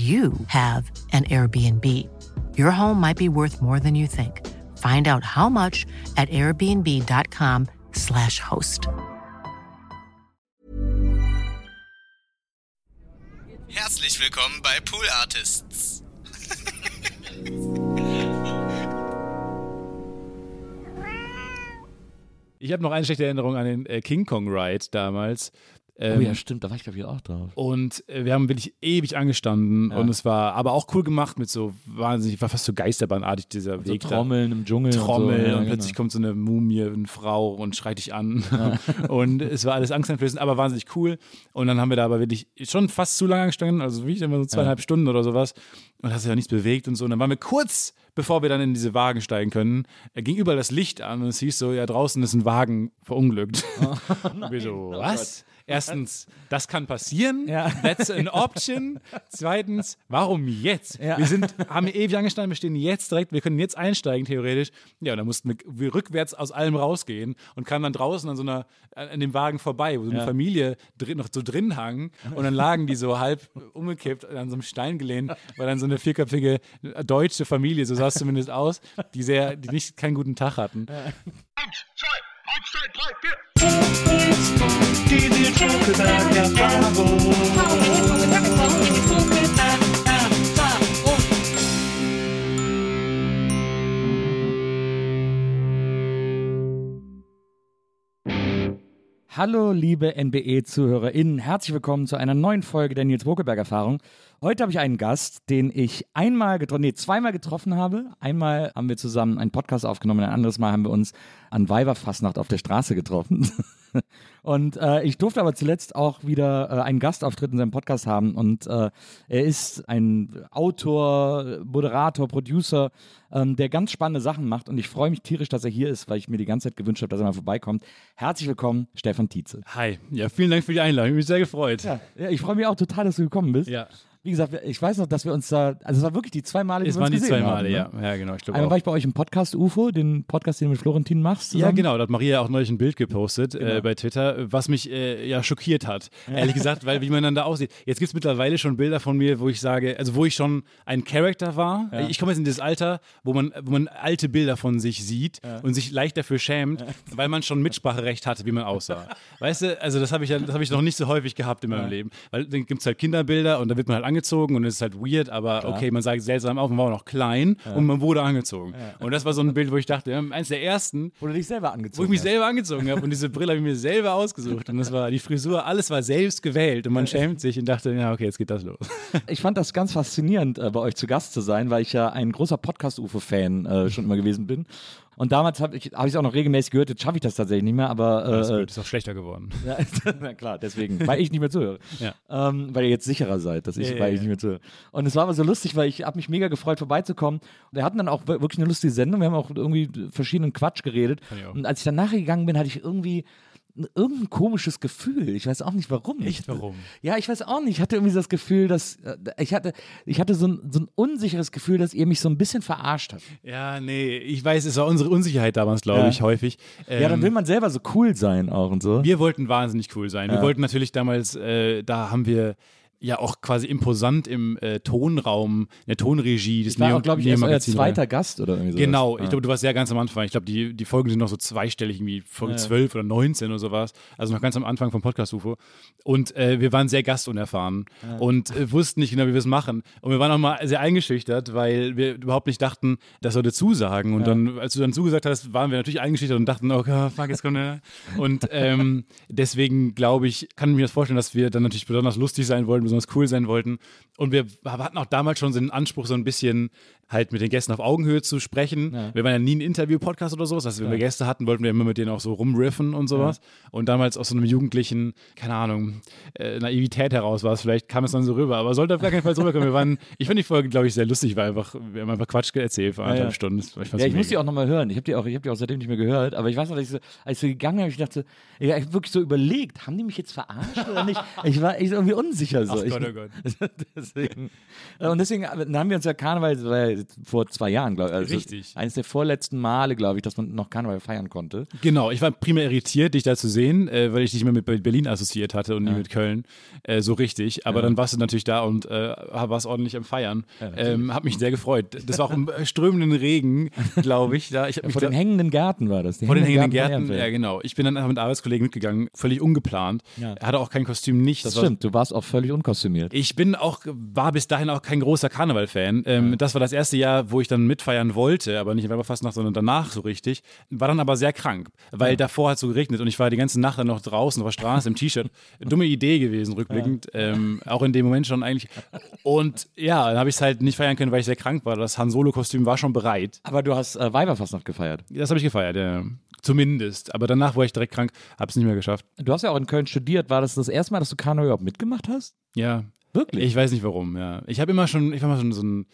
you have an Airbnb. Your home might be worth more than you think. Find out how much at airbnb.com/slash host. Herzlich willkommen bei Pool Artists. Ich habe noch eine schlechte Erinnerung an den äh, King Kong Ride damals. Oh ja, stimmt, da war ich glaube ich auch drauf. Und äh, wir haben wirklich ewig angestanden Ja. und es war aber auch cool gemacht mit so wahnsinnig, war fast so geisterbahnartig dieser So Weg da. Trommeln im Dschungel. Trommel und, so. ja, und genau. plötzlich kommt so eine Mumie, eine Frau und schreit dich an. und es war alles angsteinflößend, aber wahnsinnig cool. Und dann haben wir da aber wirklich schon fast zu lange gestanden, also wirklich immer so zweieinhalb Stunden oder sowas. Und hat sich auch nichts bewegt und so. Und dann waren wir kurz, bevor wir dann in diese Wagen steigen können, äh, ging überall das Licht an und es hieß so, ja, draußen ist ein Wagen verunglückt. und wir so, was? Erstens, das kann passieren. Ja. That's an option. Zweitens, warum jetzt? Ja. Wir sind, haben ewig angestanden, wir stehen jetzt direkt, wir können jetzt einsteigen, theoretisch. Ja, und dann mussten wir, rückwärts aus allem rausgehen und kamen dann draußen an so einer, an dem Wagen vorbei, wo so eine Ja. Familie drin, noch so drin hang und dann lagen die so halb umgekippt an so einem Stein gelehnt, weil dann so eine vierköpfige deutsche Familie, so sah es zumindest aus, die sehr, die nicht keinen guten Tag hatten. Hallo, liebe NBE-ZuhörerInnen. Herzlich willkommen zu einer neuen Folge der Nils Bokeberg-Erfahrung. Heute habe ich einen Gast, den ich einmal getroffen, nee, zweimal getroffen habe. Einmal haben wir zusammen einen Podcast aufgenommen, ein anderes Mal haben wir uns an Weiberfastnacht auf der Straße getroffen. Und äh, ich durfte aber zuletzt auch wieder äh, einen Gastauftritt in seinem Podcast haben. Und äh, er ist ein Autor, Moderator, Producer, ähm, der ganz spannende Sachen macht. Und ich freue mich tierisch, dass er hier ist, weil ich mir die ganze Zeit gewünscht habe, dass er mal vorbeikommt. Herzlich willkommen, Stefan Tietze. Hi, ja, vielen Dank für die Einladung, ich bin mich sehr gefreut. Ja, ja ich freue mich auch total, dass du gekommen bist. Ja. Wie gesagt, ich weiß noch, dass wir uns da, also es war wirklich die zwei Male, die Es wir uns waren die gesehen zwei Male, haben, ja. ne? Ja, genau, ich Einmal auch. war ich bei euch im Podcast UFO, den Podcast, den du mit Florentin machst. Ja, zusammen. genau. Da hat Maria auch neulich ein Bild gepostet Genau. äh, bei Twitter, was mich äh, ja schockiert hat. Ehrlich gesagt, weil wie man dann da aussieht. Jetzt gibt es mittlerweile schon Bilder von mir, wo ich sage, also wo ich schon ein Charakter war. Ich komme jetzt in das Alter, wo man, wo man alte Bilder von sich sieht und sich leicht dafür schämt, weil man schon Mitspracherecht hatte, wie man aussah. Weißt du, also das habe ich ja, das habe ich noch nicht so häufig gehabt in meinem Leben. Weil dann gibt es halt Kinderbilder und da wird man halt angezogen und es ist halt weird, aber okay, man sagt seltsam auf, man war auch noch klein und man wurde angezogen. Und das war so ein Bild, wo ich dachte, ja, eins der ersten, Wo du dich selber wo angezogen ich mich hast. selber angezogen habe und diese Brille habe ich mir selber ausgesucht und das war die Frisur, alles war selbst gewählt und man schämt sich und dachte, ja okay, jetzt geht das los. Ich fand das ganz faszinierend, äh, bei euch zu Gast zu sein, weil ich ja ein großer Podcast-UFO-Fan äh, schon immer gewesen bin. Und damals habe ich es auch noch regelmäßig gehört, jetzt schaffe ich das tatsächlich nicht mehr, aber Das äh, ist auch schlechter geworden. Ja, na klar, deswegen, weil ich nicht mehr zuhöre. Ja. Ähm, weil ihr jetzt sicherer seid, dass ich, Ja, weil ich nicht mehr zuhöre. Und es war aber so lustig, weil ich habe mich mega gefreut, vorbeizukommen. Wir hatten dann auch wir- wirklich eine lustige Sendung. Wir haben auch irgendwie verschiedenen Quatsch geredet. Und als ich dann nachgegangen bin, hatte ich irgendwie irgendein komisches Gefühl. Ich weiß auch nicht warum. Echt, warum? Ja, ich weiß auch nicht. Ich hatte irgendwie das Gefühl, dass äh, ich hatte, ich hatte so ein, so ein unsicheres Gefühl, dass ihr mich so ein bisschen verarscht habt. Ja, nee, ich weiß, es war unsere Unsicherheit damals, glaube Ja. ich, häufig. ja, dann Ähm, will man selber so cool sein auch und so. Wir wollten wahnsinnig cool sein. Wir Ja. wollten natürlich damals, äh, da haben wir ja auch quasi imposant im äh, Tonraum, in der Tonregie des Ich war Neo auch, glaube ich, erst rein. zweiter Gast oder irgendwie sowas. Genau, ich Ja. glaube, du warst sehr ganz am Anfang. Ich glaube, die, die Folgen sind noch so zweistellig, irgendwie Folge 12 oder 19 oder sowas. Also noch ganz am Anfang vom Podcast UFO. Und äh, wir waren sehr gastunerfahren und äh, wussten nicht genau, wie wir es machen. Und wir waren auch mal sehr eingeschüchtert, weil wir überhaupt nicht dachten, das sollte zusagen. Und dann, als du dann zugesagt hast, waren wir natürlich eingeschüchtert und dachten, oh fuck, jetzt kommt er. Und ähm, deswegen glaube ich, kann ich mir das vorstellen, dass wir dann natürlich besonders lustig sein wollten, besonders cool sein wollten. Und wir hatten auch damals schon so den Anspruch, so ein bisschen halt mit den Gästen auf Augenhöhe zu sprechen. Wir waren ja nie ein Interview-Podcast oder sowas. Also wenn wir Gäste hatten, wollten wir immer mit denen auch so rumriffen und sowas. Und damals aus so einem jugendlichen, keine Ahnung, äh, Naivität heraus war es, vielleicht kam es dann so rüber. Aber sollte auf gar keinen Fall so rüberkommen. Wir waren, ich fand die Folge, glaube ich, sehr lustig, weil einfach, wir haben einfach Quatsch erzählt für anderthalb ja. Stunden. Ich Ja, ich muss die auch nochmal hören. Ich habe die, auch- ich hab die auch seitdem nicht mehr gehört. Aber ich weiß noch, dass ich so, als ich so gegangen bin, ich dachte, ja, ich hab wirklich so überlegt, haben die mich jetzt verarscht oder nicht? Ich war echt irgendwie unsicher. So. Gott, oh Gott. deswegen. Äh, Und deswegen dann haben wir uns ja Karneval, ja vor zwei Jahren, glaube ich. Also Richtig. Eines der vorletzten Male, glaube ich, dass man noch Karneval feiern konnte. Genau, ich war primär irritiert, dich da zu sehen, äh, weil ich dich immer mit Berlin assoziiert hatte und nie mit Köln. Äh, so richtig. Aber dann warst du natürlich da und äh, warst ordentlich am Feiern. ähm, hab mich sehr gefreut. Das war auch im äh, strömenden Regen, glaube ich. Da. ich mich Vor den hängenden Gärten war das. vor den hängenden von Gärten. Ja, genau. Ich bin dann einfach mit Arbeitskollegen mitgegangen, völlig ungeplant. Ja. Er hatte auch kein Kostüm nicht. Das stimmt, du warst auch völlig unkostümiert. Ich bin auch, war bis dahin auch kein großer Karneval-Fan. Ähm, Das war das erste Jahr, wo ich dann mitfeiern wollte, aber nicht in Weiberfastnacht, sondern danach so richtig. War dann aber sehr krank, weil davor hat es so geregnet und ich war die ganze Nacht dann noch draußen auf der Straße im T-Shirt. Dumme Idee gewesen, rückblickend. Ähm, auch in dem Moment schon eigentlich. Und ja, dann habe ich es halt nicht feiern können, weil ich sehr krank war. Das Han Solo-Kostüm war schon bereit. Aber du hast äh, Weiberfastnacht gefeiert. Das habe ich gefeiert, ja. Zumindest. Aber danach war ich direkt krank, habe es nicht mehr geschafft. Du hast ja auch in Köln studiert. War das das erste Mal, dass du Karneval überhaupt mitgemacht hast? Ja. Wirklich? Ich weiß nicht warum, ja. Ich habe immer schon, ich war immer schon so ein,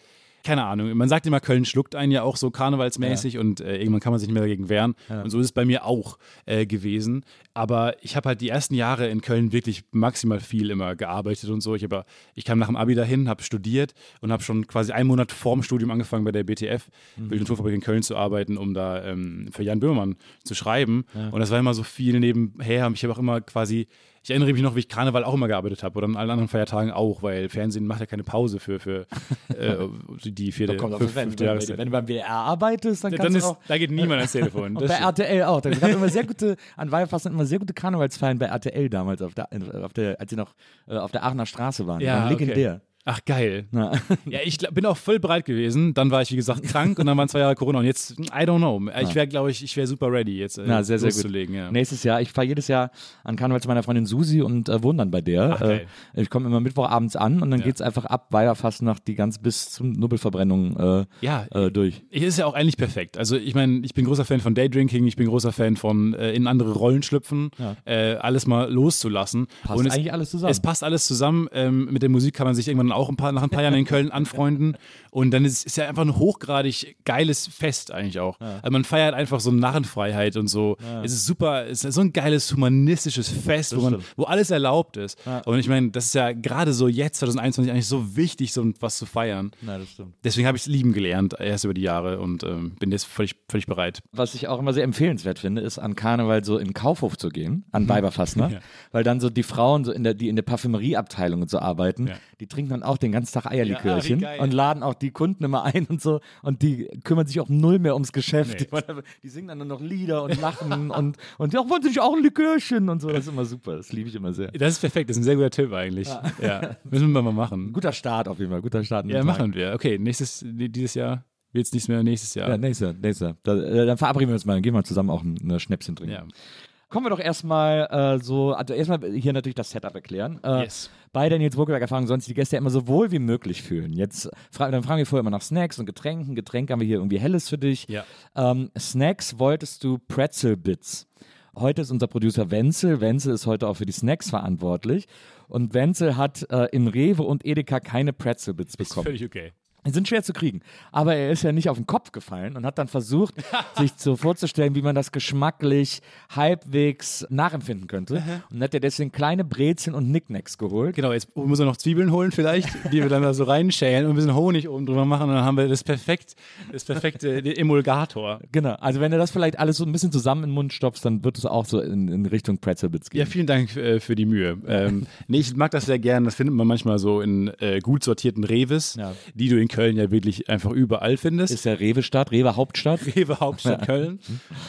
keine Ahnung, man sagt immer, Köln schluckt einen ja auch so karnevalsmäßig und äh, irgendwann kann man sich nicht mehr dagegen wehren. Und so ist es bei mir auch äh, gewesen. Aber ich habe halt die ersten Jahre in Köln wirklich maximal viel immer gearbeitet und so. Ich, hab, ja- ich kam nach dem Abi dahin, habe studiert und habe schon quasi einen Monat vorm Studium angefangen bei der BTF, Bild- und Tonfabrik in Köln zu arbeiten, um da ähm, für Jan Böhmermann zu schreiben. Und das war immer so viel nebenher. Ich habe auch immer quasi ich erinnere mich noch, wie ich Karneval auch immer gearbeitet habe oder an allen anderen Feiertagen auch, weil Fernsehen macht ja keine Pause für, für äh, die vierte, fünf, wenn, fünfte wenn, Jahreszeit. wenn du beim WDR arbeitest, dann kannst Dann du ist, auch da geht niemand ans Telefon. Bei. RTL auch. Da gab immer sehr gute, an Weiberfastnacht immer sehr gute Karnevalsfeiern bei RTL damals, auf der, auf der, als sie noch äh, auf der Aachener Straße waren. Ja, waren legendär. okay. Ach, geil. Na. Ja, ich bin auch voll bereit gewesen. Dann war ich, wie gesagt, krank und dann waren zwei Jahre Corona. Und jetzt, I don't know. Ich wäre, glaube ich, ich wäre super ready, jetzt äh, Na, sehr, sehr gut. Ja. Nächstes Jahr, ich fahre jedes Jahr an Karneval zu meiner Freundin Susi und äh, wohne dann bei der. Ach, äh, ich komme immer Mittwochabends an und dann Ja. geht's einfach ab Weiberfastnacht die ganz bis zum Nubbelverbrennung äh, Ja, äh, durch. Ist ja auch eigentlich perfekt. Also ich meine, ich bin großer Fan von Daydrinking, ich bin großer Fan von äh, in andere Rollen schlüpfen, äh, alles mal loszulassen. Passt Und es, eigentlich alles zusammen. Es passt alles zusammen. Ähm, mit der Musik kann man sich irgendwann auch ein paar, nach ein paar Jahren in Köln anfreunden. Und dann ist es ja einfach ein hochgradig geiles Fest eigentlich auch. Also man feiert einfach so Narrenfreiheit und so. Es ist super, es ist so ein geiles humanistisches Fest, wo, man, wo alles erlaubt ist. Und ich meine, das ist ja gerade so jetzt, 2021, eigentlich so wichtig, so was zu feiern. Na, das stimmt. Deswegen habe ich es lieben gelernt, erst über die Jahre und ähm, bin jetzt völlig, völlig bereit. Was ich auch immer sehr empfehlenswert finde, ist an Karneval so in den Kaufhof zu gehen, an Weiberfastnacht, Ja. weil dann so die Frauen, so in der, die in der Parfümerieabteilung und so arbeiten, Ja. die trinken dann auch den ganzen Tag Eierlikörchen Ja, ah, und laden auch die Kunden immer ein und so und die kümmern sich auch null mehr ums Geschäft. Nee. Die, singen dann nur noch Lieder und lachen und, und ja, wollen Sie nicht auch ein Likörchen und so. Das ist immer super, das liebe ich immer sehr. Das ist perfekt, das ist ein sehr guter Tipp eigentlich. Ja, müssen wir mal machen. Guter Start auf jeden Fall, guter Start. Ja, machen wir. Okay, nächstes, dieses Jahr wird es nichts mehr, nächstes Jahr. Ja, nächster, nächster. Da, äh, dann verabreden wir uns mal, dann gehen wir zusammen auch ein, ein Schnäpschen trinken. Ja. Kommen wir doch erstmal äh, so, also erstmal hier natürlich das Setup erklären. Äh, Yes. Bei der Nils Burgerberg Erfahrung sollen sich die Gäste ja immer so wohl wie möglich fühlen. Jetzt dann fragen wir vorher immer nach Snacks und Getränken. Getränke haben wir hier irgendwie Helles für dich. Ja. Ähm, Snacks wolltest du Pretzel Bits. Heute ist unser Producer Wenzel. Wenzel ist heute auch für die Snacks verantwortlich. Und Wenzel hat äh, im Rewe und Edeka keine Pretzel Bits Ist bekommen. völlig okay. Die sind schwer zu kriegen. Aber er ist ja nicht auf den Kopf gefallen und hat dann versucht, sich so vorzustellen, wie man das geschmacklich halbwegs nachempfinden könnte. Und hat er deswegen kleine Brezeln und Nicknacks geholt. Genau, jetzt muss er noch Zwiebeln holen vielleicht, die wir dann da so reinschälen und ein bisschen Honig oben drüber machen und dann haben wir das perfekt, das perfekte Emulgator. Genau. Also wenn du das vielleicht alles so ein bisschen zusammen in den Mund stopfst, dann wird es auch so in, in Richtung Pretzelbits gehen. Ja, vielen Dank äh, für die Mühe. Ähm, nee, ich mag das sehr gern. Das findet man manchmal so in äh, gut sortierten Reves, Ja. die du in Köln ja wirklich einfach überall findest. ist ja Rewe-Stadt, Rewe-Hauptstadt. Rewe Hauptstadt Köln.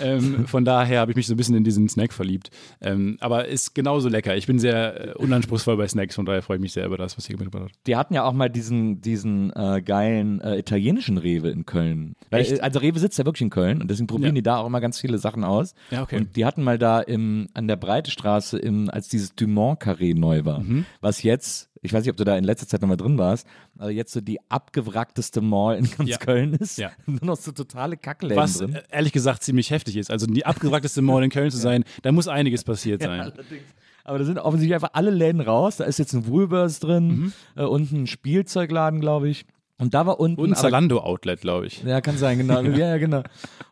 Ähm, von daher habe ich mich so ein bisschen in diesen Snack verliebt. Ähm, aber ist genauso lecker. Ich bin sehr äh, unanspruchsvoll bei Snacks, von daher freue ich mich sehr über das, was hier mitgebracht hat. Die hatten ja auch mal diesen, diesen äh, geilen äh, italienischen Rewe in Köln. Weil, also Rewe sitzt ja wirklich in Köln und deswegen probieren Ja. die da auch immer ganz viele Sachen aus. Ja, okay. Und die hatten mal da im, an der Breitestraße, im, als dieses Dumont-Carré neu war, Mhm. was jetzt, ich weiß nicht, ob du da in letzter Zeit nochmal drin warst, aber jetzt so die abgewrackteste Mall in ganz Ja. Köln ist. Ja. Nur noch so totale Kackläden Was drin. ehrlich gesagt ziemlich heftig ist. Also die abgewrackteste Mall in Köln zu sein, da muss einiges passiert sein. Allerdings. Aber da sind offensichtlich einfach alle Läden raus. Da ist jetzt ein Woolworths drin Mhm. äh, und ein Spielzeugladen, glaube ich. Und da war unten. Und Zalando-Outlet, glaube ich. Ja, kann sein, genau. ja, ja, genau.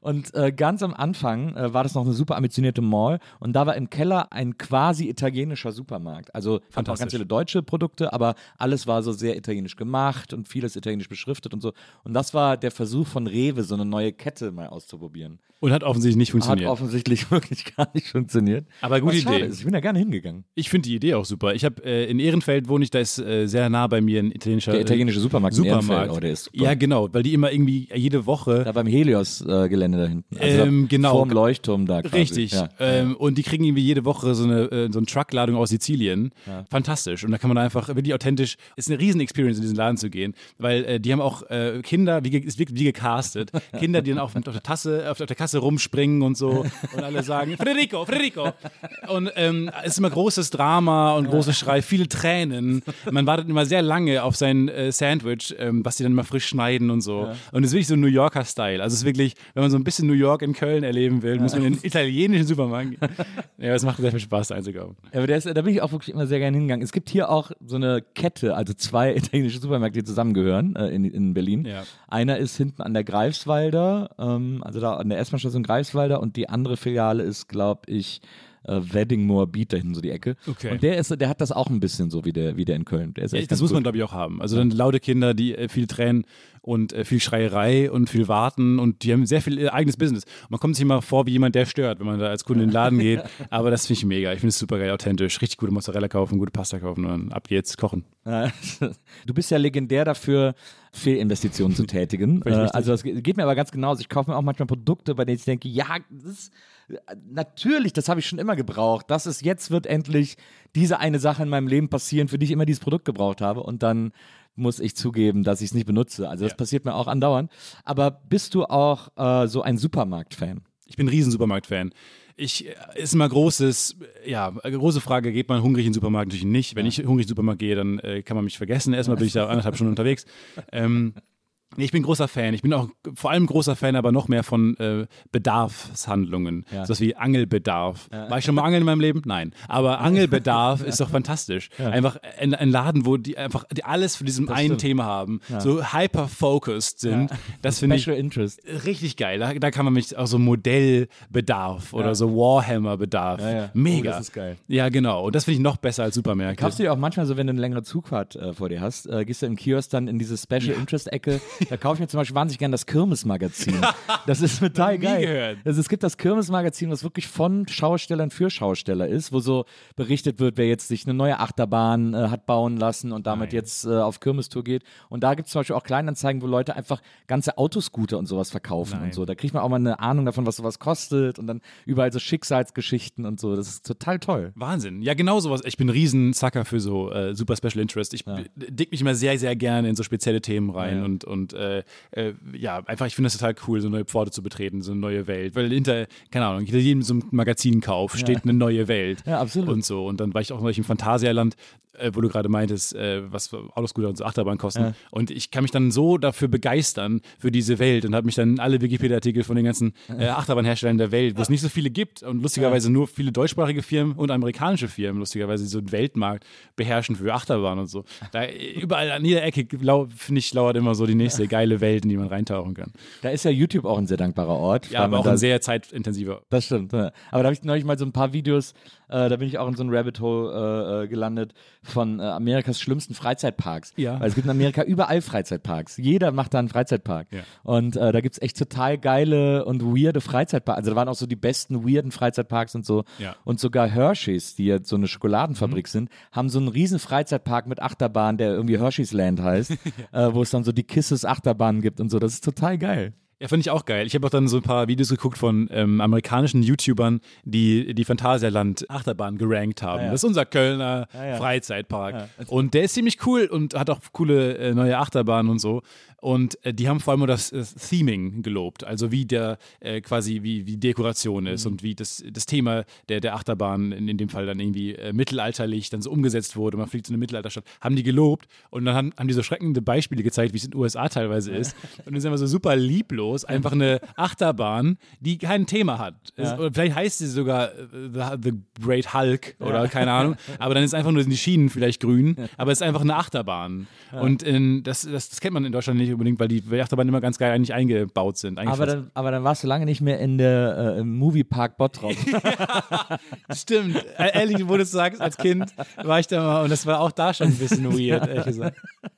Und äh, ganz am Anfang äh, war das noch eine super ambitionierte Mall und da war im Keller ein quasi italienischer Supermarkt. Also fand auch ganz viele deutsche Produkte, aber alles war so sehr italienisch gemacht und vieles italienisch beschriftet und so. Und das war der Versuch von Rewe, so eine neue Kette mal auszuprobieren. Und hat offensichtlich nicht Hat funktioniert. offensichtlich wirklich gar nicht funktioniert. Aber gute Idee. ist. Ich bin da gerne hingegangen. Ich finde die Idee auch super. Ich habe äh, in Ehrenfeld wohne ich, da ist äh, sehr nah bei mir ein italienischer Der italienische Supermarkt in Supermarkt. Oh, der ist super. Ja, genau, weil die immer irgendwie jede Woche Da beim Helios-Gelände da hinten. Also Ähm, genau. Vorm Leuchtturm da quasi. Richtig. Ja. Ähm, und die kriegen irgendwie jede Woche so eine, äh, so eine Truckladung aus Sizilien. Fantastisch. Und da kann man einfach wirklich authentisch, ist eine riesen Experience, in diesen Laden zu gehen, weil äh, die haben auch äh, Kinder, wie, ist wirklich wie gecastet, Kinder, die dann auf, auf, der Tasse, auf der Kasse rumspringen und so und alle sagen, Federico, Federico. Und ähm, es ist immer großes Drama und großer Schrei, viele Tränen. Man wartet immer sehr lange auf sein äh, Sandwich, ähm, was die dann immer frisch schneiden und so. Und es ist wirklich so ein New Yorker Style. Also es ist wirklich, wenn man so ein bisschen New York in Köln erleben will, muss man in den italienischen Supermarkt gehen. Ja, es macht sehr viel Spaß, da einzukaufen. Ja, aber der ist, da bin ich auch wirklich immer sehr gerne hingegangen. Es gibt hier auch so eine Kette, also zwei italienische Supermärkte, die zusammengehören äh, in, in Berlin. Ja. Einer ist hinten an der Greifswalder, ähm, also da an der S-Bahn-Station Greifswalder und die andere Filiale ist, glaube ich, äh, Wedding Moabit da hinten so die Ecke. Okay. Und der ist, der hat das auch ein bisschen so wie der, wie der in Köln. Der Ja, das muss man, gut. glaube ich, auch haben. Also dann laute Kinder, die äh, viel Tränen und äh, viel Schreierei und viel Warten und die haben sehr viel äh, eigenes Business. Man kommt sich immer vor wie jemand, der stört, wenn man da als Kunde in den Laden geht. Aber das finde ich mega. Ich finde es super geil, authentisch. Richtig gute Mozzarella kaufen, gute Pasta kaufen und dann ab geht's kochen. Du bist ja legendär dafür, Fehlinvestitionen zu tätigen. äh, also das ge- geht mir aber ganz genauso. Ich kaufe mir auch manchmal Produkte, bei denen ich denke, ja, das ist, natürlich, das habe ich schon immer gebraucht. Das ist jetzt wird endlich diese eine Sache in meinem Leben passieren, für die ich immer dieses Produkt gebraucht habe. Und dann muss ich zugeben, dass ich es nicht benutze. Also das passiert mir auch andauernd. Aber bist du auch äh, so ein Supermarkt-Fan? Ich bin ein riesen Supermarkt-Fan. Ich, äh, ist immer großes, ja, große Frage, geht man hungrig in den Supermarkt? Natürlich nicht. Wenn ich hungrig in den Supermarkt gehe, dann äh, kann man mich vergessen. Erstmal bin ich da anderthalb Stunden unterwegs. Ähm, nee, ich bin großer Fan. Ich bin auch vor allem großer Fan, aber noch mehr von äh, Bedarfshandlungen. Ja. Sowas wie Angelbedarf. War ich schon mal angeln in meinem Leben? Nein. Aber Angelbedarf ist doch fantastisch. Einfach ein, ein Laden, wo die einfach die alles von diesem einen stimmt. Thema haben, so hyper-focused sind. Das finde ich Special Interest. Richtig geil. Da, da kann man mich auch so Modellbedarf oder so Warhammer-Bedarf. Ja, ja. Mega. Oh, das ist geil. Ja, genau. Und das finde ich noch besser als Supermärkte. Kaufst du dir auch manchmal so, wenn du eine längere Zugfahrt äh, vor dir hast, äh, gehst du im Kiosk dann in diese Special Interest Ecke. Da kaufe ich mir zum Beispiel wahnsinnig gern das Kirmesmagazin. Das ist total geil. Also es gibt das Kirmesmagazin, was wirklich von Schaustellern für Schausteller ist, wo so berichtet wird, wer jetzt sich eine neue Achterbahn äh, hat bauen lassen und damit jetzt äh, auf Kirmestour geht. Und da gibt es zum Beispiel auch Kleinanzeigen, wo Leute einfach ganze Autoscooter und sowas verkaufen und so. Da kriegt man auch mal eine Ahnung davon, was sowas kostet und dann überall so Schicksalsgeschichten und so. Das ist total toll. Wahnsinn. Ja, genau sowas. Ich bin ein riesen Sucker für so äh, super Special Interest. Ich ja. dick mich immer sehr, sehr gerne in so spezielle Themen rein Ja. und, und äh, äh, ja, einfach, ich finde das total cool, so neue Pforte zu betreten, so eine neue Welt. Weil hinter, keine Ahnung, hinter jedem so einem Magazinkauf steht eine neue Welt. Ja, absolut. Und so. Und dann war ich auch neulich im Phantasialand äh, wo du gerade meintest, äh, was Autoscooter und so Achterbahn kosten. Ja. Und ich kann mich dann so dafür begeistern, für diese Welt und habe mich dann alle Wikipedia-Artikel von den ganzen äh, Achterbahnherstellern der Welt, wo es nicht so viele gibt und lustigerweise nur viele deutschsprachige Firmen und amerikanische Firmen, lustigerweise so einen Weltmarkt beherrschen für Achterbahn und so. Da überall an jeder Ecke, finde ich, lauert immer so die nächste geile Welt, in die man reintauchen kann. Da ist ja YouTube auch ein sehr dankbarer Ort. Ja, aber auch ein sehr zeitintensiver. Das stimmt. Ja. Aber da habe ich neulich mal so ein paar Videos, äh, da bin ich auch in so ein Rabbit Hole äh, äh gelandet von äh, Amerikas schlimmsten Freizeitparks. Ja. Weil es gibt in Amerika überall Freizeitparks. Jeder macht da einen Freizeitpark. Ja. Und äh, da gibt es echt total geile und weirde Freizeitparks. Also da waren auch so die besten weirden Freizeitparks und so. Ja. Und sogar Hershey's, die jetzt so eine Schokoladenfabrik mhm. sind, haben so einen riesen Freizeitpark mit Achterbahn, der irgendwie Hershey's Land heißt, äh, wo es dann so die Kisses Achterbahnen gibt und so. Das ist total geil. Ja, finde ich auch geil. Ich habe auch dann so ein paar Videos geguckt von ähm, amerikanischen YouTubern, die die Phantasialand Achterbahn gerankt haben. Ja, ja. Das ist unser Kölner ja, Freizeitpark. Und der ist ziemlich cool und hat auch coole äh, neue Achterbahnen und so. Und äh, die haben vor allem das äh, Theming gelobt, also wie der äh, quasi wie, wie Dekoration ist mhm. und wie das, das Thema der, der Achterbahn in, in dem Fall dann irgendwie äh, mittelalterlich dann so umgesetzt wurde. Man fliegt zu einer Mittelalterstadt, haben die gelobt und dann haben, haben die so schreckende Beispiele gezeigt, wie es in den USA teilweise ist. Und dann sind wir so super lieblos, einfach eine Achterbahn, die kein Thema hat. Ja. Es, vielleicht heißt sie sogar äh, The, Great Hulk oder ja. keine Ahnung, aber dann ist einfach nur die Schienen vielleicht grün, aber es ist einfach eine Achterbahn. Und in, das, das, das kennt man in Deutschland nicht unbedingt, weil die Achterbahnen immer ganz geil eigentlich eingebaut sind. Aber dann, aber dann warst du lange nicht mehr in der äh, Moviepark Bottrop. stimmt. Äh, ehrlich, wo du sagst, als Kind war ich da mal und das war auch da schon ein bisschen weird, ehrlich gesagt.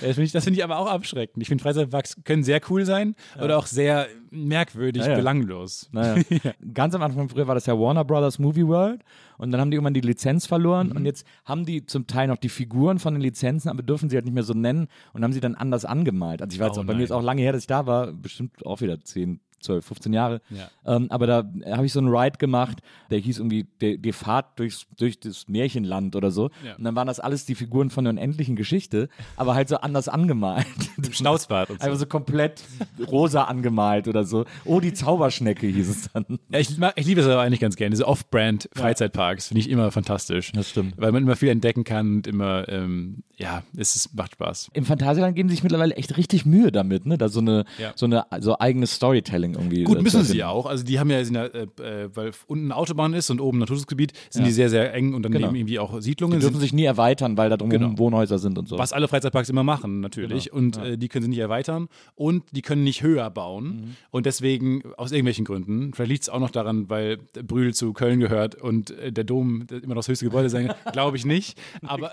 Das finde ich, find ich aber auch abschreckend. Ich finde, Freizeitparks können sehr cool sein ja. oder auch sehr merkwürdig, ja, belanglos. Naja. Ganz am Anfang früher war das ja Warner Brothers Movie World und dann haben die irgendwann die Lizenz verloren mhm. und jetzt haben die zum Teil noch die Figuren von den Lizenzen, aber dürfen sie halt nicht mehr so nennen und haben sie dann anders angemalt. Also ich weiß oh, auch, bei mir ist auch lange her, dass ich da war, bestimmt auch wieder zehn, 12, 15 Jahre. Ja. Ähm, aber da habe ich so einen Ride gemacht, der hieß irgendwie die, die Fahrt durchs, durch das Märchenland oder so. Ja. Und dann waren das alles die Figuren von der unendlichen Geschichte, aber halt so anders angemalt. Im Schnauzbart und so. Also so komplett rosa angemalt oder so. Oh, die Zauberschnecke hieß es dann. Ja, ich, ich liebe es aber eigentlich ganz gerne. Diese Off-Brand Freizeitparks finde ich immer fantastisch. Das stimmt. Weil man immer viel entdecken kann und immer, ähm, ja, es ist, macht Spaß. Im Phantasialand geben sie sich mittlerweile echt richtig Mühe damit, ne? Da so eine, so eine so eigenes Storytelling Ding irgendwie. Gut, müssen sie ja auch. Also die haben ja, der, äh, äh, weil unten Autobahn ist und oben Naturschutzgebiet, sind ja. die sehr, sehr eng und daneben genau. irgendwie auch Siedlungen. Die dürfen sich nie erweitern, weil da drumherum genau. Wohnhäuser sind und so. Was alle Freizeitparks immer machen, natürlich. Genau. Und ja. äh, die können sie nicht erweitern und die können nicht höher bauen. Mhm. Und deswegen, aus irgendwelchen Gründen, vielleicht liegt es auch noch daran, weil Brühl zu Köln gehört und äh, der Dom immer noch das höchste Gebäude sein, glaube ich nicht. Aber,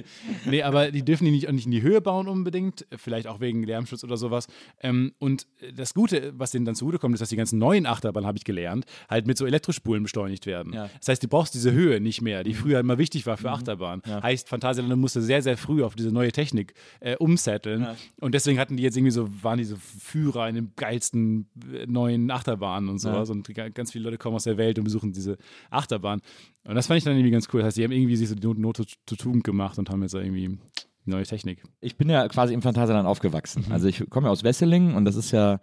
nee, aber die dürfen die nicht, nicht in die Höhe bauen unbedingt, vielleicht auch wegen Lärmschutz oder sowas. Ähm, und das Gute, was denen dann zugutekommt, ist, dass die ganzen neuen Achterbahnen, habe ich gelernt, halt mit so Elektrospulen beschleunigt werden. Ja. Das heißt, du brauchst diese Höhe nicht mehr, die früher immer wichtig war für mhm. Achterbahnen. Ja. Heißt, Phantasialand musste sehr, sehr früh auf diese neue Technik äh, umsetteln. Ja. Und deswegen hatten die jetzt irgendwie so, waren diese Führer in den geilsten äh, neuen Achterbahnen und sowas. Und ganz viele Leute kommen aus der Welt und besuchen diese Achterbahn. Und das fand ich dann irgendwie ganz cool. Das heißt, die haben irgendwie sich so die Not, Not zur Tugend gemacht und haben jetzt irgendwie Neue Technik. Ich bin ja quasi im Phantasialand aufgewachsen. Mhm. Also ich komme ja aus Wesseling und das ist ja,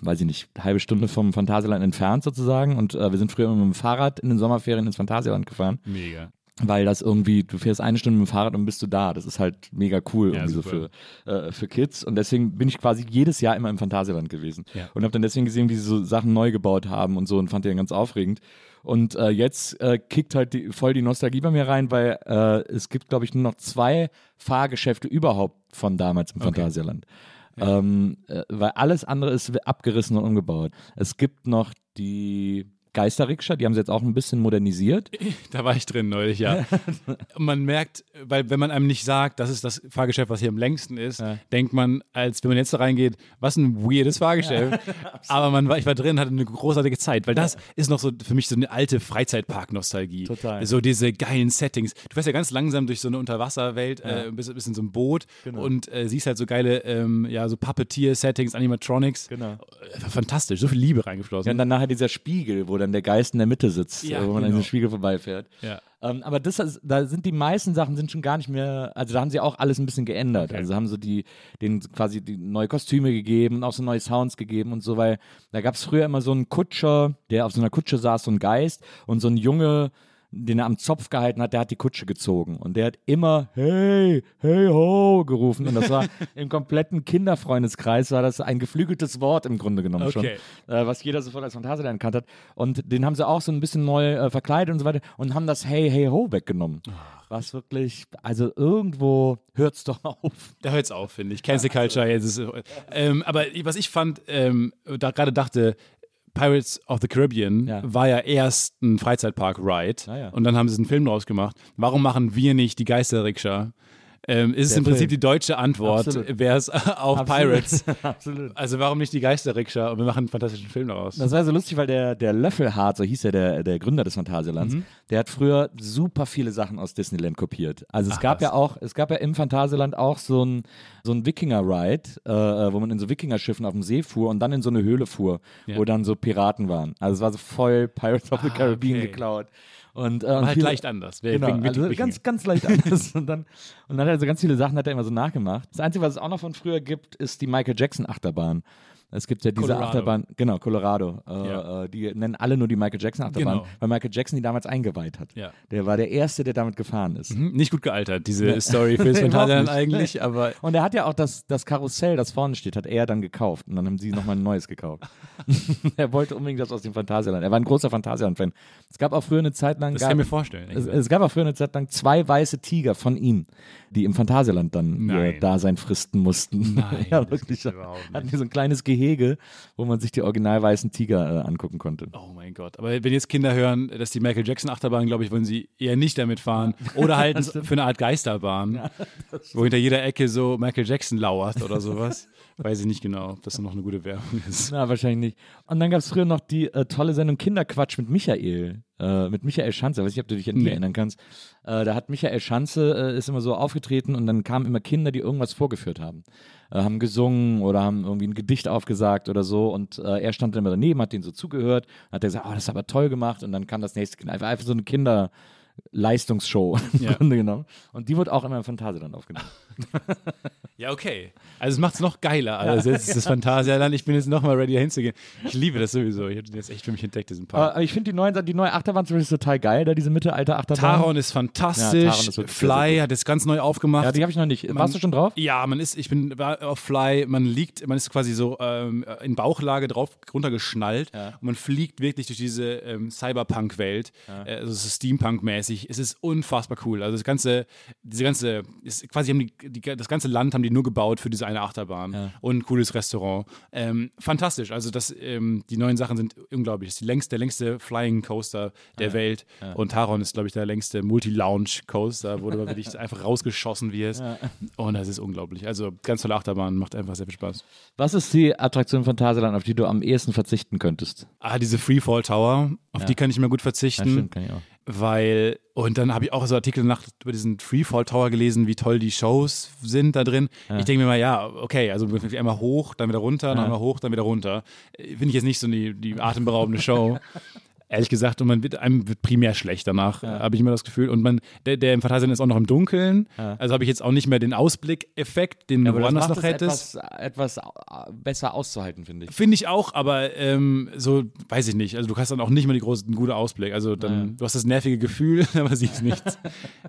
weiß ich nicht, eine halbe Stunde vom Phantasialand entfernt sozusagen. Und äh, wir sind früher mit dem Fahrrad in den Sommerferien ins Phantasialand gefahren. Mega. Weil das irgendwie, du fährst eine Stunde mit dem Fahrrad und bist du da. Das ist halt mega cool ja, irgendwie so für, äh, für Kids. Und deswegen bin ich quasi jedes Jahr immer im Phantasialand gewesen. Ja. Und habe dann deswegen gesehen, wie sie so Sachen neu gebaut haben und so und fand die dann ganz aufregend. Und äh, jetzt äh, kickt halt die, voll die Nostalgie bei mir rein, weil äh, es gibt, glaube ich, nur noch zwei Fahrgeschäfte überhaupt von damals im okay. Phantasialand. Ja. Ähm, äh, weil alles andere ist abgerissen und umgebaut. Es gibt noch die Geisterrikscha, die haben sie jetzt auch ein bisschen modernisiert. Da war ich drin neulich, ja. man merkt, weil wenn man einem nicht sagt, das ist das Fahrgeschäft, was hier am längsten ist, ja. denkt man, als wenn man jetzt da reingeht, was ein weirdes Fahrgeschäft. Ja, Aber man war, ich war drin, hatte eine großartige Zeit, weil das ist noch so für mich so eine alte Freizeitpark-Nostalgie. Total. So diese geilen Settings. Du fährst ja ganz langsam durch so eine Unterwasserwelt, ja. äh, bist, bist in so einem Boot genau. und äh, siehst halt so geile, ähm, ja, so Puppeteer-Settings, Animatronics. Genau. Äh, fantastisch, so viel Liebe reingeflossen. Ja, und dann nachher dieser Spiegel, wo dann der Geist in der Mitte sitzt, ja, wo man genau. an den Spiegel vorbeifährt. Ja. Ähm, aber das, da sind die meisten Sachen sind schon gar nicht mehr, also da haben sie auch alles ein bisschen geändert. Okay. Also haben sie die, den quasi die neue Kostüme gegeben und auch so neue Sounds gegeben und so, weil da gab es früher immer so einen Kutscher, der auf so einer Kutsche saß, so ein Geist und so ein Junge, den er am Zopf gehalten hat, der hat die Kutsche gezogen. Und der hat immer hey, hey ho gerufen. Und das war im kompletten Kinderfreundeskreis, war das ein geflügeltes Wort im Grunde genommen Okay. schon. Äh, was jeder sofort als Phantasialand erkannt hat. Und den haben sie auch so ein bisschen neu äh, verkleidet und so weiter und haben das Hey, hey ho weggenommen. Was wirklich, also irgendwo hört's doch auf. Da hört's auf, finde ich. Cancel Culture, jetzt ist, ähm, aber was ich fand, ähm, da gerade dachte, Pirates of the Caribbean Ja. war ja erst ein Freizeitpark-Ride Ah, ja. und dann haben sie einen Film draus gemacht. Warum machen wir nicht die Geisterrikscha? Ähm, ist es im Prinzip Film. die deutsche Antwort, Absolut. wäre es auf Pirates. Absolut. Also warum nicht die Geisterrikscha und wir machen einen fantastischen Film daraus? Das war so lustig, weil der, der Löffelhart, so hieß er, der, der Gründer des Phantasialands, der hat früher super viele Sachen aus Disneyland kopiert. Also es Ach, gab was. ja auch, es gab ja im Phantasialand auch so ein, so ein Wikinger-Ride, äh, wo man in so Wikingerschiffen auf dem See fuhr und dann in so eine Höhle fuhr, Ja. wo dann so Piraten waren. Also es war so voll Pirates of the Ah, Caribbean okay. geklaut. Und, äh, und halt viele- leicht anders. Wer- Genau, wegen- also wegen- ganz, ganz leicht anders. und dann, und dann hat er so ganz viele Sachen hat er immer so nachgemacht. Das Einzige, was es auch noch von früher gibt, ist die Michael Jackson Achterbahn. Es gibt ja diese Colorado. Achterbahn, genau, Colorado. Äh, Ja. äh, die nennen alle nur die Michael Jackson Achterbahn, Genau. weil Michael Jackson die damals eingeweiht hat. Ja. Der war der Erste, der damit gefahren ist. Hm, Nicht gut gealtert, diese Story fürs Überhaupt Phantasialand nicht. eigentlich, aber Und er hat ja auch das, das Karussell, das vorne steht, hat er dann gekauft. Und dann haben sie nochmal ein neues gekauft. er wollte unbedingt das aus dem Phantasialand. Er war ein großer Phantasialand-Fan. Es gab auch früher eine Zeit lang. das gab, kann ich mir vorstellen. Es, es gab auch früher eine Zeit lang zwei weiße Tiger von ihm, die im Phantasialand dann ihr Nein. Dasein fristen mussten. Nein, ja, wirklich. Hatten die so ein kleines Gehege, wo man sich die original weißen Tiger äh, angucken konnte. Oh mein Gott. Aber wenn jetzt Kinder hören, dass die Michael Jackson Achterbahn, glaube ich, wollen sie eher nicht damit fahren. Oder halt für eine Art Geisterbahn, wo hinter jeder Ecke so Michael Jackson lauert oder sowas. Weiß ich nicht genau, ob das noch eine gute Werbung ist. Na, wahrscheinlich nicht. Und dann gab es früher noch die äh, tolle Sendung Kinderquatsch mit Michael. Äh, mit Michael Schanze. Weiß nicht, ob du dich an die Nee. erinnern kannst. Äh, da hat Michael Schanze, äh, ist immer so aufgetreten und dann kamen immer Kinder, die irgendwas vorgeführt haben. Äh, haben gesungen oder haben irgendwie ein Gedicht aufgesagt oder so. Und äh, er stand dann immer daneben, hat denen so zugehört. Hat er gesagt, oh, das ist aber toll gemacht. Und dann kam das nächste Kind. Einfach, einfach so eine Kinderleistungsshow im Ja. Grunde genommen. Und die wurde auch immer im Phantasialand aufgenommen. Ja, okay. Also es macht es noch geiler. Also jetzt ist das Phantasialand. Ich bin jetzt nochmal ready, da hinzugehen. Ich liebe das sowieso. Ich habe den jetzt echt für mich entdeckt, diesen Park. Aber ich finde die, neuen- die neue Achterbahn zum Beispiel total geil, da diese Mittelalter-Achterbahn. Taron ist fantastisch. Ja, Taron ist Fly hat jetzt ganz neu aufgemacht. Ja, die habe ich noch nicht. Man- Warst du schon drauf? Ja, man ist, ich bin war auf Fly, man liegt, man ist quasi so ähm, in Bauchlage drauf runtergeschnallt und man fliegt wirklich durch diese ähm, Cyberpunk-Welt. Äh, also es ist Steampunk-mäßig. Es ist unfassbar cool. Also das ganze, diese ganze, ist quasi haben die, die, das ganze Land haben die nur gebaut für diese eine Achterbahn und ein cooles Restaurant. Ähm, fantastisch. Also das, ähm, die neuen Sachen sind unglaublich. Das ist die längste, der längste Flying Coaster der Welt. Und Taron ist, glaube ich, der längste Multi-Lounge-Coaster, wo du wirklich einfach rausgeschossen wirst. Und das ist unglaublich. Also ganz tolle Achterbahn, macht einfach sehr viel Spaß. Was ist die Attraktion von Phantasialand, auf die du am ehesten verzichten könntest? Ah, diese Freefall Tower, auf die kann ich mir gut verzichten. kann ich auch. Weil, und dann habe ich auch so Artikel nach über diesen Freefall Tower gelesen, wie toll die Shows sind da drin. Ich denke mir mal, ja, okay, also einmal hoch, dann wieder runter, dann einmal hoch, dann wieder runter. Äh, Finde ich jetzt nicht so die, die atemberaubende Show. Ehrlich gesagt, und man wird einem wird primär schlecht danach, habe ich immer das Gefühl. Und man, der, der im Phantasialand ist auch noch im Dunkeln. Also habe ich jetzt auch nicht mehr den Ausblickeffekt, den du woanders noch hättest. etwas, etwas äh, besser auszuhalten, finde ich. Finde ich auch, aber ähm, so, weiß ich nicht. Also du hast dann auch nicht mehr die großen, einen guten Ausblick. Also dann, du hast das nervige Gefühl, aber siehst nichts.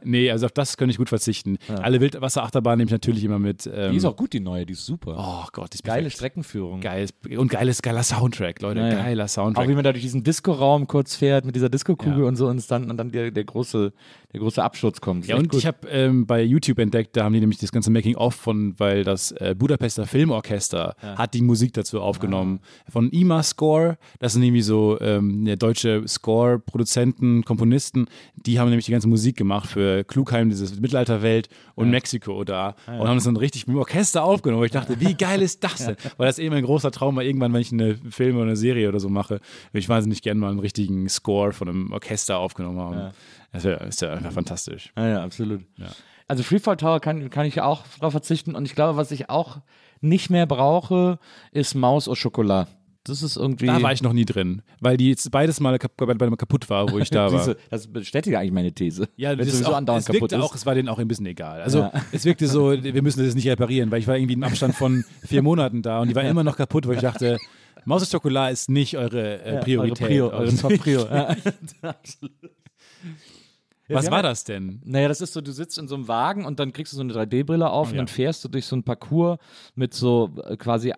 nee, also auf das könnte ich gut verzichten. Alle Wildwasserachterbahnen nehme ich natürlich immer mit. Ähm, Die ist auch gut, die neue, die ist super. Oh Gott, die ist Geile perfekt. Streckenführung. Geiles, und geiles, geiler Soundtrack, Leute. Ja, ja. Geiler Soundtrack. Auch wie man da durch diesen Disco-Raum kurz fährt mit dieser Disco-Kugel Ja. und so und, dann, und dann der, der, große, der große Absturz kommt. Ist Ja, und gut. ich habe ähm, bei YouTube entdeckt, da haben die nämlich das ganze Making-of von, weil das äh, Budapester Filmorchester hat die Musik dazu aufgenommen. Von IMA Score, das sind irgendwie so ähm, ja, deutsche Score-Produzenten, Komponisten, die haben nämlich die ganze Musik gemacht für Klugheim, diese Mittelalterwelt und Mexiko da und haben das dann richtig mit dem Orchester aufgenommen. Ich dachte, wie geil ist das denn? Weil das eben ein großer Traum war, irgendwann, wenn ich eine Film oder eine Serie oder so mache, würde ich wahnsinnig gerne mal einen richtigen Score von einem Orchester aufgenommen haben. Das ist ja, ist ja einfach fantastisch. Ja, ja, absolut. Also Freefall Tower kann, kann ich auch drauf verzichten und ich glaube, was ich auch nicht mehr brauche, ist Maus au Chocolat. Das ist irgendwie. Da war ich noch nie drin, weil die jetzt beides mal kap kaputt war, wo ich da war. Das bestätigt eigentlich meine These. Ja, das ist auch, andauernd es kaputt wirkte ist. auch, es war denen auch ein bisschen egal. Also Ja. es wirkte so, wir müssen das nicht reparieren, weil ich war irgendwie im Abstand von vier Monaten da und die war immer noch kaputt, wo ich dachte, Maus und Schokolade ist nicht eure äh, Ja, Priorität. Eure Prio, eure Top Prio. Ja. Was war ja- das denn? Naja, das ist so, du sitzt in so einem Wagen und dann kriegst du so eine 3D-Brille auf und ja. dann fährst du durch so ein Parcours mit so äh, quasi, äh,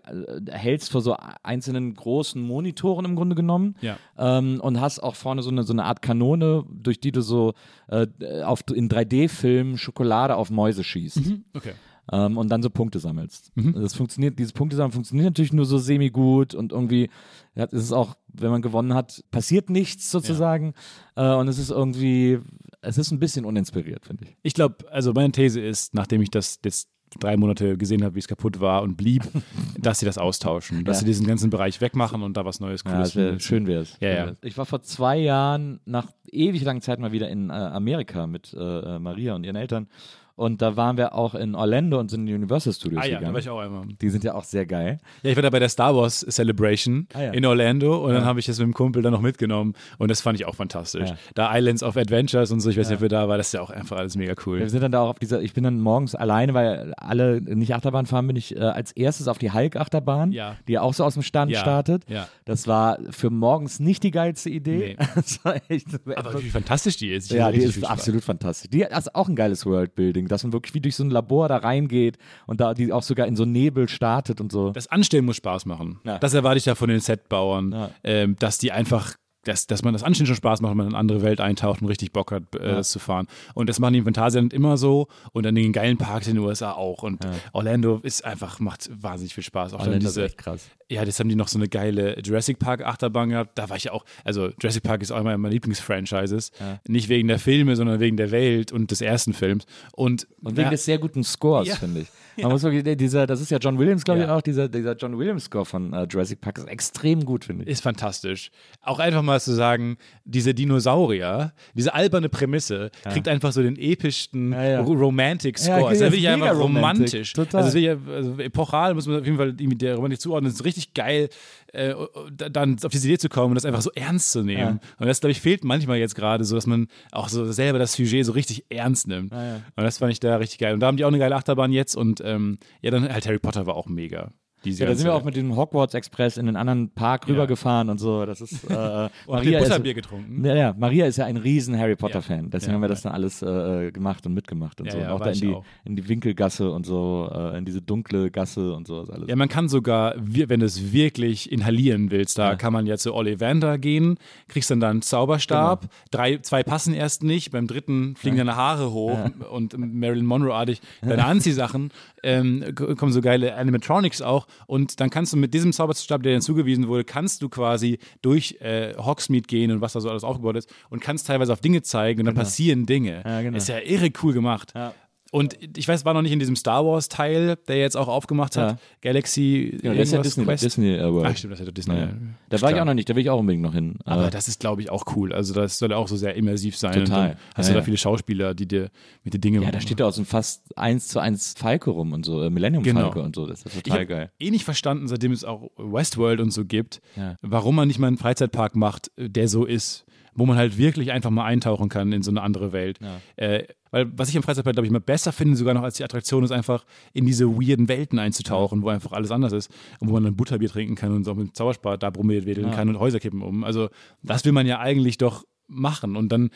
hältst vor so einzelnen großen Monitoren im Grunde genommen Ja. ähm, und hast auch vorne so eine, so eine Art Kanone, durch die du so äh, auf, in 3D-Filmen Schokolade auf Mäuse schießt. Okay. Ähm, und dann so Punkte sammelst. Mhm. Das funktioniert, dieses Punktesammeln funktioniert natürlich nur so semi-gut und irgendwie ja, ist es auch, wenn man gewonnen hat, passiert nichts sozusagen. Äh, und es ist irgendwie, es ist ein bisschen uninspiriert, finde ich. Ich glaube, also meine These ist, nachdem ich das jetzt drei Monate gesehen habe, wie es kaputt war und blieb, dass sie das austauschen, dass Ja. sie diesen ganzen Bereich wegmachen und da was Neues Ja, Cooles es wär, schön wäre es. Ja, ja. Ich war vor zwei Jahren nach ewig langer Zeit mal wieder in äh, Amerika mit äh, äh, Maria und ihren Eltern. Und da waren wir auch in Orlando und sind in die Universal Studios Ah ja, da gegangen. war ich auch einmal. die sind ja auch sehr geil. Ja, ich war da bei der Star Wars Celebration Ah, ja. in Orlando und dann Ja. habe ich das mit dem Kumpel dann noch mitgenommen und das fand ich auch fantastisch. Ja. Da Islands of Adventures und so, ich weiß nicht, ob wir da war, das ist ja auch einfach alles mega cool. Wir sind dann da auch auf dieser, ich bin dann morgens alleine, weil alle nicht Achterbahn fahren, bin ich äh, als erstes auf die Hulk-Achterbahn, die auch so aus dem Stand startet. Das war für morgens nicht die geilste Idee. Nee. Das war echt Aber wie fantastisch die ist. Ich ja, die ist absolut fantastisch. Die ist auch ein geiles Worldbuilding, dass man wirklich wie durch so ein Labor da reingeht und da die auch sogar in so Nebel startet und so. Das Anstellen muss Spaß machen. Ja. Das erwarte ich ja von den Setbauern, Ja. ähm, dass die einfach, dass, dass man das Anstellen schon Spaß macht, wenn man in eine andere Welt eintaucht und richtig Bock hat, äh, Ja. das zu fahren. Und das machen die im Phantasialand immer so und an den geilen Parks in den USA auch. Und Orlando ist einfach, macht wahnsinnig viel Spaß. Auch Orlando ist diese, echt krass. Ja, das haben die noch so eine geile Jurassic Park Achterbahn gehabt. Da war ich ja auch, also Jurassic Park ist auch immer meiner Lieblingsfranchises. Nicht wegen der Filme, sondern wegen der Welt und des ersten Films. Und, Und wegen ja, des sehr guten Scores, Ja. finde ich. Man muss wirklich, dieser, das ist ja John Williams, glaube ich, auch, dieser, dieser John Williams-Score von äh, Jurassic Park ist extrem gut, finde ich. ist fantastisch. Auch einfach mal zu sagen, diese Dinosaurier, diese alberne Prämisse, kriegt einfach so den epischsten Ja, ja. Ro- Romantic Ja, Score. okay, es ist das ja wirklich ist mega einfach romantisch. Total. Also, ist ja, also epochal muss man auf jeden Fall irgendwie der Romantik zuordnen. Es ist richtig geil, äh, dann auf diese Idee zu kommen und das einfach so ernst zu nehmen. Und das, glaube ich, fehlt manchmal jetzt gerade so, dass man auch so selber das Sujet so richtig ernst nimmt. ja. Und das fand ich da richtig geil. Und da haben die auch eine geile Achterbahn jetzt und ähm, ja, dann halt Harry Potter war auch mega. Ja, da sind wir auch mit dem Hogwarts Express in einen anderen Park rübergefahren und so. Das ist äh, Maria ist, getrunken? ja, ja, Maria ist ja ein riesen Harry Potter Fan. Deswegen Ja, haben wir das dann alles äh, gemacht und mitgemacht und Ja, so. ja, und auch da in die, auch. in die Winkelgasse und so, äh, in diese dunkle Gasse und so alles. Ja, man kann sogar, wenn du es wirklich inhalieren willst, da Ja. kann man ja zu Ollivander gehen, kriegst dann da einen Zauberstab, Genau. drei, zwei passen erst nicht, beim dritten fliegen deine Haare hoch und Marilyn Monroe-artig deine Anziehsachen, ähm, kommen so geile Animatronics auch und dann kannst du mit diesem Zauberstab, der dir zugewiesen wurde, kannst du quasi durch äh, Hogsmeade gehen und was da so alles aufgebaut ist und kannst teilweise auf Dinge zeigen und dann passieren Dinge. Ja, genau. Ist ja irre cool gemacht. Ja. Und ich weiß, war noch nicht in diesem Star Wars Teil, der jetzt auch aufgemacht hat. Ja. Galaxy. Ja, das ist ja Disney, Quest. Disney äh, World. Ach, stimmt, das ist ja Disney. Ja. Da war ich auch noch nicht, da will ich auch unbedingt noch hin. Aber Äh, das ist, glaube ich, auch cool. Also, das soll ja auch so sehr immersiv sein. Total. hast Ja, du da viele Schauspieler, die dir mit den Dingen ja, da steht da auch so ein fast eins zu eins Falke rum und so, äh, Millennium Genau. Falke und so. Das ist Ich total habe geil. eh nicht verstanden, seitdem es auch Westworld und so gibt, warum man nicht mal einen Freizeitpark macht, der so ist, wo man halt wirklich einfach mal eintauchen kann in so eine andere Welt. Äh, weil was ich im Freizeitpark, glaube ich, immer besser finde, sogar noch als die Attraktion, ist einfach in diese weirden Welten einzutauchen, wo einfach alles anders ist und wo man dann Butterbier trinken kann und so mit dem Zauberspat da brummeln wedeln kann und Häuser kippen um. Also das will man ja eigentlich doch machen und dann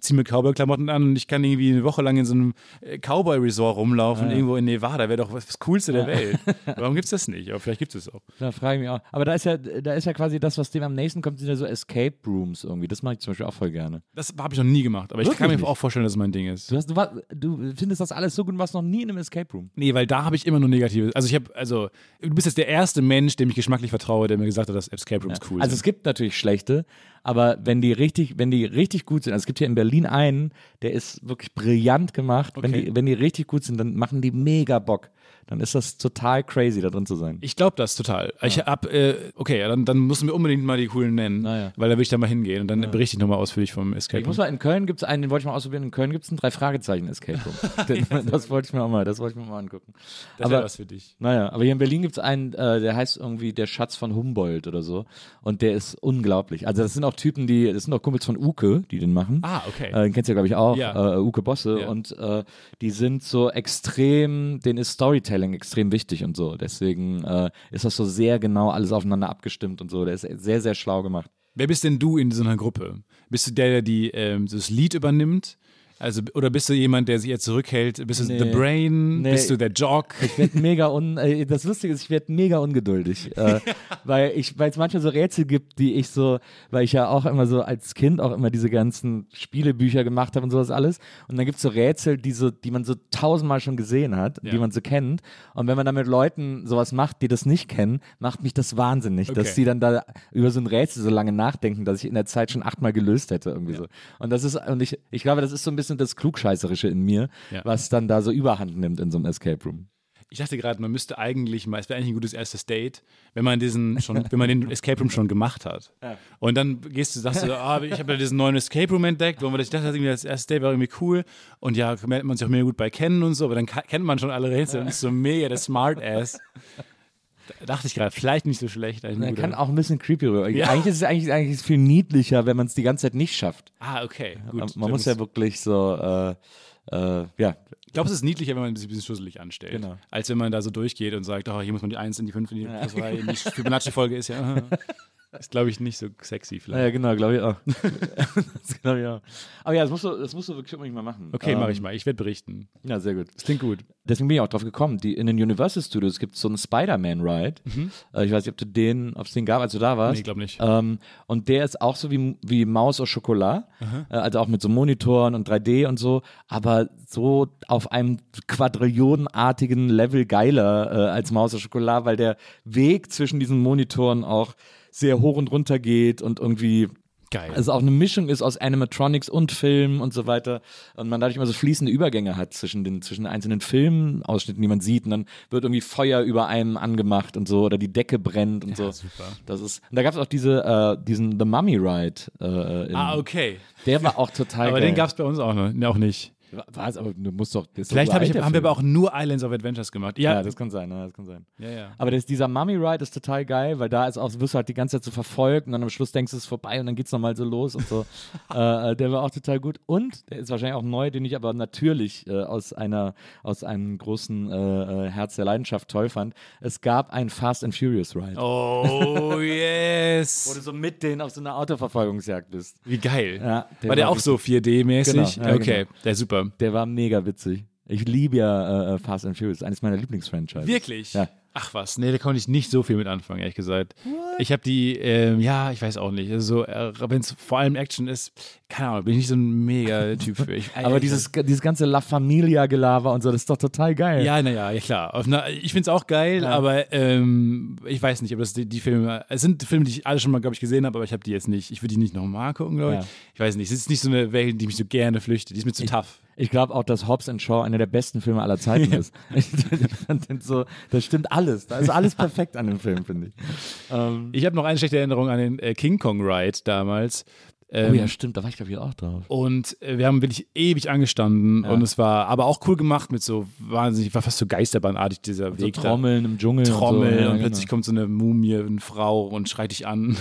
ziehen wir Cowboy-Klamotten an und ich kann irgendwie eine Woche lang in so einem äh, Cowboy-Resort rumlaufen, irgendwo in Nevada, wäre doch was, das Coolste der Welt. Warum gibt es das nicht? Aber vielleicht gibt es es auch. Da frage ich mich auch. Aber da ist ja, da ist ja quasi das, was dem am nächsten kommt, sind ja so Escape Rooms irgendwie. Das mache ich zum Beispiel auch voll gerne. Das habe ich noch nie gemacht, aber ich Wirklich kann mir nicht? auch vorstellen, dass es mein Ding ist. Du, hast, du, war, du findest das alles so gut und warst noch nie in einem Escape Room. Nee, weil da habe ich immer nur negative. Also ich habe, also du bist jetzt der erste Mensch, dem ich geschmacklich vertraue, der mir gesagt hat, dass Escape Rooms cool also es sind. gibt natürlich schlechte, aber wenn die richtig, wenn die richtig gut sind, also es gibt hier in Berlin einen, der ist wirklich brillant gemacht. Wenn, Okay. die, wenn die richtig gut sind, dann machen die mega Bock. Dann ist das total crazy, da drin zu sein. Ich glaube das total. Ich hab, äh, okay, ja, dann, dann müssen wir unbedingt mal die coolen nennen, ja. weil da will ich dann mal hingehen und dann berichte ich nochmal ausführlich vom Escape Ich muss Room. mal, in Köln gibt es einen, den wollte ich mal ausprobieren. In Köln gibt es einen Drei-Fragezeichen-Escape Room. Den- das wollte ich mir auch mal, das wollte ich mir mal angucken. Das wäre aber- was für dich. Naja, aber hier in Berlin gibt es einen, äh, der heißt irgendwie der Schatz von Humboldt oder so. Und der ist unglaublich. Also das sind auch Typen, die, das sind auch Kumpels von Uke, die den machen. Ah, okay. Äh, den kennst du ja, glaube ich, auch, Ja. äh, Uke Bosse. Ja. Und äh, die sind so extrem, denen ist Storytelling extrem wichtig und so. Deswegen äh, ist das so sehr genau alles aufeinander abgestimmt und so. Der ist sehr, sehr schlau gemacht. Wer bist denn du in so einer Gruppe? Bist du der, der die, ähm, das Lied übernimmt? Also, oder bist du jemand, der sich eher zurückhält? Bist du Nee. The Brain? Nee. Bist du der Jock? Ich werde mega un. Äh, das Lustige ist, ich werde mega ungeduldig, äh, weil ich, weil es manchmal so Rätsel gibt, die ich so, weil ich ja auch immer so als Kind auch immer diese ganzen Spielebücher gemacht habe und sowas alles. Und dann gibt es so Rätsel, die so, die man so tausendmal schon gesehen hat, Ja. die man so kennt. Und wenn man dann mit Leuten sowas macht, die das nicht kennen, macht mich das wahnsinnig, Okay. dass sie dann da über so ein Rätsel so lange nachdenken, dass ich in der Zeit schon achtmal gelöst hätte irgendwie so. Und das ist, und ich, ich glaube, das ist so ein bisschen das Klugscheißerische in mir, Ja. was dann da so Überhand nimmt in so einem Escape Room. Ich dachte gerade, man müsste eigentlich mal, es wäre eigentlich ein gutes erstes Date, wenn man diesen schon, wenn man den Escape Room schon gemacht hat. Und dann gehst du, sagst du, ah, ich habe ja diesen neuen Escape Room entdeckt, wo man das, ich dachte, das, erste Date war irgendwie cool. Und ja, lernt man sich auch mega gut bei kennen und so, aber dann kennt man schon alle Rätsel und ist so mega der Smartass. Da dachte ich gerade, vielleicht nicht so schlecht. guter- kann auch ein bisschen creepy rüber. Ja. Eigentlich ist es eigentlich, eigentlich ist es viel niedlicher, wenn man es die ganze Zeit nicht schafft. ah, okay. Gut. man man muss ja wirklich so, äh, äh, ja, Ich glaube, es ist niedlicher, wenn man sich ein bisschen schusselig anstellt. Genau. Als wenn man da so durchgeht und sagt, oh, hier muss man die 1 in die 5 in die plus 3 in die Fibonacci-Folge ist ja. Ist, glaube ich, nicht so sexy vielleicht. ja genau, glaube ich auch. das glaube ich auch. Aber ja, das musst du, das musst du wirklich unbedingt mal machen. Okay, ähm, mache ich mal. Ich werde berichten. Ja, sehr gut. Das klingt gut. Deswegen bin ich auch drauf gekommen. Die, in den Universal Studios gibt es so einen Spider-Man-Ride. Äh, ich weiß nicht, ob du den, ob es den gab, als du da warst. Mhm. Nee, ich glaube nicht. Ähm, und der ist auch so wie, wie Maus au Chocolat, äh, also auch mit so Monitoren und 3D und so, aber so auf einem quadrillionenartigen Level geiler äh, als Maus au Chocolat, weil der Weg zwischen diesen Monitoren auch sehr hoch und runter geht und irgendwie Geil. also auch eine Mischung ist aus Animatronics und Film und so weiter und man dadurch immer so fließende Übergänge hat zwischen den zwischen einzelnen Filmausschnitten, die man sieht und dann wird irgendwie Feuer über einem angemacht und so oder die Decke brennt und so. super. Das ist und da gab es auch diese äh, diesen The Mummy Ride. Äh, in, ah, okay. Der war auch total Aber geil. den gab es bei uns auch noch, ne, auch nicht. Was? Aber du musst doch. Vielleicht hab ich, haben wir aber auch nur Islands of Adventures gemacht. Ja, Ja, das kann sein, ja, das kann sein. ja, ja. Aber das, dieser Mummy Ride ist total geil, weil da ist auch, wirst du halt die ganze Zeit so verfolgt und dann am Schluss denkst du, es ist vorbei und dann geht's nochmal so los und so. äh, äh, der war auch total gut. Und der ist wahrscheinlich auch neu, den ich aber natürlich äh, aus einer, aus einem großen äh, äh, Herz der Leidenschaft toll fand. Es gab einen Fast and Furious Ride. Oh, Wo du yes. so mit denen auf so einer Autoverfolgungsjagd bist. Wie geil. Ja, der war der war auch so 4D-mäßig? Genau, ja, okay, genau. der ist super. Der war mega witzig. Ich liebe ja äh, Fast and Furious, eines meiner Lieblingsfranchises. Wirklich? Ja. Ach was, nee, da konnte ich nicht so viel mit anfangen, ehrlich gesagt. Ich habe die, ähm, ja, ich weiß auch nicht. Also, äh, wenn es vor allem Action ist, keine Ahnung, bin ich nicht so ein Mega-Typ für. Ich, Aber dieses, dieses ganze La Familia-Gelaber und so, das ist doch total geil. Ja, naja, ja klar. Einer, ich finde es auch geil, Ja. aber ähm, ich weiß nicht, ob das die, die Filme, es sind Filme, die ich alle schon mal, glaube ich, gesehen habe, aber ich habe die jetzt nicht, ich würde die nicht nochmal gucken, glaube ich. Ja. Ich weiß nicht, es ist nicht so eine Welt, die mich so gerne flüchtet, die ist mir zu tough. Ich glaube auch, dass Hobbs and Shaw einer der besten Filme aller Zeiten ist. So, das stimmt alles. Da ist alles perfekt an dem Film, finde ich. Ähm, Ich habe noch eine schlechte Erinnerung an den äh, King Kong Ride damals. Ähm, oh ja, stimmt, da war ich glaube ich auch drauf. Und äh, wir haben wirklich ewig angestanden Ja. und es war aber auch cool gemacht mit so wahnsinnig, war fast so geisterbahnartig dieser So Weg da. Trommeln im Dschungel. Trommeln und, so. und, Ja, plötzlich genau. kommt so eine Mumie, eine Frau und schreit dich an.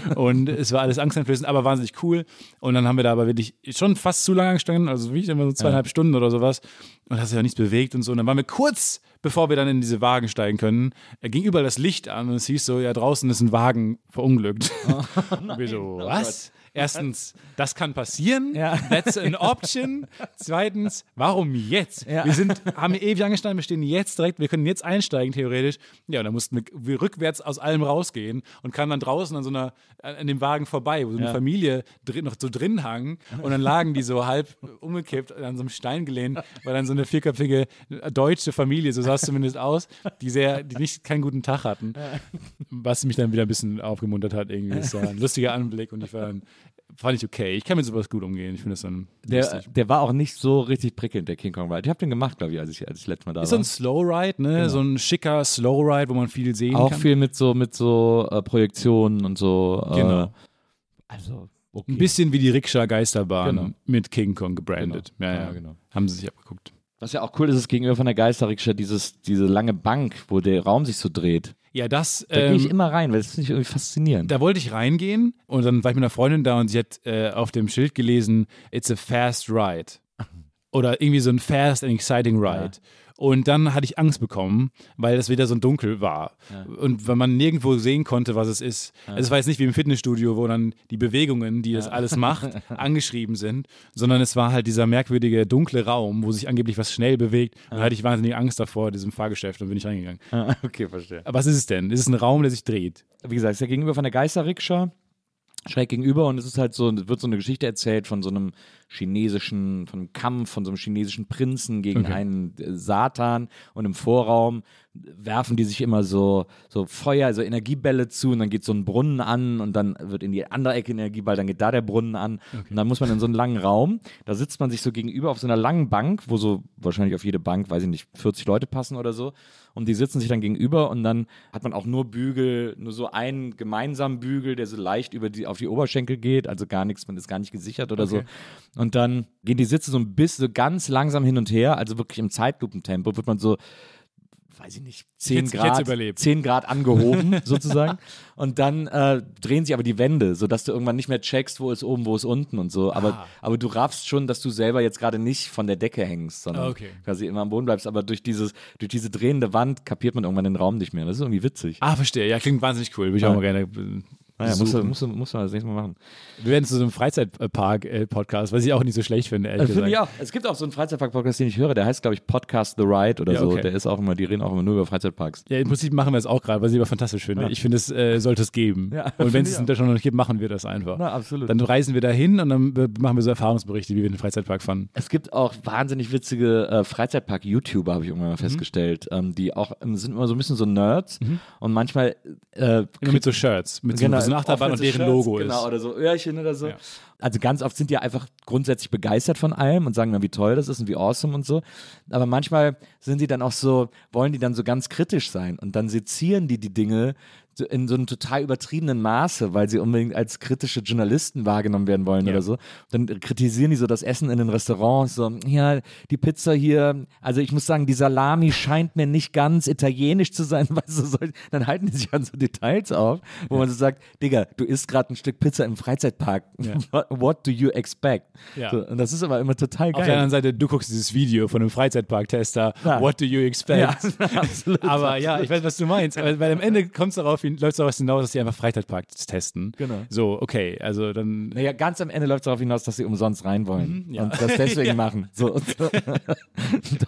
und es war alles angsteinflößend, aber wahnsinnig cool. Und dann haben wir da aber wirklich schon fast zu lange gestanden, also wie ich immer so zweieinhalb Stunden oder sowas. Und hat sich ja nichts bewegt und so. Und dann waren wir kurz, bevor wir dann in diese Wagen steigen können, äh, ging überall das Licht an und es hieß so, ja, draußen ist ein Wagen verunglückt. und wir so, was? Erstens, das kann passieren. Ja. That's an option. Zweitens, warum jetzt? Ja. Wir sind, haben ewig angestanden, wir stehen jetzt direkt, wir können jetzt einsteigen, theoretisch. Ja, und dann mussten wir, wir rückwärts aus allem rausgehen und kamen dann draußen an so einer, an dem Wagen vorbei, wo so eine Ja. Familie drin, noch so drin hang. Und dann lagen die so halb umgekippt an so einem Stein gelehnt, weil dann so eine vierköpfige deutsche Familie, so sah es zumindest aus, die sehr, die nicht keinen guten Tag hatten. Was mich dann wieder ein bisschen aufgemuntert hat, irgendwie. Das war ein lustiger Anblick und ich war dann, fand ich okay. Ich kann mit sowas gut umgehen. Ich finde das dann Der, lustig. der war auch nicht so richtig prickelnd, der King Kong Ride. Ich habe den gemacht, glaube ich, als ich, als ich letztes Mal da Ist so war. ein Slow Ride, ne? So ein schicker Slow Ride, wo man viel sehen auch kann. viel mit so, mit so äh, Projektionen und so. Äh, Genau. Also, okay. Ein bisschen wie die Rikscha Geisterbahn Genau. mit King Kong gebrandet. Genau. Ja, ja, Ja, genau. Haben sie sich abgeguckt. Was ja auch cool ist, ist gegenüber von der Geisterrikscha dieses, diese lange Bank, wo der Raum sich so dreht. Ja, das. Da gehe ich ähm, immer rein, weil das finde ich irgendwie faszinierend. Da wollte ich reingehen und dann war ich mit einer Freundin da und sie hat äh, auf dem Schild gelesen, it's a fast ride. Oder irgendwie so ein fast and exciting ride. Und dann hatte ich Angst bekommen, weil es wieder so dunkel war. Und weil man nirgendwo sehen konnte, was es ist. Also es war jetzt nicht wie im Fitnessstudio, wo dann die Bewegungen, die das alles macht, angeschrieben sind, sondern es war halt dieser merkwürdige dunkle Raum, wo sich angeblich was schnell bewegt. Und da hatte ich wahnsinnig Angst davor, diesem Fahrgeschäft, und bin ich reingegangen. Okay, verstehe. Aber was ist es denn? Ist es ein Raum, der sich dreht? Wie gesagt, es ist ja gegenüber von der Geisterrikscha, schräg gegenüber und es ist halt so, es wird so eine Geschichte erzählt von so einem chinesischen, von einem Kampf, von so einem chinesischen Prinzen gegen Okay. einen äh, Satan. Und im Vorraum werfen die sich immer so, so Feuer, also Energiebälle zu und dann geht so ein Brunnen an und dann wird in die andere Ecke Energieball, dann geht da der Brunnen an. Und dann muss man in so einen langen Raum, da sitzt man sich so gegenüber auf so einer langen Bank, wo so wahrscheinlich auf jede Bank, weiß ich nicht, 40 Leute passen oder so. Und die sitzen sich dann gegenüber und dann hat man auch nur Bügel, nur so einen gemeinsamen Bügel, der so leicht über die, auf die Oberschenkel geht, also gar nichts, man ist gar nicht gesichert oder so. Und dann gehen die Sitze so ein bisschen, so ganz langsam hin und her, also wirklich im Zeitlupentempo wird man so weiß ich nicht, 10 Jetzt- jetzt Grad, überlebt. 10 Grad angehoben sozusagen. Und dann äh, drehen sich aber die Wände, sodass du irgendwann nicht mehr checkst, wo ist oben, wo ist unten und so. Aber, Ah. aber du raffst schon, dass du selber jetzt gerade nicht von der Decke hängst, sondern okay. quasi immer am Boden bleibst. Aber durch, dieses, durch diese drehende Wand kapiert man irgendwann den Raum nicht mehr. Das ist irgendwie witzig. Ah, verstehe. Ja, klingt wahnsinnig cool. Würde ich Ja. auch mal gerne. Äh, Naja, musst, du, musst, du, musst du das nächste Mal machen. Wir werden zu so einem Freizeitpark-Podcast, was ich auch nicht so schlecht finde, ehrlich Äh, Finde ich auch. Es gibt auch so einen Freizeitpark-Podcast, den ich höre, der heißt, glaube ich, Podcast The Ride oder Ja, so. okay. Der ist auch immer, die reden auch immer nur über Freizeitparks. Ja, im Prinzip machen wir es auch gerade, was ich aber fantastisch finde. Ja. Ich finde, es äh, sollte es geben. Ja, und wenn es da schon noch nicht gibt, machen wir das einfach. Na, absolut. Dann reisen wir dahin und dann äh, machen wir so Erfahrungsberichte, wie wir den Freizeitpark fanden. Es gibt auch wahnsinnig witzige äh, Freizeitpark-YouTuber, habe ich irgendwann Mhm. mal festgestellt, ähm, die auch ähm, sind immer so ein bisschen so Nerds und manchmal äh, mit so Shirts, mit Genau, so einer Achterbahn und deren Shirts, Logo genau, ist. oder so Öhrchen oder so. Ja. Also ganz oft sind die einfach grundsätzlich begeistert von allem und sagen dann, wie toll das ist und wie awesome und so. Aber manchmal sind die dann auch so, wollen die dann so ganz kritisch sein und dann sezieren die die Dinge in so einem total übertriebenen Maße, weil sie unbedingt als kritische Journalisten wahrgenommen werden wollen Ja. oder so. Dann kritisieren die so das Essen in den Restaurants, so, ja, die Pizza hier, also ich muss sagen, die Salami scheint mir nicht ganz italienisch zu sein, weißt du, so, dann halten die sich an so Details auf, wo man so sagt, Digga, du isst gerade ein Stück Pizza im Freizeitpark. What, what do you expect? Ja. So, und das ist aber immer total Auf der geil. anderen Seite, du guckst dieses Video von einem Freizeitpark-Tester, Ja. what do you expect? Ja, absolut. Aber ja, ich weiß, was du meinst. Aber, weil am Ende kommt es darauf, hin- läuft es darauf hinaus, dass die einfach Freizeitparks testen. Genau. So, okay, also dann. Naja, ganz am Ende läuft es darauf hinaus, dass sie umsonst rein wollen Mhm, ja. und das deswegen machen. So, und so.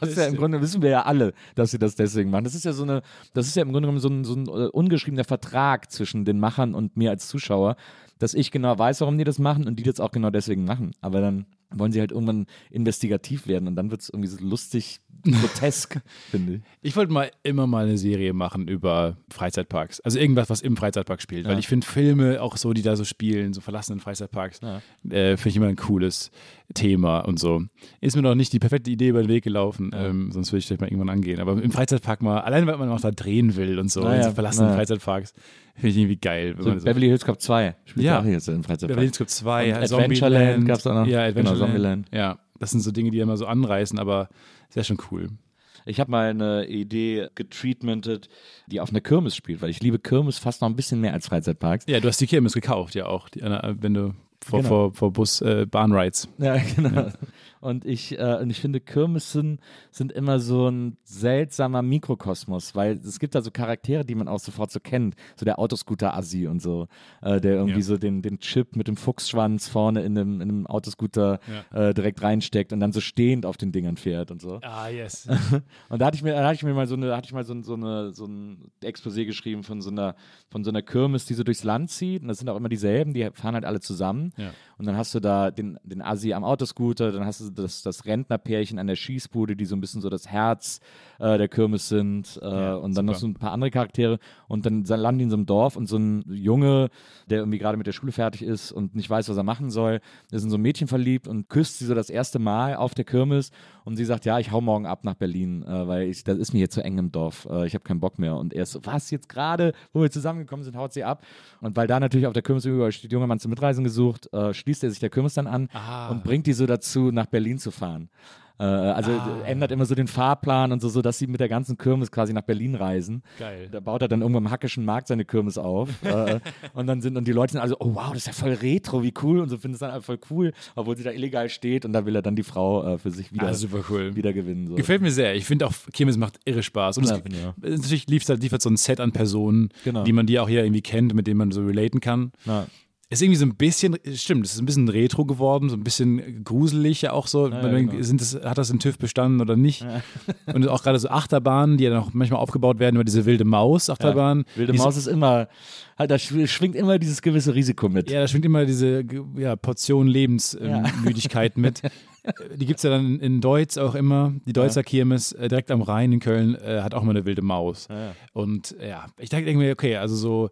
Das ist ja im Grunde, wissen wir ja alle, dass sie das deswegen machen. Das ist ja so eine, das ist ja im Grunde genommen so ein, so ein äh, ungeschriebener Vertrag zwischen den Machern und mir als Zuschauer, dass ich genau weiß, warum die das machen und die das auch genau deswegen machen. Aber dann wollen sie halt irgendwann investigativ werden und dann wird es irgendwie so lustig, grotesk, finde ich. Ich wollte mal immer mal eine Serie machen über Freizeitparks. Also irgendwas, was im Freizeitpark spielt. Weil Ja. ich finde Filme auch so, die da so spielen, so verlassenen Freizeitparks, Ja. äh, finde ich immer ein cooles Thema und so. Ist mir noch nicht die perfekte Idee über den Weg gelaufen, ähm, sonst würde ich vielleicht mal irgendwann angehen. Aber im Freizeitpark mal, allein weil man auch da drehen will und so, Na in ja, so verlassenen na ja. Freizeitparks, finde ich irgendwie geil. So so, Beverly Hills Cop 2 spielt Ja. ja auch jetzt im Freizeitpark. Beverly Hills Cop 2, Und ja, Adventureland Zombieland. gab's auch noch. Ja, Genau, Adventureland. Zombieland. Ja, das sind so Dinge, die immer so anreißen, aber sehr schon cool. Ich habe mal eine Idee getreatmentet, die auf einer Kirmes spielt, weil ich liebe Kirmes fast noch ein bisschen mehr als Freizeitparks. Ja, du hast die Kirmes gekauft, ja auch, die, äh, wenn du vor, Genau. vor, vor Bus, äh, Bahnrides. Ja, genau. Und ich, äh, und ich finde, Kirmessen sind immer so ein seltsamer Mikrokosmos, weil es gibt da so Charaktere, die man auch sofort so kennt. So der Autoscooter-Assi und so, äh, der irgendwie Ja. so den, den Chip mit dem Fuchsschwanz vorne in einem, in einem Autoscooter äh, direkt reinsteckt und dann so stehend auf den Dingern fährt und so. Ah, yes. Und da hatte ich mir, da hatte ich mir mal so eine, hatte ich mal so, so eine, so ein Exposé geschrieben von so einer, von so einer Kirmes, die so durchs Land zieht. Und das sind auch immer dieselben, die fahren halt alle zusammen. Ja. Und dann hast du da den, den Assi am Autoscooter, dann hast du das, das Rentnerpärchen an der Schießbude, die so ein bisschen so das Herz äh, der Kirmes sind. Äh, Ja, und dann noch super. so ein paar andere Charaktere. Und dann landen die in so einem Dorf und so ein Junge, der irgendwie gerade mit der Schule fertig ist und nicht weiß, was er machen soll, ist in so ein Mädchen verliebt und küsst sie so das erste Mal auf der Kirmes. Und sie sagt, ja, ich hau morgen ab nach Berlin, äh, weil ich, das ist mir hier zu eng im Dorf. Äh, ich habe keinen Bock mehr. Und er ist so, was jetzt gerade, wo wir zusammengekommen sind, haut sie ab. Und weil da natürlich auf der Kirmes überall steht, junger Mann zum Mitreisen gesucht, äh, schließt er sich der Kirmes dann an Ah. und bringt die so dazu, nach Berlin zu fahren. Äh, also Ah. ändert immer so den Fahrplan und so, so, dass sie mit der ganzen Kirmes quasi nach Berlin reisen. Geil. Da baut er dann irgendwann am Hackischen Markt seine Kirmes auf. äh, und dann sind und die Leute sind also, oh wow, das ist ja voll retro, wie cool. Und so finden es dann einfach voll cool, obwohl sie da illegal steht und da will er dann die Frau äh, für sich wieder, Ah, super cool. wieder gewinnen. So. Gefällt mir sehr. Ich finde auch, Kirmes macht irre Spaß. Und Ja, es, es natürlich liefert, liefert so ein Set an Personen, Genau. die man die auch hier irgendwie kennt, mit denen man so relaten kann. Ja. Ist irgendwie so ein bisschen, stimmt, es ist ein bisschen retro geworden, so ein bisschen gruselig ja auch so. man denkt, genau. sind das, hat das in TÜV bestanden oder nicht? Und auch gerade so Achterbahnen, die ja noch manchmal aufgebaut werden über diese wilde Maus-Achterbahn. Wilde Die Maus ist immer, halt, da schw- schwingt immer dieses gewisse Risiko mit. Ja, da schwingt immer diese ja, Portion Lebensmüdigkeit mit. Äh, Die gibt es ja dann in Deutz auch immer. Die Deutzer Kirmes äh, direkt am Rhein in Köln äh, hat auch immer eine wilde Maus. Und äh, ja, ich denke mir, okay, also so,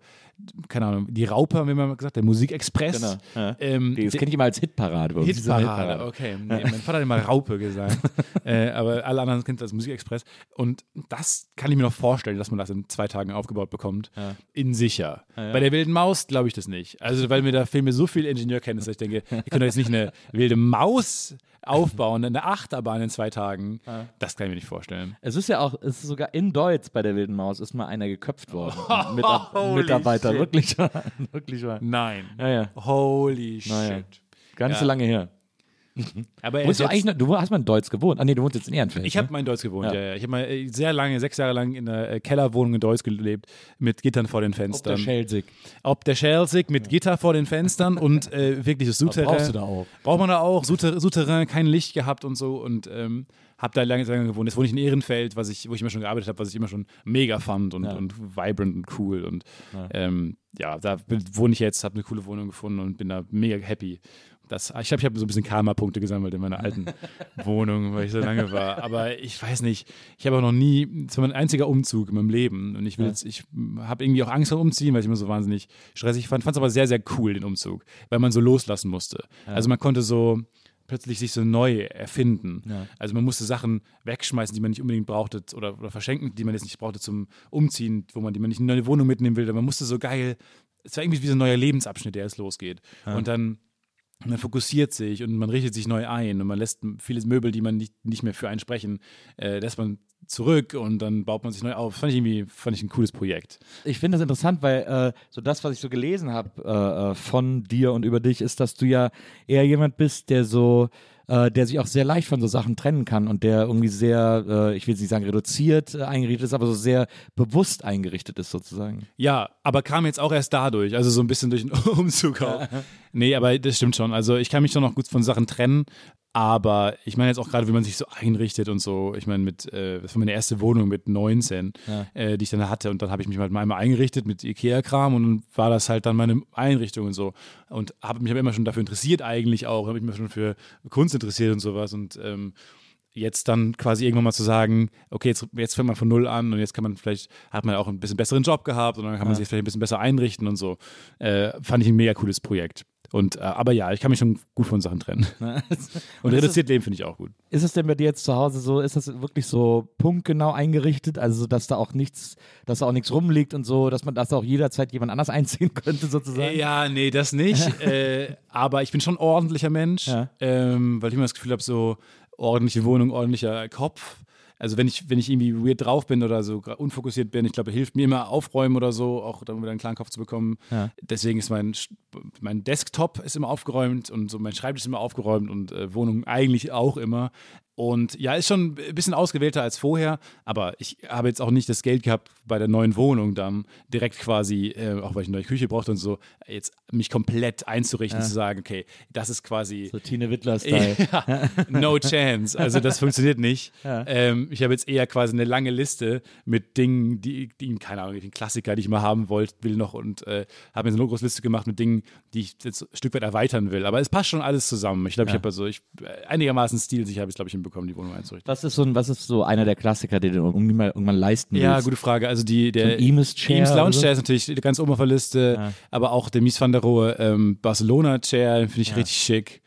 keine Ahnung, die Raupe, haben wir mal gesagt, der Musikexpress. Genau, ja. Ähm, Das kenne ich immer als Hitparade. Diese Hitparade, okay. Nee, mein Vater hat immer Raupe gesagt. äh, aber alle anderen kennen es als Musikexpress. Und das kann ich mir noch vorstellen, dass man das in zwei Tagen aufgebaut bekommt. In sicher. Bei der wilden Maus glaube ich das nicht. Also, weil mir da fehlen mir so viel Ingenieurkenntnis, dass ich denke, ich könnte jetzt nicht eine wilde Maus aufbauen, eine Achterbahn in zwei Tagen. Das kann ich mir nicht vorstellen. Es ist ja auch, es ist sogar in Deutsch bei der Wilden Maus ist mal einer geköpft worden. Mitab Holy Mitarbeiter, shit. wirklich wahr. wirklich wahr. Nein. Ja, ja. Holy shit. Naja. Gar nicht Ja. so lange her. Aber er Wohnst du, eigentlich noch, du hast mal in Deutsch gewohnt. Ah nee, du wohnst jetzt in Ehrenfeld. Ich ne? habe mal in Deutsch gewohnt, Ja. ja. ja. Ich habe mal äh, sehr lange, sechs Jahre lang in einer äh, Kellerwohnung in Deutsch gelebt, mit Gittern vor den Ob der Fenstern. Schelsig. Ob der Schelsig mit Gitter vor den Fenstern und äh, wirklich das Souterrain. brauchst du da auch. Braucht man da auch. Souter Souterrain, kein Licht gehabt und so und ähm, habe da lange, lange gewohnt. Jetzt wohne ich in Ehrenfeld, was ich, wo ich immer schon gearbeitet habe, was ich immer schon mega fand und, Ja. und vibrant und cool. Und ja, ähm, ja da bin- wohne ich jetzt, habe eine coole Wohnung gefunden und bin da mega happy. Das, ich glaube, ich habe so ein bisschen Karma-Punkte gesammelt in meiner alten Wohnung, weil ich so lange war. Aber ich weiß nicht, ich habe auch noch nie, das war mein einziger Umzug in meinem Leben. Und ich will jetzt, ich habe irgendwie auch Angst vor Umziehen, weil ich immer so wahnsinnig stressig fand. Fand es aber sehr, sehr cool, den Umzug, weil man so loslassen musste. Also man konnte so plötzlich sich so neu erfinden. Also man musste Sachen wegschmeißen, die man nicht unbedingt brauchte oder, oder verschenken, die man jetzt nicht brauchte zum Umziehen, wo man die man nicht in eine neue Wohnung mitnehmen will. Man musste so geil, es war irgendwie wie so ein neuer Lebensabschnitt, der jetzt losgeht. Und dann man fokussiert sich und man richtet sich neu ein und man lässt viele Möbel, die man nicht, nicht mehr für einen sprechen, äh, lässt man zurück und dann baut man sich neu auf. Fand ich irgendwie fand ich ein cooles Projekt. Ich finde das interessant, weil äh, so das, was ich so gelesen habe äh, äh, von dir und über dich, ist, dass du ja eher jemand bist, der so, äh, der sich auch sehr leicht von so Sachen trennen kann und der irgendwie sehr, äh, ich will nicht sagen reduziert äh, eingerichtet ist, aber so sehr bewusst eingerichtet ist sozusagen. Ja, aber kam jetzt auch erst dadurch, also so ein bisschen durch den Umzug auch. Nee, aber das stimmt schon. Also ich kann mich schon noch gut von Sachen trennen, aber ich meine jetzt auch gerade, wie man sich so einrichtet und so. Ich meine, mit, äh, das war meine erste Wohnung mit 19, äh, die ich dann hatte und dann habe ich mich halt mal einmal eingerichtet mit Ikea-Kram und dann war das halt dann meine Einrichtung und so. Und habe mich aber immer schon dafür interessiert eigentlich auch, habe mich immer schon für Kunst interessiert und sowas und ähm, jetzt dann quasi irgendwann mal zu sagen, okay, jetzt, jetzt fängt man von null an und jetzt kann man vielleicht, hat man auch ein bisschen besseren Job gehabt und dann kann man sich vielleicht ein bisschen besser einrichten und so. Äh, fand ich ein mega cooles Projekt. Und, äh, aber ja, ich kann mich schon gut von Sachen trennen. Und reduziert Leben finde ich auch gut. Ist es denn bei dir jetzt zu Hause so, ist das wirklich so punktgenau eingerichtet, also dass da auch nichts, dass da auch nichts rumliegt und so, dass man, dass da auch jederzeit jemand anders einziehen könnte sozusagen? Ja, nee, das nicht. äh, aber ich bin schon ordentlicher Mensch, Ja. ähm, weil ich immer das Gefühl habe, so ordentliche Wohnung, ordentlicher Kopf. Also wenn ich, wenn ich irgendwie weird drauf bin oder so unfokussiert bin, ich glaube, hilft mir immer aufräumen oder so, auch dann wieder einen klaren Kopf zu bekommen. Deswegen ist mein, mein Desktop ist immer aufgeräumt und so mein Schreibtisch ist immer aufgeräumt und äh, Wohnung eigentlich auch immer. Und ja, ist schon ein bisschen ausgewählter als vorher, aber ich habe jetzt auch nicht das Geld gehabt, bei der neuen Wohnung dann direkt quasi, äh, auch weil ich eine neue Küche brauchte und so, jetzt mich komplett einzurichten, zu sagen, okay, das ist quasi So Tine Wittler-Style. ja, no chance. Also das funktioniert nicht. Ähm, ich habe jetzt eher quasi eine lange Liste mit Dingen, die, die keine Ahnung, den Klassiker, die ich mal haben wollte, will noch und äh, habe mir so eine große Liste gemacht mit Dingen, die ich jetzt ein Stück weit erweitern will. Aber es passt schon alles zusammen. Ich glaube, ich habe also ich, äh, einigermaßen stilsicher habe ich, glaube ich, hinbekommen, die Wohnung einzurichten. Was ist so ein, was ist so einer der Klassiker, den du irgendwie mal, irgendwann leisten willst? Ja, gute Frage. Also die, der So Eames Chair Eames Lounge oder so? Chair ist natürlich ganz oben auf der Liste, aber auch der Mies van der Rohe ähm, Barcelona Chair den finde ich richtig schick.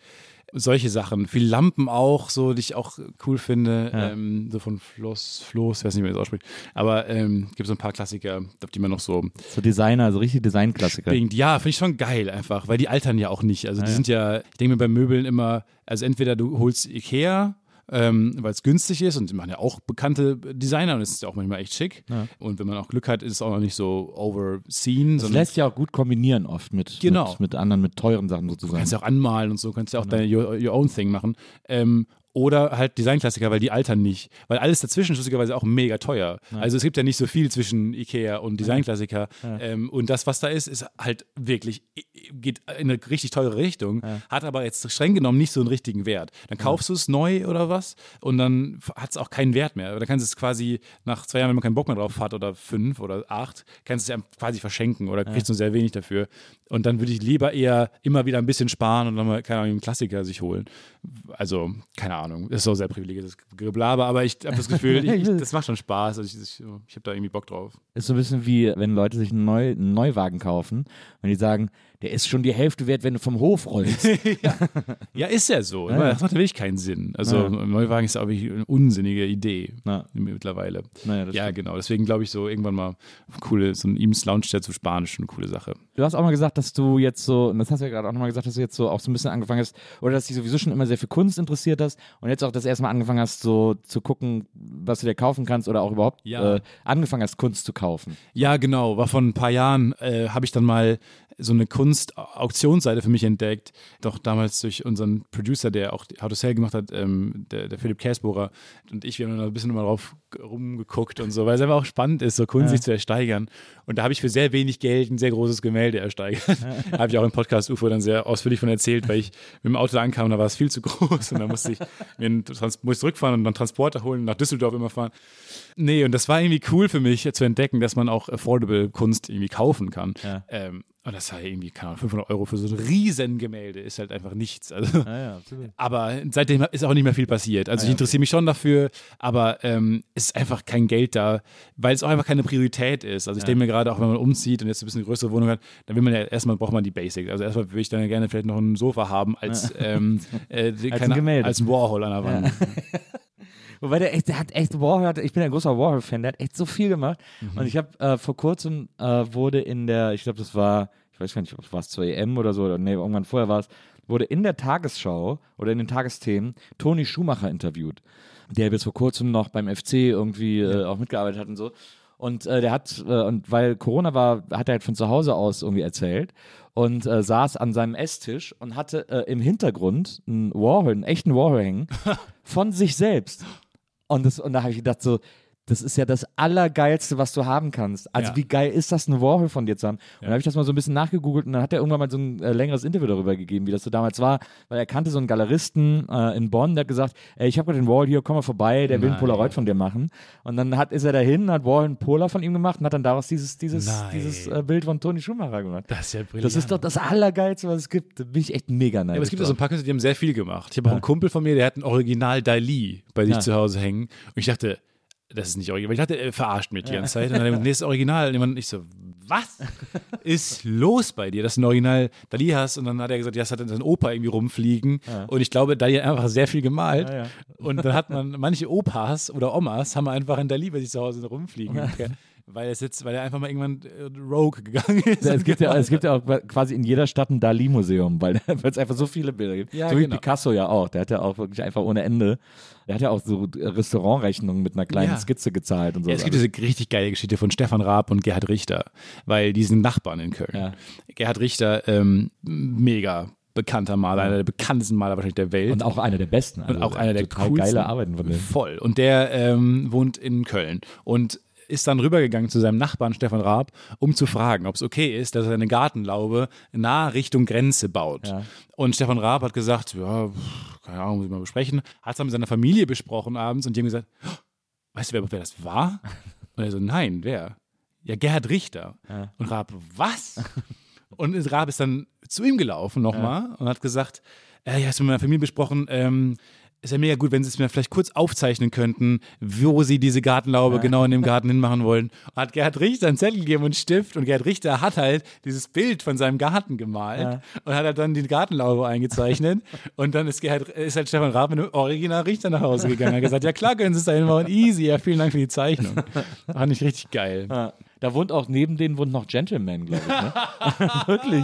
Solche Sachen. Viel Lampen auch, so, die ich auch cool finde. Ähm, so von Floss, Floss, ich weiß nicht, wie man das ausspricht. Aber ähm, gibt so ein paar Klassiker, auf die man noch so So Designer, so richtig Designklassiker. Ja, finde ich schon geil einfach, weil die altern ja auch nicht. Also die sind ja, ich denke mir bei Möbeln immer, also entweder du holst Ikea ähm, weil es günstig ist und die machen ja auch bekannte Designer und es ist ja auch manchmal echt schick. Und wenn man auch Glück hat, ist es auch noch nicht so overseen. Das lässt ja auch gut kombinieren oft mit, Genau. mit, mit anderen, mit teuren Sachen sozusagen. kannst ja auch anmalen und so, kannst ja auch deine your, your own thing machen. Ähm, oder halt Designklassiker, weil die altern nicht. Weil alles dazwischen ist lustigerweise auch mega teuer. Also es gibt ja nicht so viel zwischen Ikea und Designklassiker. Ähm, und das, was da ist, ist halt wirklich, geht in eine richtig teure Richtung, hat aber jetzt streng genommen nicht so einen richtigen Wert. Dann kaufst du es neu oder was und dann hat es auch keinen Wert mehr. Dann kannst du es quasi nach zwei Jahren, wenn man keinen Bock mehr drauf hat oder fünf oder acht, kannst du es ja quasi verschenken oder kriegst nur sehr wenig dafür. Und dann würde ich lieber eher immer wieder ein bisschen sparen und dann mal, keine Ahnung, einen Klassiker sich holen. Also, keine Ahnung, ist so sehr privilegiertes Geblaber, aber ich habe das Gefühl, ich, ich, das macht schon Spaß. Also ich, ich, ich habe da irgendwie Bock drauf. Ist so ein bisschen wie, wenn Leute sich einen, Neu einen Neuwagen kaufen und die sagen, der ist schon die Hälfte wert, wenn du vom Hof rollst. Ja, ist ja so. Das macht wirklich keinen Sinn. Also, ein Neuwagen ist auch wirklich eine unsinnige Idee Ja. mittlerweile. Ja, genau. Deswegen glaube ich so, irgendwann mal coole, so ein Eames Lounge zu schon eine coole Sache. Du hast auch mal gesagt, dass du jetzt so, und das hast du ja gerade auch nochmal gesagt, dass du jetzt so auch so ein bisschen angefangen hast, oder dass dich sowieso schon immer sehr für Kunst interessiert hast und jetzt auch das erste Mal angefangen hast, so zu gucken, was du dir kaufen kannst oder auch überhaupt Ja. äh, angefangen hast, Kunst zu kaufen. Ja, genau. War vor ein paar Jahren, äh, habe ich dann mal so eine Kunst-Auktionsseite für mich entdeckt. Doch damals durch unseren Producer, der auch How to Sell gemacht hat, ähm, der, der Philipp Käsbohrer und ich, wir haben dann ein bisschen mal drauf rumgeguckt und so, weil es einfach auch spannend ist, so Kunst sich zu ersteigern. Und da habe ich für sehr wenig Geld ein sehr großes Gemälde ersteigert. habe ich auch im Podcast UFO dann sehr ausführlich von erzählt, weil ich mit dem Auto ankam und da war es viel zu groß und dann musste ich mir einen Trans musste zurückfahren und dann Transporter holen und nach Düsseldorf immer fahren. Nee, und das war irgendwie cool für mich zu entdecken, dass man auch affordable Kunst irgendwie kaufen kann. Ja. Ähm, und das war irgendwie, keine Ahnung, 500 Euro für so ein Riesengemälde ist halt einfach nichts. Also, Ja, ja, aber seitdem ist auch nicht mehr viel passiert. Also ich interessiere mich schon dafür, aber ähm, es ist einfach kein Geld da, weil es auch einfach keine Priorität ist. Also ich denke mir gerade, auch wenn man umzieht und jetzt ein bisschen eine größere Wohnung hat, dann will man ja erstmal braucht man die Basics. Also erstmal würde ich dann gerne vielleicht noch ein Sofa haben als, ähm, äh, Als ein keine- Gemälde. als ein Warhol an der Wand. Wobei der echt, der hat echt Warhol, ich bin ein großer Warhol-Fan, der hat echt so viel gemacht. Mhm. Und ich habe äh, vor kurzem äh, wurde in der, ich glaube, das war, ich weiß gar nicht, war es zur EM oder so, oder nee, irgendwann vorher war es, wurde in der Tagesschau oder in den Tagesthemen Toni Schumacher interviewt, der bis vor kurzem noch beim FC irgendwie äh, auch mitgearbeitet hat und so. Und äh, der hat, äh, und weil Corona war, hat er halt von zu Hause aus irgendwie erzählt und äh, saß an seinem Esstisch und hatte äh, im Hintergrund einen Warhol, einen echten Warhol hängen von sich selbst. Und, das, und da habe ich gedacht, so, das ist ja das Allergeilste, was du haben kannst. Also, Ja. wie geil ist das, einen Warhol von dir zu haben? Und dann habe ich das mal so ein bisschen nachgegoogelt und dann hat er irgendwann mal so ein äh, längeres Interview darüber gegeben, wie das so damals war, weil er kannte so einen Galeristen äh, in Bonn, der hat gesagt, ey, ich habe gerade den Warhol hier, komm mal vorbei, der will ein Nein. Polaroid von dir machen. Und dann hat, ist er dahin, hat Warhol einen Polar von ihm gemacht und hat dann daraus dieses, dieses, Nein. dieses äh, Bild von Toni Schumacher gemacht. Das ist ja brillant. Das ist doch das Allergeilste, was es gibt. Da bin ich echt mega neidisch. Ja, aber es gibt ja so ein paar Künstler, die haben sehr viel gemacht. Ich habe auch einen Kumpel von mir, der hat ein Original Dali bei sich zu Hause hängen. Und ich dachte, das ist nicht original. Ich dachte, er verarscht mich die ganze Zeit. Und dann nee, das ist Original. Und ich so, was ist los bei dir, dass du ein Original Dali hast? Und dann hat er gesagt, ja, das hat sein Opa irgendwie rumfliegen. Und ich glaube, Dali hat einfach sehr viel gemalt. Ja, ja. Und dann hat man, manche Opas oder Omas haben einfach ein Dali bei sich zu Hause rumfliegen. Weil, es jetzt, weil er einfach mal irgendwann äh, rogue gegangen ist. Es, gibt ja, es gibt ja auch quasi in jeder Stadt ein Dali-Museum, weil weil es einfach so viele Bilder gibt. Ja, so wie genau. Picasso ja auch. Der hat ja auch wirklich einfach ohne Ende. Der hat ja auch so Restaurantrechnungen mit einer kleinen Ja. Skizze gezahlt und so. Ja, es gibt diese richtig geile Geschichte von Stefan Raab und Gerhard Richter, weil die sind Nachbarn in Köln. Ja. Gerhard Richter, ähm, mega bekannter Maler, einer der bekanntesten Maler wahrscheinlich der Welt. und auch einer der besten. Also Und auch einer der total coolsten. geile Arbeiten von dem. Voll. Und der ähm, wohnt in Köln und ist dann rübergegangen zu seinem Nachbarn Stefan Raab, um zu fragen, ob es okay ist, dass er eine Gartenlaube nah Richtung Grenze baut. Ja. Und Stefan Raab hat gesagt, ja, keine Ahnung, muss ich mal besprechen. Hat es dann mit seiner Familie besprochen abends und die haben gesagt, "Oh, weißt du, wer, wer das war? Und er so, nein, wer? Ja, Gerhard Richter. Ja. Und Raab, was? und Raab ist dann zu ihm gelaufen nochmal und hat gesagt, äh, ja, hast du mit meiner Familie besprochen, ähm, ist ja mega gut, wenn Sie es mir vielleicht kurz aufzeichnen könnten, wo Sie diese Gartenlaube genau in dem Garten hinmachen wollen. Und hat Gerhard Richter einen Zettel gegeben und einen Stift und Gerhard Richter hat halt dieses Bild von seinem Garten gemalt und hat halt dann die Gartenlaube eingezeichnet und dann ist, Gerhard, ist halt Stefan Raab mit einem Original Richter nach Hause gegangen und hat gesagt, ja klar können Sie es da hinmachen, easy, ja vielen Dank für die Zeichnung. Fand ich richtig geil. Ja. Da wohnt auch neben denen wohnt noch Gentleman, glaube ich. Ne? Wirklich.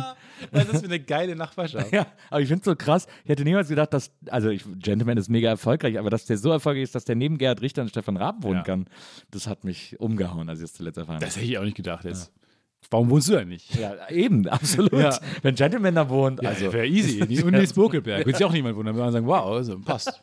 Das ist eine geile Nachbarschaft. Ja, aber ich finde es so krass. Ich hätte niemals gedacht, dass, also ich, Gentleman ist mega erfolgreich, aber dass der so erfolgreich ist, dass der neben Gerhard Richter und Stefan Raab wohnen Ja. kann, das hat mich umgehauen, als ich es zuletzt erfahren habe. Das hätte ich auch nicht gedacht jetzt. Warum wohnst du da nicht? Ja, eben, absolut. Ja. Wenn Gentleman da wohnt, also, Also wäre easy. Und Nils Bokelberg. Würde sich auch niemand wundern. Würde man sagen, wow, also passt.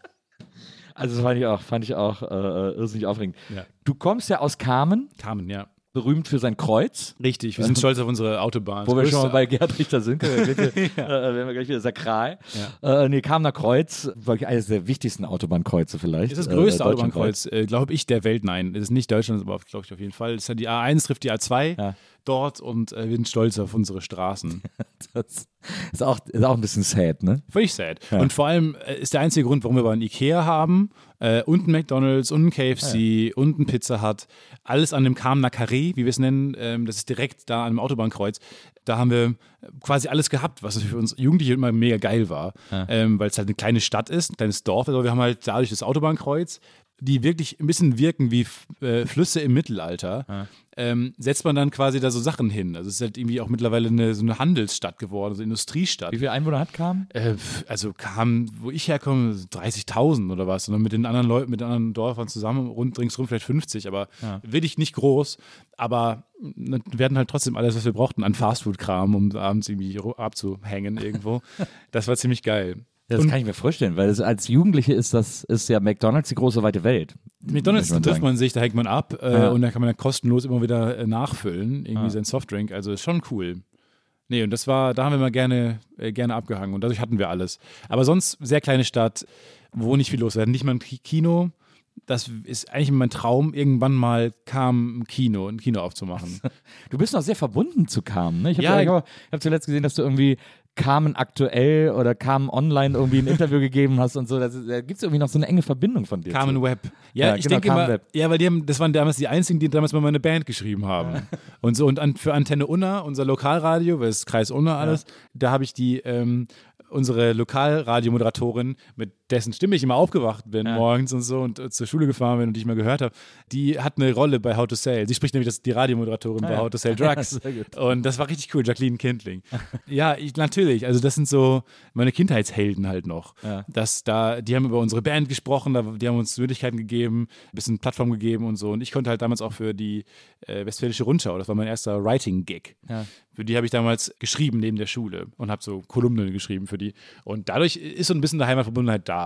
also das fand ich auch, fand ich auch äh, irrsinnig aufregend. Ja. Du kommst ja aus Kamen, Carmen, ja. Berühmt für sein Kreuz. Richtig, wir sind stolz auf unsere Autobahn. Wo wir schon mal bei Gerhard Richter sind, können wir, gleich wieder- äh, werden wir gleich wieder sakral. Äh, nee, Kamener Kreuz, wirklich eines der wichtigsten Autobahnkreuze vielleicht. ist das äh, größte deutschlandweit. Autobahnkreuz, äh, glaube ich, der Welt. Nein, es ist nicht Deutschland, aber glaube ich auf jeden Fall. Es ist ja die A1 trifft die A2 Ja. dort und äh, wir sind stolz auf unsere Straßen. Das ist auch, ist auch ein bisschen sad, ne? Völlig sad. Und vor allem äh, ist der einzige Grund, warum wir aber einen Ikea haben äh, und einen McDonalds und einen KFC und einen Pizza Hut. Alles an dem Kamener Carré, wie wir es nennen. Ähm, das ist direkt da an dem Autobahnkreuz. Da haben wir quasi alles gehabt, was für uns Jugendliche immer mega geil war. Ähm, Weil es halt eine kleine Stadt ist, ein kleines Dorf. Aber wir haben halt dadurch das Autobahnkreuz, die wirklich ein bisschen wirken wie äh, Flüsse im Mittelalter. Ähm, setzt man dann quasi da so Sachen hin. Also es ist halt irgendwie auch mittlerweile eine, so eine Handelsstadt geworden, so eine Industriestadt. Wie viele Einwohner hat Kamen? Äh, also kam, wo ich herkomme, 30.000 oder was. Und dann mit den anderen Leuten, mit den anderen Dörfern zusammen, rund ringsrum vielleicht 50, aber wirklich nicht groß. Aber wir hatten halt trotzdem alles, was wir brauchten an Fastfood-Kram, um abends irgendwie abzuhängen irgendwo. das war ziemlich geil. Ja, das kann ich mir vorstellen, weil das, als Jugendliche ist das ist ja McDonalds die große weite Welt. McDonalds man trifft man sich, da hängt man ab äh, Ja. und da kann man dann kostenlos immer wieder äh, nachfüllen, irgendwie sein Softdrink. Also ist schon cool. Nee, und das war, da haben wir mal gerne, äh, gerne abgehangen und dadurch hatten wir alles. Aber sonst sehr kleine Stadt, wo nicht viel los war. Nicht mal ein Ki- Kino. Das ist eigentlich mein Traum, irgendwann mal kam ein Kino, ein Kino aufzumachen. Du bist noch sehr verbunden zu Carmen, ne? Ich habe Ja, ja, hab zuletzt gesehen, dass du irgendwie Carmen aktuell oder Carmen online irgendwie ein Interview gegeben hast und so. Das Da gibt es irgendwie noch so eine enge Verbindung von dir. Carmen. Web. Ja, Ja, ich genau, denke Carmen Web. ja, weil die haben, das waren damals die einzigen, die damals mal meine Band geschrieben haben. Und so, und an, für Antenne Unna, unser Lokalradio, weil es ist Kreis Unna alles, da habe ich die, ähm, unsere Lokalradiomoderatorin, mit dessen Stimme ich immer aufgewacht bin morgens und so und äh, zur Schule gefahren bin und die ich mal gehört habe, die hat eine Rolle bei How to Sell. Sie spricht nämlich das, die Radiomoderatorin bei ja. How to Sell Drugs. Gut. Und das war richtig cool, Jacqueline Kindling. ja, ich, natürlich. Also das sind so meine Kindheitshelden halt noch. Ja. Das da, die haben über unsere Band gesprochen, da, die haben uns Möglichkeiten gegeben, ein bisschen Plattform gegeben und so. Und ich konnte halt damals auch für die äh, Westfälische Rundschau, das war mein erster Writing-Gig. Ja. Für die habe ich damals geschrieben neben der Schule und habe so Kolumnen geschrieben für die. Und dadurch ist so ein bisschen der Heimatverbundenheit da.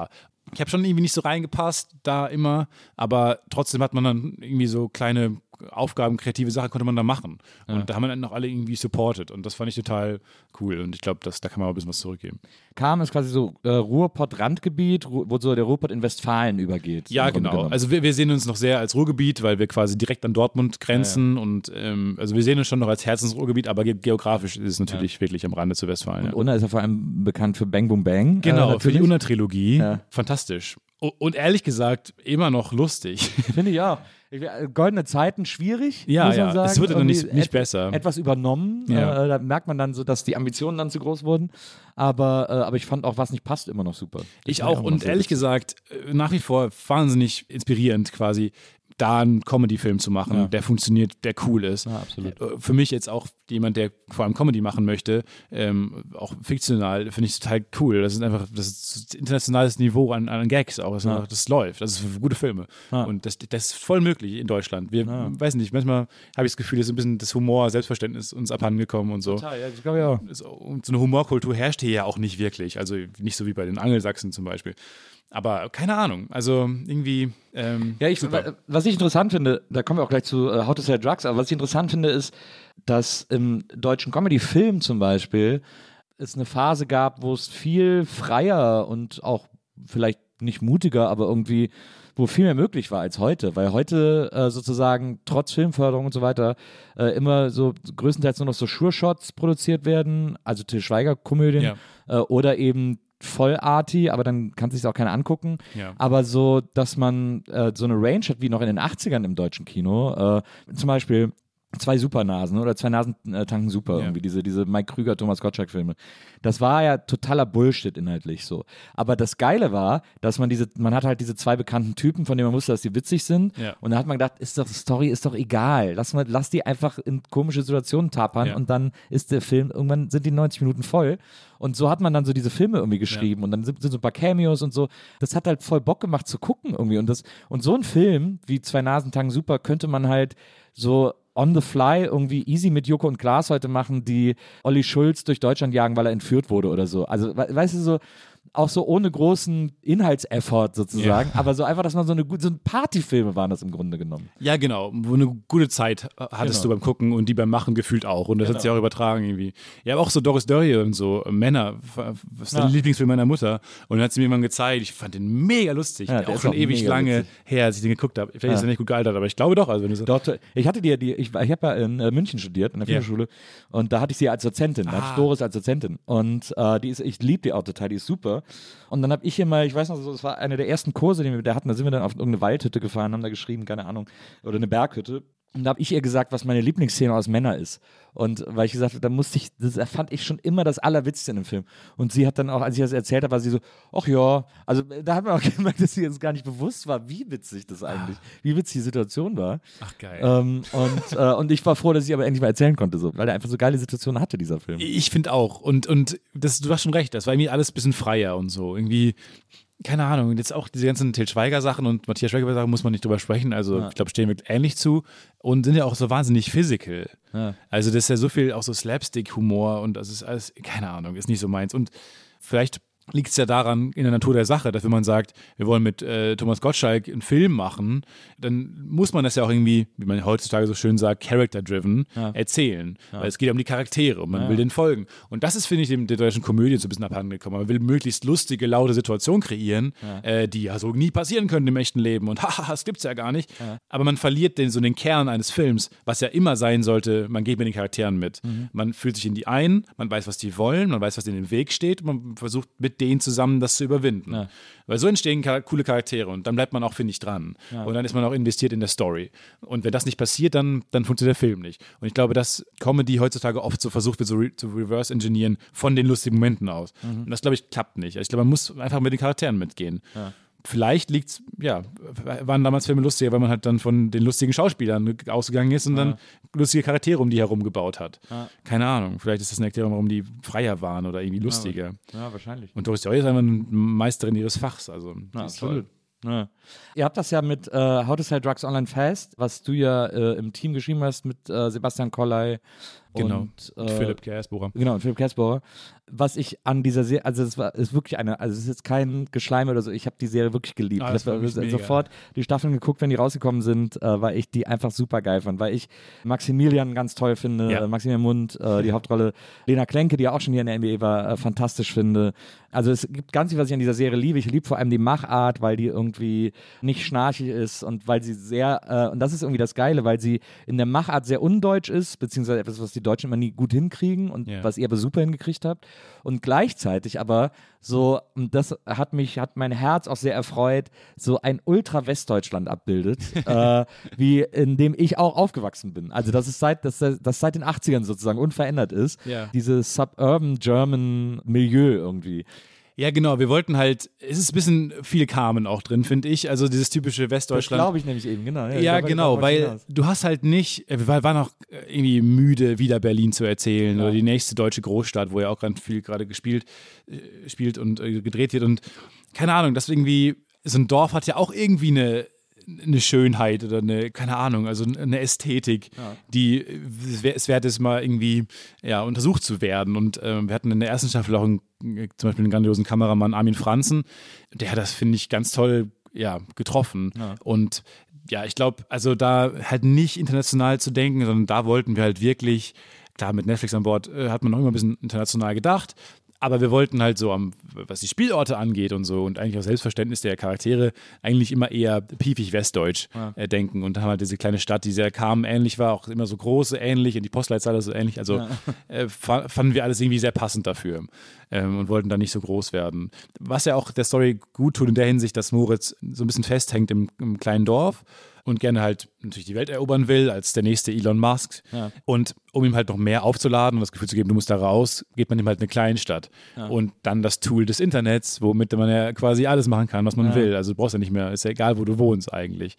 Ich habe schon irgendwie nicht so reingepasst da immer, aber trotzdem hat man dann irgendwie so kleine Aufgaben, kreative Sachen konnte man da machen. Und da haben wir dann noch alle irgendwie supported. Und das fand ich total cool. Und ich glaube, da kann man auch ein bisschen was zurückgeben. Carmen ist quasi so äh, Ruhrpott-Randgebiet, Ru wo so der Ruhrpott in Westfalen übergeht. Ja, genau. genommen. Also wir, wir sehen uns noch sehr als Ruhrgebiet, weil wir quasi direkt an Dortmund grenzen. Und ähm, also wir sehen uns schon noch als Herzensruhrgebiet, aber ge geografisch ist es natürlich wirklich am Rande zu Westfalen. Ja. Und Unna ist ja vor allem bekannt für Bang Boom Bang. Genau, äh, für die Unna-Trilogie. Ja. Fantastisch. Und ehrlich gesagt, immer noch lustig. Finde ich auch. Ich, äh, Goldene Zeiten schwierig, Ja, muss man ja. sagen. Es wird dann nicht- Irgendwie nicht et- besser. Etwas übernommen. Ja. Äh, da merkt man dann so, dass die Ambitionen dann zu groß wurden. Aber, äh, aber ich fand auch, was nicht passt, immer noch super. Ich fand auch. noch Und ehrlich gesagt, äh, nach wie vor wahnsinnig inspirierend quasi, da einen Comedy-Film zu machen, Ja. der funktioniert, der cool ist. Ja. Äh, Für mich jetzt auch jemand, der vor allem Comedy machen möchte, ähm, auch fiktional, finde ich total cool. Das ist einfach, das ist internationales Niveau an, an Gags auch. Das, ist einfach, das läuft. Das ist für gute Filme. Ja. Und das, das ist voll möglich in Deutschland. Wir, weiß nicht, manchmal habe ich das Gefühl, es ist ein bisschen das Humor, Selbstverständnis uns abhandengekommen und so. Total, ja, das glaube ich auch. So, und so eine Humorkultur herrscht hier ja auch nicht wirklich. Also nicht so wie bei den Angelsachsen zum Beispiel. Aber keine Ahnung. Also irgendwie. Ähm, Ja, ich, super. wa- was ich interessant finde, da kommen wir auch gleich zu äh, How to Sell Drugs, aber was ich interessant finde, ist, dass im deutschen Comedy-Film zum Beispiel es eine Phase gab, wo es viel freier und auch vielleicht nicht mutiger, aber irgendwie, wo viel mehr möglich war als heute, weil heute äh, sozusagen trotz Filmförderung und so weiter äh, immer so größtenteils nur noch so Sure-Shots produziert werden, also Til Schweiger-Komödien Ja. äh, oder eben vollarty, aber dann kann sich auch keiner angucken. Ja. Aber so, dass man äh, so eine Range hat wie noch in den 80ern im deutschen Kino. Äh, zum Beispiel zwei Supernasen oder zwei Nasen äh, tanken super irgendwie diese diese Mike Krüger Thomas Gottschalk Filme. Das war ja totaler Bullshit inhaltlich so. Aber das Geile war, dass man diese man hat halt diese zwei bekannten Typen, von denen man wusste, dass die witzig sind Ja. und da hat man gedacht, ist doch Story ist doch egal. Lass mal lass die einfach in komische Situationen tapern Ja. und dann ist der Film irgendwann sind die 90 Minuten voll und so hat man dann so diese Filme irgendwie geschrieben und dann sind, sind so ein paar Cameos und so. Das hat halt voll Bock gemacht zu gucken irgendwie und das und so ein Film wie zwei Nasen tanken super könnte man halt so on the fly irgendwie easy mit Joko und Klaas heute machen, die Olli Schulz durch Deutschland jagen, weil er entführt wurde oder so. Also, we weißt du, so auch so ohne großen Inhaltseffort sozusagen, aber so einfach, dass man so eine gute, so Partyfilme waren das im Grunde genommen. Ja, genau. Wo eine gute Zeit hattest Genau. du beim Gucken und die beim Machen gefühlt auch. Und das hat sich auch übertragen irgendwie. Ja, aber auch so Doris Dörrie und so, äh, Männer, was ist Ja. der Lieblingsfilm meiner Mutter? Und dann hat sie mir irgendwann gezeigt, ich fand den mega lustig. Ja, der auch ist schon auch ewig lange witzig. her, als ich den geguckt habe. Vielleicht Ja. ist er nicht gut gealtert, aber ich glaube doch. Also wenn so, Dort, ich hatte die, die ich, ich habe ja in äh, München studiert, in der Ja. Filmschule, und da hatte ich sie als Dozentin, da hatte ich Ah. Doris als Dozentin. Und äh, die ist, ich liebe die auch total, die ist super. Und dann habe ich hier mal, ich weiß noch, das war einer der ersten Kurse, den wir da hatten, da sind wir dann auf irgendeine Waldhütte gefahren, haben da geschrieben, keine Ahnung, oder eine Berghütte. Und da habe ich ihr gesagt, was meine Lieblingsszene aus Männer ist. Und weil ich gesagt habe, da musste ich, das fand ich schon immer das Allerwitzigste in dem Film. Und sie hat dann auch, als ich das erzählt habe, war sie so, ach ja, also da hat man auch gemerkt, dass sie jetzt gar nicht bewusst war, wie witzig das eigentlich, wie witzig die Situation war. ach geil. Ähm, und, äh, und ich war froh, dass ich aber endlich mal erzählen konnte, so, weil er einfach so geile Situationen hatte, dieser Film. Ich finde auch. Und, und das, du hast schon recht, das war irgendwie alles ein bisschen freier und so. Irgendwie, keine Ahnung, jetzt auch diese ganzen Til Schweiger-Sachen und Matthias Schweiger-Sachen muss man nicht drüber sprechen. Also, ich glaube, stehen wir ähnlich zu und sind ja auch so wahnsinnig physical. Ja. Also, das ist ja so viel auch so Slapstick-Humor und das ist alles, keine Ahnung, ist nicht so meins. Und vielleicht liegt es ja daran in der Natur der Sache, dass wenn man sagt, wir wollen mit äh, Thomas Gottschalk einen Film machen, dann muss man das ja auch irgendwie, wie man heutzutage so schön sagt, character-driven erzählen. Weil es geht ja um die Charaktere und man will den folgen. Und das ist, finde ich, dem, der deutschen Komödie so ein bisschen abhanden gekommen. Man will möglichst lustige, laute Situationen kreieren, Äh, die ja so nie passieren können im echten Leben. Und haha, das gibt's ja gar nicht. Aber man verliert den, so den Kern eines Films, was ja immer sein sollte, man geht mit den Charakteren mit. Man fühlt sich in die ein, man weiß, was die wollen, man weiß, was denen im Weg steht man versucht mit denen zusammen das zu überwinden. Weil so entstehen char coole Charaktere und dann bleibt man auch, finde ich, dran. Und dann ist man auch investiert in der Story. Und wenn das nicht passiert, dann, dann funktioniert der Film nicht. Und ich glaube, dass Comedy heutzutage oft so versucht wird, so re zu reverse-engineeren von den lustigen Momenten aus. Und das, glaube ich, klappt nicht. Ich glaube, man muss einfach mit den Charakteren mitgehen. Vielleicht liegt's, ja, waren damals Filme lustiger, weil man halt dann von den lustigen Schauspielern ausgegangen ist und dann lustige Charaktere um die herum gebaut hat. Keine Ahnung, vielleicht ist das eine Erklärung, warum die freier waren oder irgendwie lustiger. Ja, wahrscheinlich. Und Doris Day ist einfach eine Meisterin ihres Fachs. Also, ist toll. Ja. Ihr habt das ja mit äh, How to Sell Drugs Online Fast, was du ja äh, im Team geschrieben hast mit äh, Sebastian Kollei Genau. und äh, Philipp Gersbohrer. Genau, Philipp Kersbohrer. Was ich an dieser Serie, also es war ist wirklich eine, also es ist jetzt kein Geschleime oder so, ich habe die Serie wirklich geliebt. Ah, das war war sofort die Staffeln geguckt, wenn die rausgekommen sind, äh, weil ich die einfach super geil fand, weil ich Maximilian ganz toll finde, Ja. Maximilian Mund, äh, die Hauptrolle, Lena Klenke, die auch schon hier in der NBA war, äh, fantastisch finde. Also es gibt ganz viel, was ich an dieser Serie liebe. Ich liebe vor allem die Machart, weil die irgendwie nicht schnarchig ist und weil sie sehr, äh, und das ist irgendwie das Geile, weil sie in der Machart sehr undeutsch ist, beziehungsweise etwas, was die Deutschen immer nie gut hinkriegen und Ja. was ihr aber super hingekriegt habt. Und gleichzeitig aber so, und das hat mich, hat mein Herz auch sehr erfreut, so ein Ultra-Westdeutschland abbildet, äh, wie in dem ich auch aufgewachsen bin. Also das ist seit, das, das seit den 80ern sozusagen unverändert ist. Ja. Dieses Suburban German Milieu irgendwie. Ja, genau. Wir wollten halt, es ist ein bisschen viel Carmen auch drin, finde ich. Also dieses typische Das Westdeutschland. glaube ich nämlich eben, genau. Ja, da- genau, weil hinaus. du hast halt nicht, äh, wir war- waren auch äh, irgendwie müde, wieder Berlin zu erzählen oder die nächste deutsche Großstadt, wo ja auch ganz viel gerade gespielt, äh, spielt und äh, gedreht wird und keine Ahnung, das irgendwie, so ein Dorf hat ja auch irgendwie eine, eine Schönheit oder eine, keine Ahnung, also eine Ästhetik, die äh, es wert ist, mal irgendwie ja, untersucht zu werden. Und ähm, wir hatten in der ersten Staffel auch einen, äh, zum Beispiel einen grandiosen Kameramann, Armin Franzen, der hat das, finde ich, ganz toll ja, getroffen. Und ja, ich glaube, also da halt nicht international zu denken, sondern da wollten wir halt wirklich, klar, mit Netflix an Bord äh, hat man noch immer ein bisschen international gedacht, aber wir wollten halt so, am, was die Spielorte angeht und so und eigentlich auch Selbstverständnis der Charaktere, eigentlich immer eher piefig westdeutsch äh, denken. Und da haben wir diese kleine Stadt, die sehr Carmen ähnlich war, auch immer so große ähnlich und die Postleitzahl so ähnlich. Also äh, fa fanden wir alles irgendwie sehr passend dafür ähm, und wollten da nicht so groß werden. Was ja auch der Story gut tut in der Hinsicht, dass Moritz so ein bisschen festhängt im, im kleinen Dorf und gerne halt natürlich die Welt erobern will, als der nächste Elon Musk. Und um ihm halt noch mehr aufzuladen und das Gefühl zu geben, du musst da raus, gibt man ihm halt eine Kleinstadt. Und dann das Tool des Internets, womit man ja quasi alles machen kann, was man will. Also du brauchst ja nicht mehr, ist ja egal, wo du wohnst eigentlich.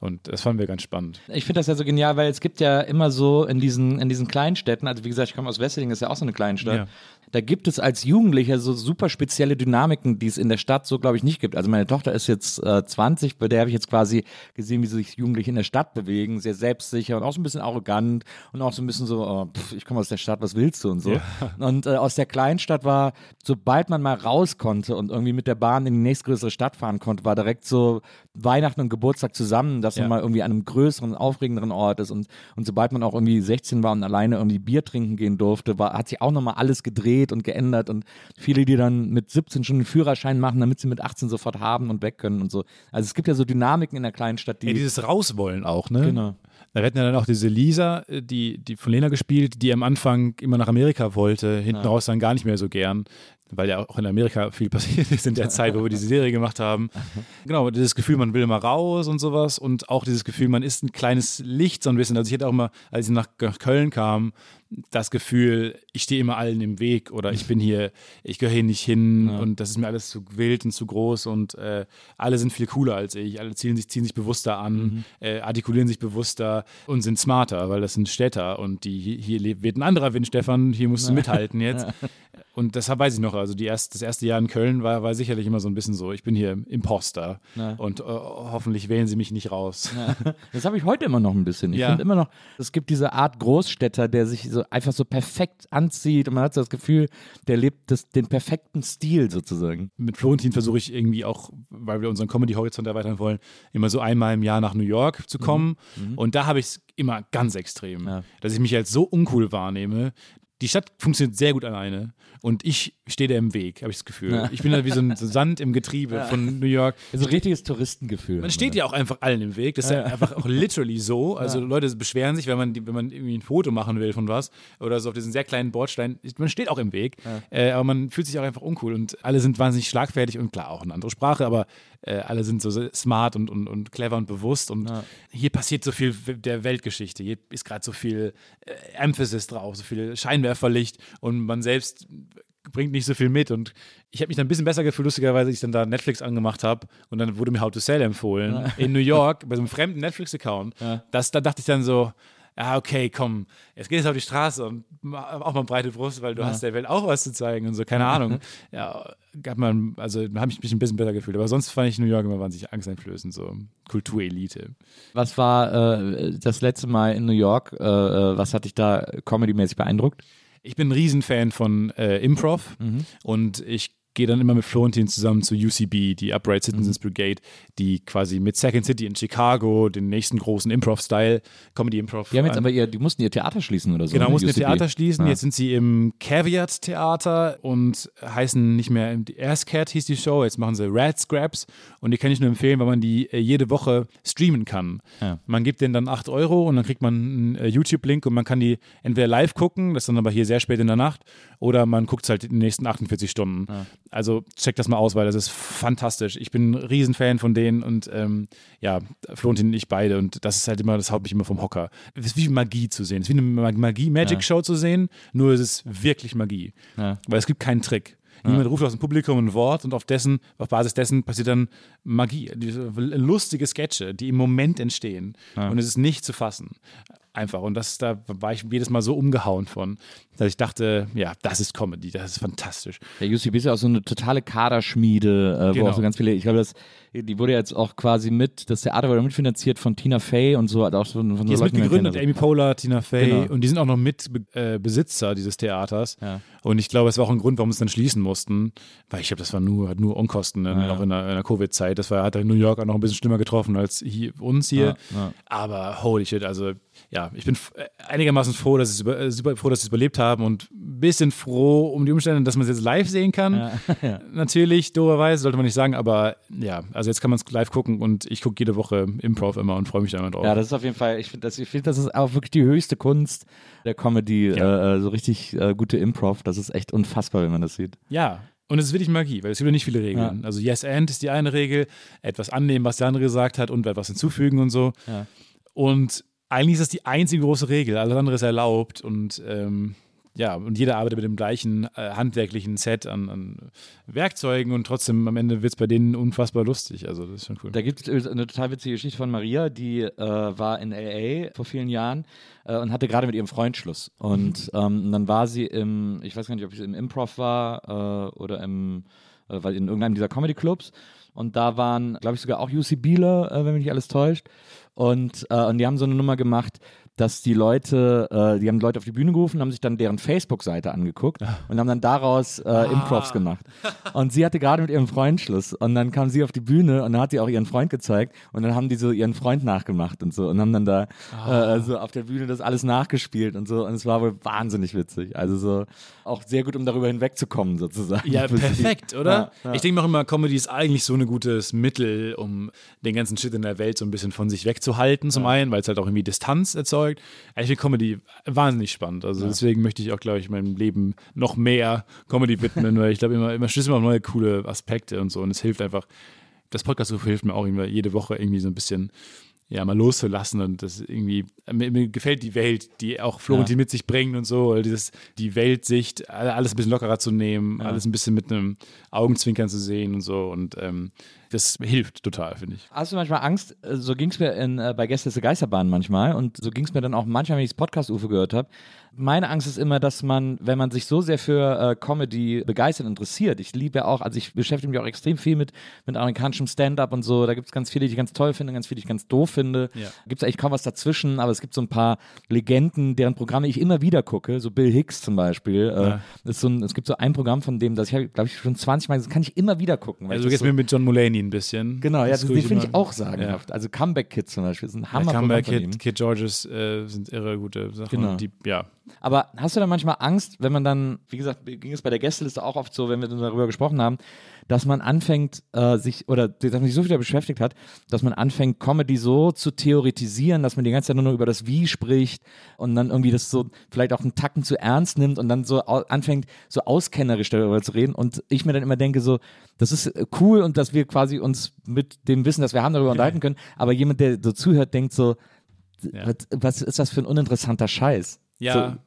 Und das fanden wir ganz spannend. Ich finde das ja so genial, weil es gibt ja immer so in diesen, in diesen kleinen Städten, also wie gesagt, ich komme aus Wesseling, ist ja auch so eine Kleinstadt. Ja. Da gibt es als Jugendlicher so super spezielle Dynamiken, die es in der Stadt so, glaube ich, nicht gibt. Also meine Tochter ist jetzt äh, 20, bei der habe ich jetzt quasi gesehen, wie sich Jugendliche in der Stadt bewegen, sehr selbstsicher und auch so ein bisschen arrogant und auch so ein bisschen so, oh, pff, ich komme aus der Stadt, was willst du und so. Und äh, aus der Kleinstadt war, sobald man mal raus konnte und irgendwie mit der Bahn in die nächstgrößere Stadt fahren konnte, war direkt so Weihnachten und Geburtstag zusammen, dass Ja. man mal irgendwie an einem größeren, aufregenderen Ort ist und, und sobald man auch irgendwie 16 war und alleine irgendwie Bier trinken gehen durfte, war, hat sich auch nochmal alles gedreht und geändert und viele, die dann mit 17 schon einen Führerschein machen, damit sie mit 18 sofort haben und weg können und so. Also es gibt ja so Dynamiken in der kleinen Stadt, die... Ja, dieses Rauswollen auch, ne? Genau. Da hatten ja dann auch diese Lisa, äh, die, die von Lena gespielt, die am Anfang immer nach Amerika wollte, hinten raus dann gar nicht mehr so gern, weil ja auch in Amerika viel passiert ist in der Zeit, wo wir diese Serie gemacht haben. Genau, dieses Gefühl, man will mal raus und sowas und auch dieses Gefühl, man ist ein kleines Licht so ein bisschen. Also ich hatte auch immer, als ich nach Köln kam, das Gefühl, ich stehe immer allen im Weg oder ich bin hier, ich gehöre hier nicht hin und das ist mir alles zu wild und zu groß und äh, alle sind viel cooler als ich, alle ziehen sich, ziehen sich bewusster an, äh, artikulieren sich bewusster und sind smarter, weil das sind Städter und die hier, hier lebt, wird ein anderer Wind, Stefan, hier musst du mithalten jetzt. Und deshalb weiß ich noch, also die erst, das erste Jahr in Köln war, war sicherlich immer so ein bisschen so, ich bin hier Imposter und äh, hoffentlich wählen sie mich nicht raus. Das habe ich heute immer noch ein bisschen. Ich Ja. finde immer noch, es gibt diese Art Großstädter, der sich so einfach so perfekt anzieht und man hat so das Gefühl, der lebt das, den perfekten Stil sozusagen. mit Florentin versuche ich irgendwie auch, weil wir unseren Comedy-Horizont erweitern wollen, immer so einmal im Jahr nach New York zu kommen. Und da habe ich es immer ganz extrem, Ja. dass ich mich als so uncool wahrnehme. Die Stadt funktioniert sehr gut alleine und ich stehe da im Weg, habe ich das Gefühl. Ich bin da wie so ein Sand im Getriebe von New York. So ein richtiges Touristengefühl. Man steht ja auch einfach allen im Weg. Das ist ja, einfach auch literally so. Also Leute beschweren sich, wenn man, die, wenn man irgendwie ein Foto machen will von was oder so auf diesen sehr kleinen Bordstein. Man steht auch im Weg, äh, aber man fühlt sich auch einfach uncool und alle sind wahnsinnig schlagfertig und klar auch eine andere Sprache, aber äh, alle sind so smart und, und, und clever und bewusst und hier passiert so viel der Weltgeschichte. Hier ist gerade so viel äh, Emphasis drauf, so viel Scheinwerferlicht und man selbst bringt nicht so viel mit. Und ich habe mich dann ein bisschen besser gefühlt, lustigerweise, als ich dann da Netflix angemacht habe und dann wurde mir How to Sell empfohlen in New York bei so einem fremden Netflix-Account. Das, da dachte ich dann so, ja, okay, komm, jetzt geht es auf die Straße und auch mal breite Brust, weil du hast der Welt auch was zu zeigen und so, keine Ahnung. Ja, gab man, also da habe ich mich ein bisschen besser gefühlt. Aber sonst fand ich New York immer wahnsinnig angsteinflößend, so Kulturelite. Was war äh, das letzte Mal in New York? Äh, äh, was hat dich da comedymäßig beeindruckt? Ich bin ein Riesenfan von äh, Improv und ich gehe dann immer mit Florentin zusammen zu UCB, die Upright Citizens Brigade, die quasi mit Second City in Chicago den nächsten großen Improv-Style, Comedy-Improv. Die haben jetzt aber ihr, die mussten ihr Theater schließen oder so. Genau, ne? mussten ihr UCB. Theater schließen. Ja. Jetzt sind sie im Caveat Theater und heißen nicht mehr Aircat hieß die Show, jetzt machen sie Rat Scraps und die kann ich nur empfehlen, weil man die äh, jede Woche streamen kann. Ja. Man gibt denen dann 8 Euro und dann kriegt man einen äh, YouTube-Link und man kann die entweder live gucken, das ist dann aber hier sehr spät in der Nacht, oder man guckt es halt in den nächsten 48 Stunden. Also checkt das mal aus, weil das ist fantastisch. Ich bin ein Riesenfan von denen und ähm, ja, Florentin und ich beide und das ist halt immer, das haut mich immer vom Hocker. Es ist wie Magie zu sehen. Es ist wie eine Mag- Magie-Magic-Show zu sehen, nur es ist wirklich Magie. Ja. Weil es gibt keinen Trick. Jemand ruft aus dem Publikum ein Wort und auf dessen, auf Basis dessen passiert dann Magie. Lustige Sketche, die im Moment entstehen. Und es ist nicht zu fassen. Einfach. Und das, da war ich jedes Mal so umgehauen von, dass ich dachte, ja, das ist Comedy, das ist fantastisch. Der UCB ist ja auch so eine totale Kaderschmiede, äh, wo Genau. auch so ganz viele, ich glaube, das, die wurde jetzt auch quasi mit, das Theater wurde mitfinanziert von Tina Fey und so, hat auch so von so Die ist die man mitgegründet, kennt, Amy Poehler, Tina Fey Genau. und die sind auch noch Mitbesitzer äh, dieses Theaters. Ja. Und ich glaube, es war auch ein Grund, warum sie es dann schließen mussten, weil ich glaube, das war nur, hat nur Unkosten, ne, ja. auch in der, der Covid-Zeit. Das war, hat in New York auch noch ein bisschen schlimmer getroffen als hier, uns hier. Ja. Aber holy shit, also ja, ich bin äh, einigermaßen froh, dass sie es über, äh, super froh, dass sie es überlebt haben und ein bisschen froh um die Umstände, dass man es jetzt live sehen kann. Natürlich, doberweise, sollte man nicht sagen, aber ja, also jetzt kann man es live gucken und ich gucke jede Woche Improv immer und freue mich da immer drauf. Ja, das ist auf jeden Fall, ich finde, das, ich find, das ist auch wirklich die höchste Kunst der Comedy, Ja. äh, so richtig äh, gute Improv. Das ist echt unfassbar, wenn man das sieht. Ja, Und es ist wirklich Magie, weil es gibt ja nicht viele Regeln. Ja. Also Yes and ist die eine Regel, etwas annehmen, was der andere gesagt hat und etwas hinzufügen und so. Ja. Und eigentlich ist das die einzige große Regel. Alles andere ist erlaubt und ähm, ja, und jeder arbeitet mit dem gleichen äh, handwerklichen Set an, an Werkzeugen und trotzdem am Ende wird es bei denen unfassbar lustig. Also das ist schon cool. Da gibt es eine total witzige Geschichte von Maria, die äh, war in LA vor vielen Jahren äh, und hatte gerade mit ihrem Freund Schluss. Und ähm, dann war sie im, ich weiß gar nicht, ob es im Improv war äh, oder im, äh, weil in irgendeinem dieser Comedy-Clubs. Und da waren, glaube ich, sogar auch UC Bieler, äh, wenn mich nicht alles täuscht. Und, äh, und die haben so eine Nummer gemacht, dass die Leute, äh, die haben Leute auf die Bühne gerufen, haben sich dann deren Facebook-Seite angeguckt und haben dann daraus äh, Improvs gemacht. Und sie hatte gerade mit ihrem Freund Schluss und dann kam sie auf die Bühne und dann hat sie auch ihren Freund gezeigt und dann haben die so ihren Freund nachgemacht und so und haben dann da äh, so auf der Bühne das alles nachgespielt und so und es war wohl wahnsinnig witzig. Also so auch sehr gut, um darüber hinwegzukommen sozusagen. Ja, perfekt, oder? Ja, ja. Ich denke auch immer, Comedy ist eigentlich so ein gutes Mittel, um den ganzen Shit in der Welt so ein bisschen von sich wegzuhalten, zum einen, weil es halt auch irgendwie Distanz erzeugt. Ich finde Comedy wahnsinnig spannend. Also deswegen möchte ich auch, glaube ich, meinem Leben noch mehr Comedy widmen, weil ich glaube, immer, immer stößt man auf neue coole Aspekte und so. Und es hilft einfach, das Podcast hilft mir auch immer jede Woche irgendwie so ein bisschen ja, mal loszulassen und das irgendwie, mir, mir gefällt die Welt, die auch Florentin mit sich bringt und so, weil dieses, die Weltsicht, alles ein bisschen lockerer zu nehmen, alles ein bisschen mit einem Augenzwinkern zu sehen und so und ähm, das hilft total, finde ich. Hast du manchmal Angst? Äh, So ging es mir in, äh, bei Gästeliste Geisterbahn manchmal und so ging es mir dann auch manchmal, wenn ich das Podcast-UFO gehört habe. Meine Angst ist immer, dass man, wenn man sich so sehr für äh, Comedy begeistert interessiert, ich liebe ja auch, also ich beschäftige mich auch extrem viel mit, mit amerikanischem Stand-up und so, da gibt es ganz viele, die ich ganz toll finde, ganz viele, die ich ganz doof finde. Ja. Gibt es eigentlich kaum was dazwischen, aber es gibt so ein paar Legenden, deren Programme ich immer wieder gucke, so Bill Hicks zum Beispiel. Äh, ist so ein, es gibt so ein Programm von dem, das ich glaube ich schon 20 Mal, das kann ich immer wieder gucken. Also jetzt das so, mir mit John Mulaney ein bisschen. Genau, ja, Das das, finde ich auch sagenhaft. Also Comeback Kid zum Beispiel ist ein Ja, Hammer. Comeback von ihm. Kid, Kid Georges äh, sind irre gute Sachen. Genau. Die, ja, Aber hast du da manchmal Angst, wenn man dann, wie gesagt, ging es bei der Gästeliste auch oft so, wenn wir dann darüber gesprochen haben, dass man anfängt, äh, sich, oder dass man sich so wieder beschäftigt hat, dass man anfängt, Comedy so zu theoretisieren, dass man die ganze Zeit nur noch über das Wie spricht und dann irgendwie das so vielleicht auch einen Tacken zu ernst nimmt und dann so anfängt, so auskennerisch darüber zu reden. Und ich mir dann immer denke, so, das ist äh, cool und dass wir quasi uns mit dem Wissen, das wir haben, darüber unterhalten können. Aber jemand, der so zuhört, denkt so, Ja. was, was ist das für ein uninteressanter Scheiß? Ja.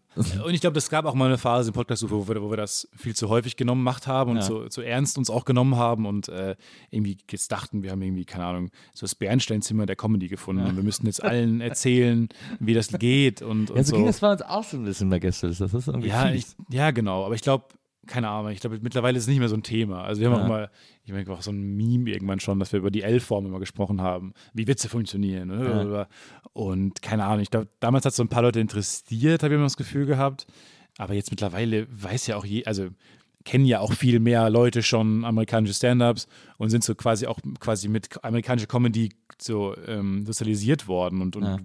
Und ich glaube, es gab auch mal eine Phase im Podcast, wo wir, wo wir das viel zu häufig genommen gemacht haben und Ja. zu, zu ernst uns auch genommen haben und äh, irgendwie jetzt dachten, wir haben irgendwie, keine Ahnung, so das Bernsteinzimmer der Comedy gefunden und wir müssten jetzt allen erzählen, wie das geht und, und Ja, so, so. ging das bei uns auch so ein bisschen bei Gästeliste. Das ist irgendwie Ja, ich, ja, genau. Aber ich glaube, keine Ahnung, ich glaube, mittlerweile ist es nicht mehr so ein Thema. Also wir haben Ja. auch mal, ich meine, auch so ein Meme irgendwann schon, dass wir über die L-Form immer gesprochen haben, wie Witze funktionieren. Ne? Und keine Ahnung, ich glaube, damals hat es so ein paar Leute interessiert, habe ich immer das Gefühl gehabt. Aber jetzt mittlerweile weiß ja auch je, also kennen ja auch viel mehr Leute schon amerikanische Stand-ups und sind so quasi auch quasi mit amerikanischer Comedy so ähm, sozialisiert worden und, und Ja.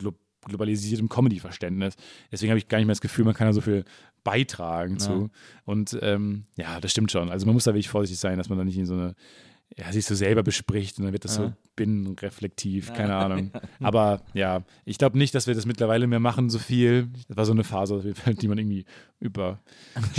Glo globalisiertem Comedy-Verständnis. Deswegen habe ich gar nicht mehr das Gefühl, man kann da so viel beitragen zu. Und ähm, ja, das stimmt schon. Also man muss da wirklich vorsichtig sein, dass man da nicht in so eine, ja, sich so selber bespricht und dann wird das so binnenreflektiv, keine Ahnung. Aber ja, ich glaube nicht, dass wir das mittlerweile mehr machen, so viel. Das war so eine Phase, die man irgendwie überstehen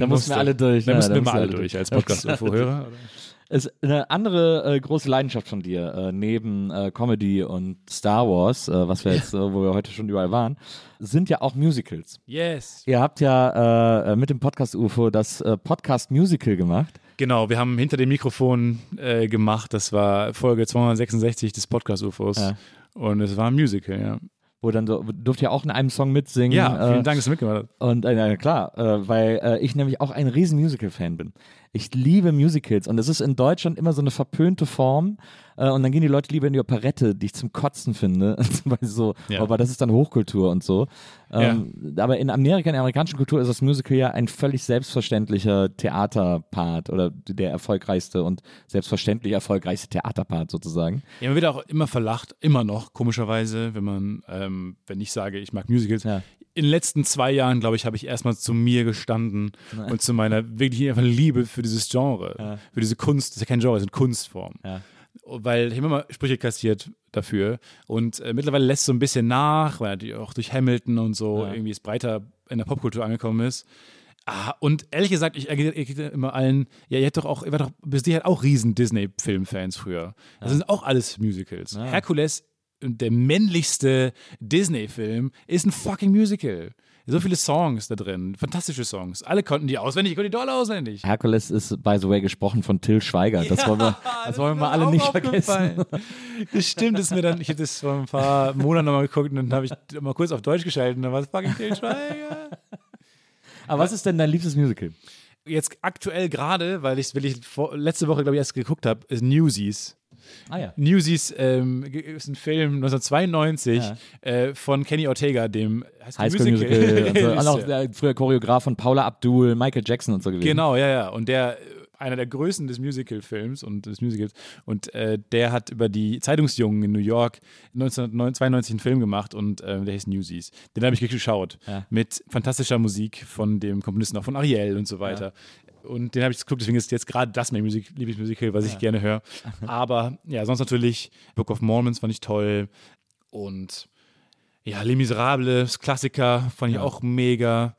Da mussten musste. wir alle durch, Da ja, mussten da wir mal alle durch durch. als Podcast-UFO-Hörer. Ist eine andere äh, große Leidenschaft von dir, äh, neben äh, Comedy und Star Wars, äh, was wir jetzt, äh, wo wir heute schon überall waren, sind ja auch Musicals. Yes. Ihr habt ja äh, mit dem Podcast UFO das Podcast Musical gemacht. Genau, wir haben hinter dem Mikrofon gemacht. Das war Folge 266 des Podcast-UFOs. Ja. Und es war ein Musical, ja. Wo dann so, durft ihr auch in einem Song mitsingen. Ja, vielen äh, Dank, dass du mitgemacht hast. Und äh, ja, klar, äh, weil ich nämlich auch ein riesen Musical-Fan bin. Ich liebe Musicals und es ist in Deutschland immer so eine verpönte Form. Äh, und dann gehen die Leute lieber in die Operette, die ich zum Kotzen finde. Weil so, Ja. aber das ist dann Hochkultur und so. Ähm, Aber in Amerika, in der amerikanischen Kultur ist das Musical ja ein völlig selbstverständlicher Theaterpart oder der erfolgreichste und selbstverständlich erfolgreichste Theaterpart sozusagen. Ja, man wird auch immer verlacht, immer noch, komischerweise, wenn man, ähm, wenn ich sage, ich mag Musicals. Ja. In den letzten zwei Jahren, glaube ich, habe ich erstmal zu mir gestanden und zu meiner wirklich einfach Liebe für dieses Genre, für diese Kunst, das ist ja kein Genre, das ist eine Kunstform. Ja. Weil ich habe immer Sprüche kassiert dafür und äh, mittlerweile lässt so ein bisschen nach, weil natürlich auch durch Hamilton und so Ja. irgendwie es breiter in der Popkultur angekommen ist. Ah, und ehrlich gesagt, ich erkläre immer allen, ja, ihr habt doch auch, ihr wart doch bis die halt auch riesen Disney-Filmfans früher. Das sind auch alles Musicals. Herkules, der männlichste Disney-Film, ist ein fucking Musical. So viele Songs da drin, fantastische Songs. Alle konnten die auswendig, ich konnte die doll auswendig. Herkules ist, by the way, gesprochen von Till Schweiger. Das wollen wir, das wollen wir mal alle nicht vergessen. Das stimmt, das ist mir dann, ich habe das vor ein paar Monaten nochmal geguckt und dann habe ich mal kurz auf Deutsch geschaltet und dann war es fucking Til Schweiger. Aber was ist denn dein liebstes Musical? Jetzt aktuell gerade, weil ich, vor, letzte Woche, glaube ich, erst geguckt habe, ist Newsies. Ah ja. Newsies ähm, ist ein Film 1992 Ja. äh, von Kenny Ortega, dem heißt der Highschool Musical. und so. Und auch Regisseur. der früher Choreograf von Paula Abdul, Michael Jackson und so gewesen. Genau, ja, ja. Und der, äh, einer der Größen des Musical-Films und des Musicals. Und äh, der hat über die Zeitungsjungen in New York 1992 einen Film gemacht und äh, der heißt Newsies. Den habe ich geschaut. Ja. Mit fantastischer Musik von dem Komponisten auch von Ariel und so weiter. Und den habe ich geguckt, deswegen ist jetzt gerade das mein Musik, Lieblingsmusical, was ich gerne höre. Aber ja, sonst natürlich Book of Mormons fand ich toll. Und ja, Les Miserables, Klassiker, fand ich Ja. auch mega.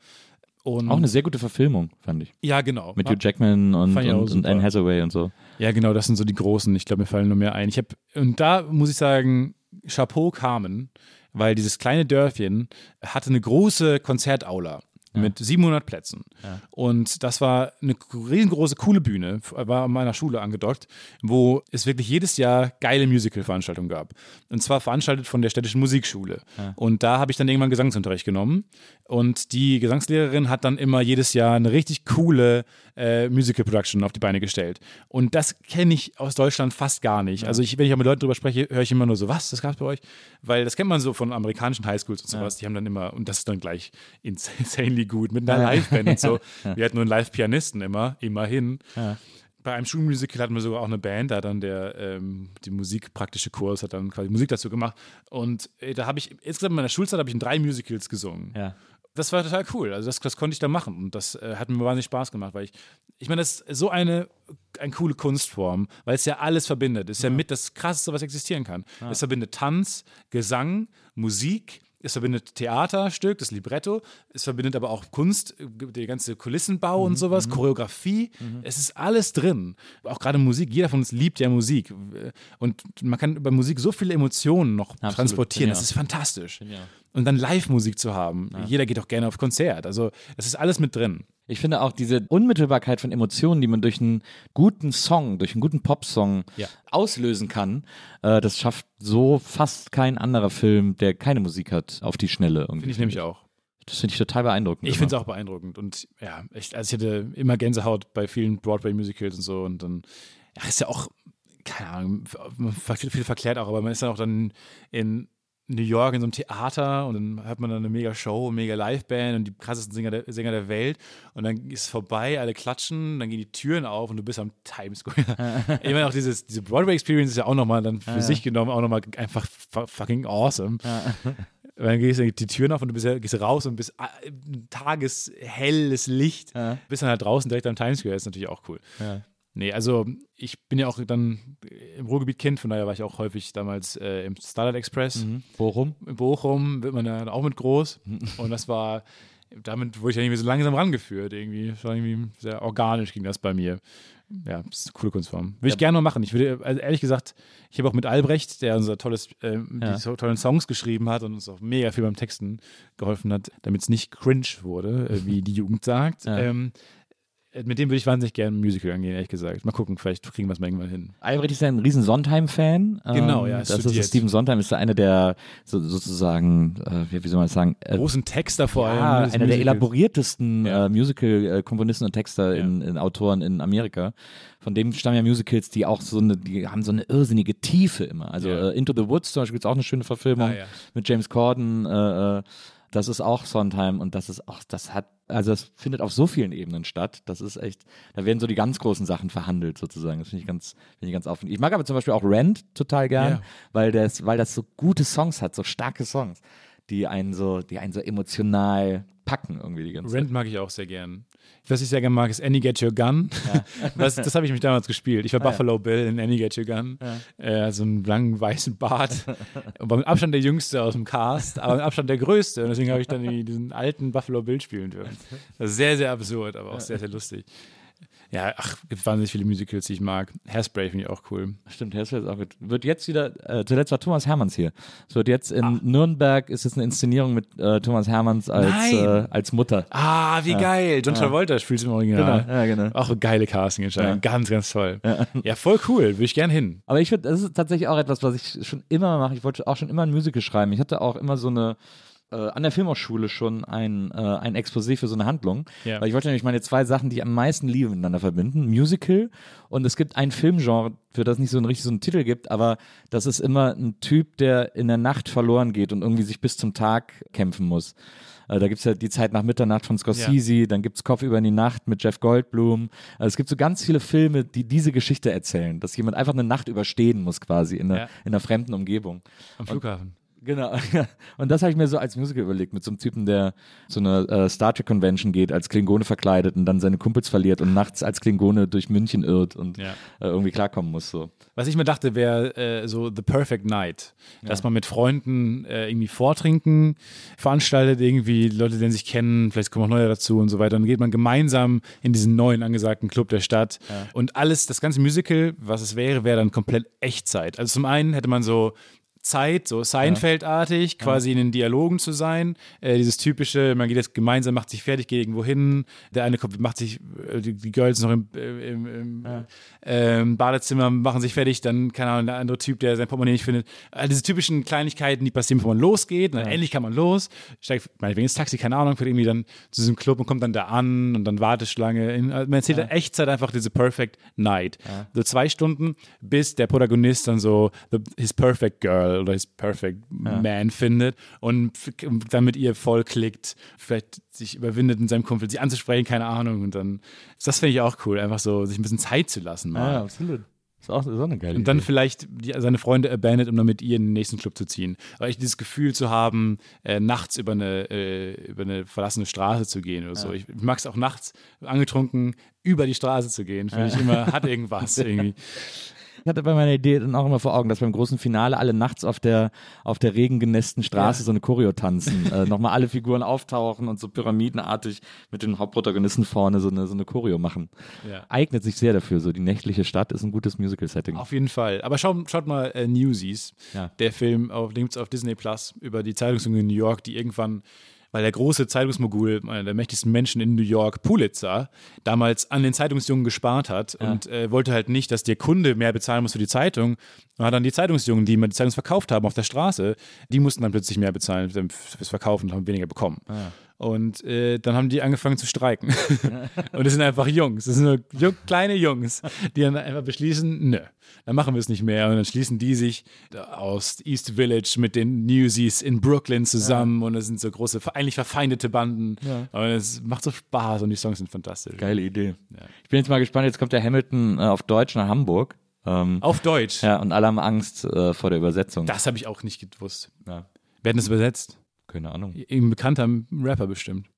Und Auch eine sehr gute Verfilmung, fand ich. ja, genau. Mit Hugh Jackman und, und, und. Anne Hathaway und so. Ja, genau, das sind so die großen. Ich glaube, mir fallen nur mehr ein. Ich habe und da muss ich sagen, Chapeau Carmen, weil dieses kleine Dörfchen hatte eine große Konzertaula mit 700 Plätzen. Und das war eine riesengroße, coole Bühne, war an meiner Schule angedockt, wo es wirklich jedes Jahr geile Musical-Veranstaltungen gab. Und zwar veranstaltet von der städtischen Musikschule. Und da habe ich dann irgendwann Gesangsunterricht genommen. Und die Gesangslehrerin hat dann immer jedes Jahr eine richtig coole äh, Musical Production auf die Beine gestellt. Und das kenne ich aus Deutschland fast gar nicht. Also ich, wenn ich auch mit Leuten drüber spreche, höre ich immer nur so, was, das gab's bei euch? Weil das kennt man so von amerikanischen Highschools und sowas. Die haben dann immer, und das ist dann gleich insanely gut, mit einer Liveband und so. Wir hatten nur einen Live-Pianisten immer, immerhin. Bei einem Schulmusical hatten wir sogar auch eine Band, da hat dann der ähm, die musikpraktische Kurs hat dann quasi Musik dazu gemacht. Und äh, da habe ich, insgesamt in meiner Schulzeit habe ich in drei Musicals gesungen. Ja. Das war total cool. Also das, das konnte ich da machen und das äh, hat mir wahnsinnig Spaß gemacht, weil ich, ich meine, das ist so eine, eine coole Kunstform, weil es ja alles verbindet. Es ist ja, mit das Krasseste, was existieren kann. Es verbindet Tanz, Gesang, Musik, es verbindet Theaterstück, das Libretto, es verbindet aber auch Kunst, der ganze Kulissenbau und sowas, Choreografie. Es ist alles drin. Auch gerade Musik. Jeder von uns liebt ja Musik. Und man kann über Musik so viele Emotionen noch transportieren. Ja. Das ist fantastisch. Und dann Live-Musik zu haben. Jeder geht auch gerne auf Konzert. Also, das ist alles mit drin. Ich finde auch diese Unmittelbarkeit von Emotionen, die man durch einen guten Song, durch einen guten Popsong Ja. auslösen kann, äh, das schafft so fast kein anderer Film, der keine Musik hat, auf die Schnelle. irgendwie. Finde ich nämlich auch. Das finde ich total beeindruckend. Ich finde es auch beeindruckend. Und ja, echt, also ich hatte immer Gänsehaut bei vielen Broadway-Musicals und so. Und dann, ja, ist ja auch, keine Ahnung, ver- viel verklärt auch, aber man ist dann auch dann in New York in so einem Theater und dann hat man dann eine mega Show, eine mega Liveband und die krassesten Sänger der, Sänger der Welt. Und dann ist es vorbei, alle klatschen, dann gehen die Türen auf und du bist am Times Square. ich meine, auch dieses, diese Broadway-Experience ist ja auch nochmal dann für sich genommen auch nochmal einfach fu- fucking awesome. Weil dann gehst du die Türen auf und du bist, ja- gehst raus und bist äh, tageshelles Licht. Bist dann halt draußen direkt am Times Square. ist natürlich auch cool. Nee, also ich bin ja auch dann im Ruhrgebiet Kind, von daher war ich auch häufig damals äh, im Starlight Express. Bochum? In Bochum wird man dann auch mit groß. Und das war, damit wurde ich irgendwie so langsam rangeführt. Irgendwie. Das war irgendwie sehr organisch ging das bei mir. Ja, das ist eine coole Kunstform. Würde ich gerne noch machen. Ich würde, also ehrlich gesagt, ich habe auch mit Albrecht, der unser tolles, äh, Ja. die so tollen Songs geschrieben hat und uns auch mega viel beim Texten geholfen hat, damit es nicht cringe wurde, äh, wie die Jugend sagt. Ja. Ähm, äh, mit dem würde ich wahnsinnig gerne ein Musical angehen, ehrlich gesagt. Mal gucken, vielleicht kriegen wir es mal irgendwann hin. Albrecht ist ja ein riesen Sondheim-Fan. Genau, ja, Das ist studiert. Steven Sondheim ist ja einer der so, sozusagen, äh, wie, soll man das sagen, äh, Großen Texter vor allem. ja, ne, des einer der Musicals. elaboriertesten Ja. äh, Musical-Komponisten und Texter in, in Autoren in Amerika. Von dem stammen ja Musicals, die auch so eine, die haben so eine irrsinnige Tiefe immer. Also Ja. äh, Into the Woods zum Beispiel gibt es auch eine schöne Verfilmung Ah, ja. mit James Corden. Das ist auch Sondheim und das ist auch, das hat, also das findet auf so vielen Ebenen statt. Das ist echt, da werden so die ganz großen Sachen verhandelt sozusagen. Das finde ich ganz, finde ich ganz aufregend. Ich mag aber zum Beispiel auch Rent total gern, Ja. weil das, weil das so gute Songs hat, so starke Songs. die einen so, die einen so emotional packen irgendwie die ganze Zeit. Rent mag ich auch sehr gern. Was ich sehr gerne mag, ist Annie Get Your Gun. Was, das habe ich mich damals gespielt. Ich war Ah, ja. Buffalo Bill in Annie Get Your Gun. Äh, so einen langen weißen Bart. Und war mit Abstand der Jüngste aus dem Cast, aber mit Abstand der Größte. Und deswegen habe ich dann diesen alten Buffalo Bill spielen dürfen. Das ist sehr, sehr absurd, aber auch sehr, sehr lustig. Ja, ach, gibt wahnsinnig viele Musicals, die ich mag. Hairspray finde ich auch cool. Stimmt, Hairspray ist auch gut. Wird jetzt wieder, äh, zuletzt war Thomas Hermanns hier. Es wird jetzt in Ah. Nürnberg, ist es eine Inszenierung mit äh, Thomas Hermanns als, äh, als Mutter. Ah, wie geil. John Travolta spielt es im Original. Genau, ja, genau. Auch eine geile Casting-Entscheidung. Ganz, ganz toll. Ja. voll cool. Würde ich gern hin. Aber ich finde, das ist tatsächlich auch etwas, was ich schon immer mache. Ich wollte auch schon immer ein Musical schreiben. Ich hatte auch immer so eine äh, an der Filmhochschule schon ein, äh, ein Exposé für so eine Handlung. Ja. Weil ich wollte nämlich meine zwei Sachen, die ich am meisten liebe, miteinander verbinden. Musical und es gibt ein Filmgenre, für das nicht so einen richtig so einen Titel gibt, aber das ist immer ein Typ, der in der Nacht verloren geht und irgendwie sich bis zum Tag kämpfen muss. Äh, Da gibt es ja die Zeit nach Mitternacht von Scorsese, dann gibt es Kopf über in die Nacht mit Jeff Goldblum. Also es gibt so ganz viele Filme, die diese Geschichte erzählen, dass jemand einfach eine Nacht überstehen muss quasi in einer, Ja. in einer fremden Umgebung. Am Flughafen. Genau. Und das habe ich mir so als Musical überlegt, mit so einem Typen, der zu einer äh, Star Trek Convention geht, als Klingone verkleidet und dann seine Kumpels verliert und nachts als Klingone durch München irrt und Ja. äh, irgendwie klarkommen muss. So. Was ich mir dachte, wäre äh, so The Perfect Night. Dass man mit Freunden äh, irgendwie Vortrinken veranstaltet, irgendwie Leute, die sich kennen, vielleicht kommen auch neue dazu und so weiter. Dann geht man gemeinsam in diesen neuen angesagten Club der Stadt. Und alles, das ganze Musical, was es wäre, wäre dann komplett Echtzeit. Also zum einen hätte man so Zeit, so Seinfeldartig, quasi in den Dialogen zu sein. Äh, dieses typische, man geht jetzt gemeinsam, macht sich fertig, geht irgendwo hin. Der eine kommt, macht sich, äh, die, die Girls noch im, äh, im, im ähm, Badezimmer, machen sich fertig, dann, keine Ahnung, der andere Typ, der sein Portemonnaie nicht findet. All diese typischen Kleinigkeiten, die passieren, bevor man losgeht. Und dann endlich kann man los, steigt meinetwegen ins Taxi, keine Ahnung, fährt irgendwie dann zu diesem Club und kommt dann da an und dann Warteschlange. In, also man erzählt in Echtzeit einfach diese Perfect Night. So zwei Stunden, bis der Protagonist dann so the, his perfect girl oder his perfect man findet und dann mit ihr voll klickt, vielleicht sich überwindet, mit seinem Kumpel sie anzusprechen, keine Ahnung. Und dann, das finde ich auch cool, einfach so sich ein bisschen Zeit zu lassen. Mal. absolut. Ist auch, ist auch eine geile Und dann Idee. vielleicht die, seine Freunde abandoned, um dann mit ihr in den nächsten Club zu ziehen. Weil ich dieses Gefühl zu haben, äh, nachts über eine, äh, über eine verlassene Straße zu gehen oder so. Ich, ich mag es auch nachts angetrunken über die Straße zu gehen. Finde ich immer, hat irgendwas irgendwie. Ich hatte bei meiner Idee dann auch immer vor Augen, dass beim großen Finale alle nachts auf der, auf der regengenässten Straße so eine Choreo tanzen. äh, Nochmal alle Figuren auftauchen und so pyramidenartig mit den Hauptprotagonisten vorne so eine, so eine Choreo machen. Ja. Eignet sich sehr dafür. So die nächtliche Stadt ist ein gutes Musical-Setting. Auf jeden Fall. Aber schaut, schaut mal äh, Newsies, Ja. der Film, auf, den gibt's auf Disney Plus, über die Zeitungsjunge in New York, die irgendwann, weil der große Zeitungsmogul, einer der mächtigsten Menschen in New York, Pulitzer, damals an den Zeitungsjungen gespart hat und äh, wollte halt nicht, dass der Kunde mehr bezahlen muss für die Zeitung. Und hat dann die Zeitungsjungen, die immer die Zeitung verkauft haben auf der Straße, die mussten dann plötzlich mehr bezahlen für- fürs Verkaufen und haben weniger bekommen. Und äh, dann haben die angefangen zu streiken. und es sind einfach Jungs. Das sind nur ju- kleine Jungs, die dann einfach beschließen, nö, dann machen wir es nicht mehr. Und dann schließen die sich aus East Village mit den Newsies in Brooklyn zusammen. Und es sind so große, eigentlich verfeindete Banden. Und es macht so Spaß und die Songs sind fantastisch. Geile Idee. Ich bin jetzt mal gespannt, jetzt kommt der Hamilton äh, auf Deutsch nach Hamburg. Ähm, Auf Deutsch. ja, und alle haben Angst äh, vor der Übersetzung. Das habe ich auch nicht gewusst. Ja. Wer hat das übersetzt? Keine Ahnung. Ein bekannter Rapper bestimmt.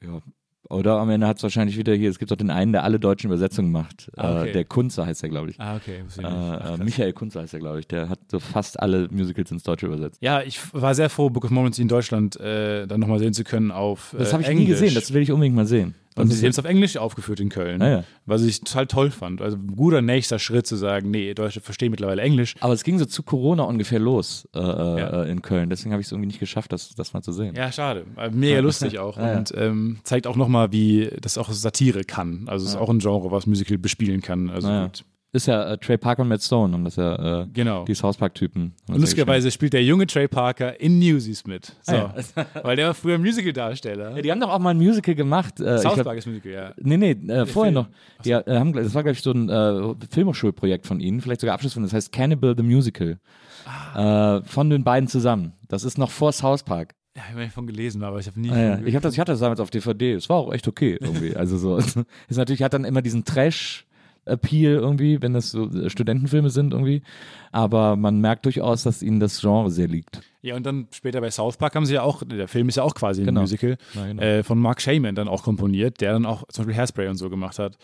Ja. Oder am Ende hat es wahrscheinlich wieder hier, es gibt doch den einen, der alle deutschen Übersetzungen macht. Ah, okay. äh, der Kunze heißt er, glaube ich. Ah, okay. ich Äh. Ach, äh. Michael Kunze heißt er, glaube ich. Der hat so fast alle Musicals ins Deutsche übersetzt. Ja, ich war sehr froh, Book of Moments in Deutschland äh, dann nochmal sehen zu können auf Das äh, habe ich Englisch. nie gesehen, das will ich unbedingt mal sehen. Und sie haben es auf Englisch aufgeführt in Köln, Ah, ja. was ich total toll fand. Also ein guter nächster Schritt zu sagen, nee, Deutsche verstehen mittlerweile Englisch. aber es ging so zu Corona ungefähr los äh, Ja. äh, in Köln. Deswegen habe ich es irgendwie nicht geschafft, das, das mal zu sehen. Ja, schade. Mega lustig auch. Ja, ja. Und ähm, zeigt auch nochmal, wie das auch Satire kann. Also es ist auch ein Genre, was Musical bespielen kann. Also Ja. gut. Ist ja äh, Trey Parker und Matt Stone haben das ja, äh, Genau. die South Park-Typen. ja lustigerweise spielt der junge Trey Parker in Newsies mit. So. Ah, Weil der war früher Musical-Darsteller. Ja, die haben doch auch mal ein Musical gemacht. Äh, South glaub- Park ist Musical, ja. Nee, nee, äh, vorher Film. noch. Die äh, haben, das war, glaube ich, so ein äh, Filmhochschulprojekt von ihnen, vielleicht sogar Abschlussfilm, das heißt Cannibal the Musical. Ah. Äh, von den beiden zusammen. Das ist noch vor South Park. Ja, ich habe davon gelesen, aber ich habe nie. Ah, ja. Ich, hab das, ich hatte das damals auf DVD. Es war auch echt okay irgendwie. Also so. Ist natürlich, hat dann immer diesen Trash. Appeal irgendwie, wenn das so äh, Studentenfilme sind irgendwie. Aber man merkt durchaus, dass ihnen das Genre sehr liegt. Ja, und dann später bei South Park haben sie ja auch, der Film ist ja auch quasi ein Genau. Musical, Ja, genau. äh, von Mark Shaman dann auch komponiert, der dann auch zum Beispiel Hairspray und so gemacht hat.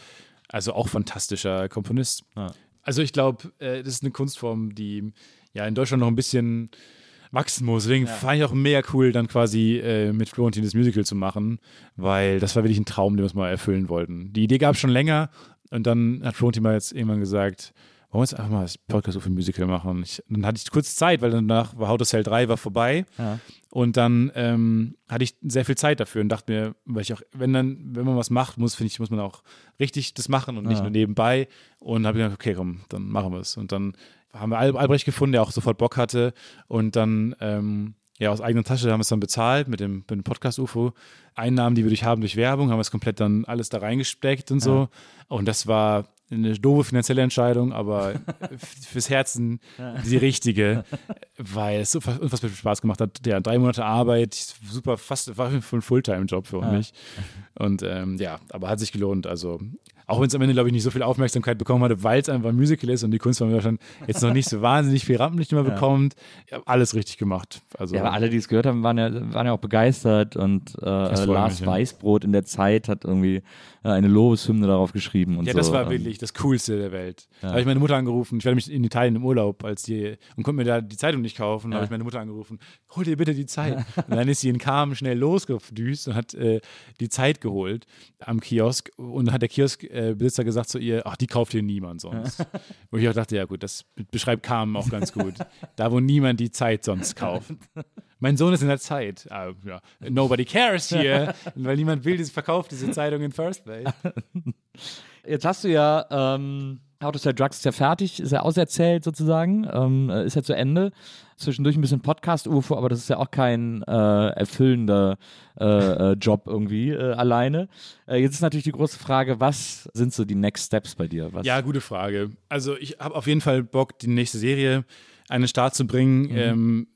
Also auch fantastischer Komponist. Ja. Also ich glaube, äh, das ist eine Kunstform, die ja in Deutschland noch ein bisschen wachsen muss. Deswegen fand ich auch mega cool, dann quasi äh, mit Florentin das Musical zu machen, weil das war wirklich ein Traum, den wir uns mal erfüllen wollten. Die Idee gab es schon länger und dann hat Florentin mal jetzt irgendwann gesagt, wollen wir jetzt einfach mal das Podcast so für Musical machen. Ich, dann hatte ich kurz Zeit, weil danach war How to Sell 3 war vorbei Ja. und dann ähm, hatte ich sehr viel Zeit dafür und dachte mir, weil ich auch, wenn dann, wenn man was macht, muss, finde ich, muss man auch richtig das machen und nicht Ja. nur nebenbei. Und habe ich gedacht, okay, komm, dann machen wir es. Und dann haben wir Al Albrecht gefunden, der auch sofort Bock hatte. Und dann, ähm, ja, aus eigener Tasche haben wir es dann bezahlt mit dem, mit dem Podcast-UFO. Einnahmen, die wir durch haben durch Werbung, haben wir es komplett dann alles da reingesteckt und so. Und das war eine doofe finanzielle Entscheidung, aber fürs Herzen die richtige, weil es unfassbar viel Spaß gemacht hat. Ja, drei Monate Arbeit, super, fast war ein Fulltime-Job für mich. Und ähm, ja, aber hat sich gelohnt. Also auch wenn es am Ende, glaube ich, nicht so viel Aufmerksamkeit bekommen hatte, weil es einfach ein Musical ist und die Kunstform in Deutschland jetzt noch nicht so wahnsinnig viel Rampenlicht immer bekommt. Ja, alles richtig gemacht. Also Ja, aber alle, die es gehört haben, waren ja, waren ja auch begeistert und äh, Lars mich, ja. Weißbrot in der Zeit hat irgendwie äh, eine Lobeshymne darauf geschrieben und Ja, so. das war Ähm, wirklich das Coolste der Welt. Da habe ich meine Mutter angerufen. Ich war nämlich in Italien im Urlaub, als die und konnte mir da die Zeitung nicht kaufen. Da habe ich meine Mutter angerufen. Hol dir bitte die Zeit. Und dann ist sie in Kam schnell losgedüst und hat äh, die Zeit geholt am Kiosk. Und dann hat der Kioskbesitzer gesagt zu ihr, ach, die kauft hier niemand sonst. Wo ich auch dachte, ja gut, das beschreibt Kam auch ganz gut. Da, wo niemand die Zeit sonst kauft. Mein Sohn ist in der Zeit. Ah, ja. Nobody cares here. weil niemand will, diese verkauft diese Zeitung in first place. Jetzt hast du ja ähm, How to Sell Drugs ist ja fertig, ist ja auserzählt sozusagen, ähm, äh, ist ja zu Ende. Zwischendurch ein bisschen Podcast-UFO, aber das ist ja auch kein äh, erfüllender äh, äh, Job irgendwie äh, alleine. Äh, jetzt ist natürlich die große Frage, was sind so die Next Steps bei dir? Was, Ja, gute Frage. Also ich habe auf jeden Fall Bock, die nächste Serie an den Start zu bringen. Ähm,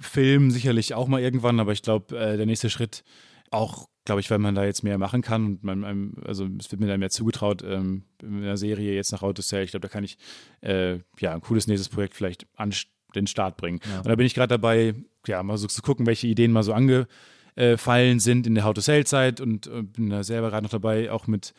Film sicherlich auch mal irgendwann, aber ich glaube, der nächste Schritt auch, glaube ich, weil man da jetzt mehr machen kann und man, einem, also es wird mir da mehr zugetraut ähm, in der Serie jetzt nach Autosell. Ich glaube, da kann ich äh, ja ein cooles nächstes Projekt vielleicht an den Start bringen. Und da bin ich gerade dabei, ja, mal so zu gucken, welche Ideen mal so angefallen sind in der How to Sell Zeit und äh, bin da selber gerade noch dabei, auch mit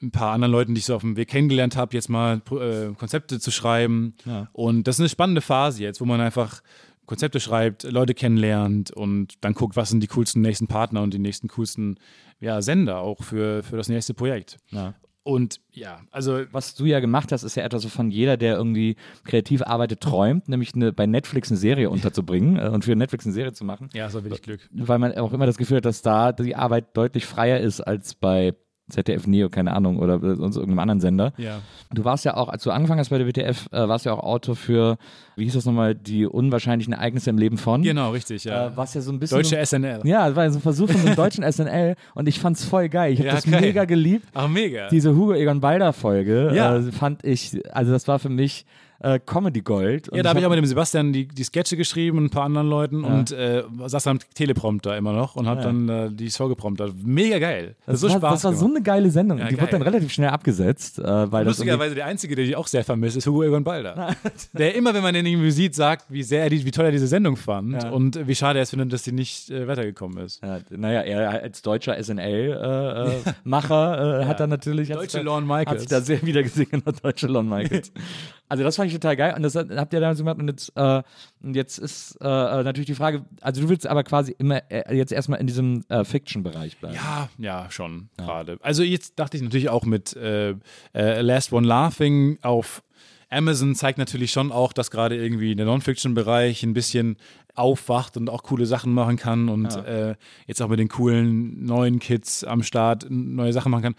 ein paar anderen Leuten, die ich so auf dem Weg kennengelernt habe, jetzt mal äh, Konzepte zu schreiben. Ja. Und das ist eine spannende Phase jetzt, wo man einfach Konzepte schreibt, Leute kennenlernt und dann guckt, was sind die coolsten nächsten Partner und die nächsten coolsten ja, Sender auch für, für das nächste Projekt. Ja. Und ja, also Was du ja gemacht hast, ist ja etwas, wovon jeder, der irgendwie kreativ arbeitet, träumt, nämlich eine, bei Netflix eine Serie unterzubringen äh, und für Netflix eine Serie zu machen. ja, so will ich Glück. weil man auch immer das Gefühl hat, dass da die Arbeit deutlich freier ist als bei ZDF Neo, keine Ahnung, oder sonst irgendeinem anderen Sender. Ja. Du warst ja auch, als du angefangen hast bei der WTF, äh, warst ja auch Autor für, wie hieß das nochmal, die unwahrscheinlichen Ereignisse im Leben von. Genau, richtig, ja. Äh, warst ja so ein bisschen. Deutsche SNL. ja, das war ja so ein Versuch von so einem deutschen SNL und ich fand's voll geil. Ich habe Ja, das geil. mega geliebt. Ach, mega. Diese Hugo Egon Balder Folge Ja. äh, fand ich, also das war für mich äh, Comedy Gold. Und ja, da habe ich auch mit dem Sebastian die, die Sketche geschrieben und ein paar anderen Leuten und äh, saß am Teleprompter immer noch und habe Ja. dann äh, die Show geprompter. Mega geil. Das, das, so war, Spaß das war so eine geile Sendung. Ja, die wurde geil. dann relativ schnell abgesetzt, äh, weil Lustigerweise der Einzige, der ich auch sehr vermisse, ist Hugo Egon Balder. der immer, wenn man den irgendwie sieht, sagt, wie sehr er die, wie toll er diese Sendung fand Ja. und wie schade er es findet, dass die nicht äh, weitergekommen ist. Ja, naja, er als deutscher SNL-Macher äh, hat dann natürlich. Deutsche Lorne Michaels. Hat sich da sehr wieder gesehen, der deutsche Lon Michaels. also, das fand ich total geil und das habt ihr dann so gemacht. Und jetzt, äh, und jetzt ist äh, äh, natürlich die Frage: Also, du willst aber quasi immer äh, jetzt erstmal in diesem äh, Fiction-Bereich bleiben. Ja, ja, schon gerade. Also jetzt dachte ich natürlich auch mit äh, Last One Laughing auf Amazon zeigt natürlich schon auch, dass gerade irgendwie der Non-Fiction-Bereich ein bisschen aufwacht und auch coole Sachen machen kann und äh, jetzt auch mit den coolen neuen Kids am Start neue Sachen machen kann.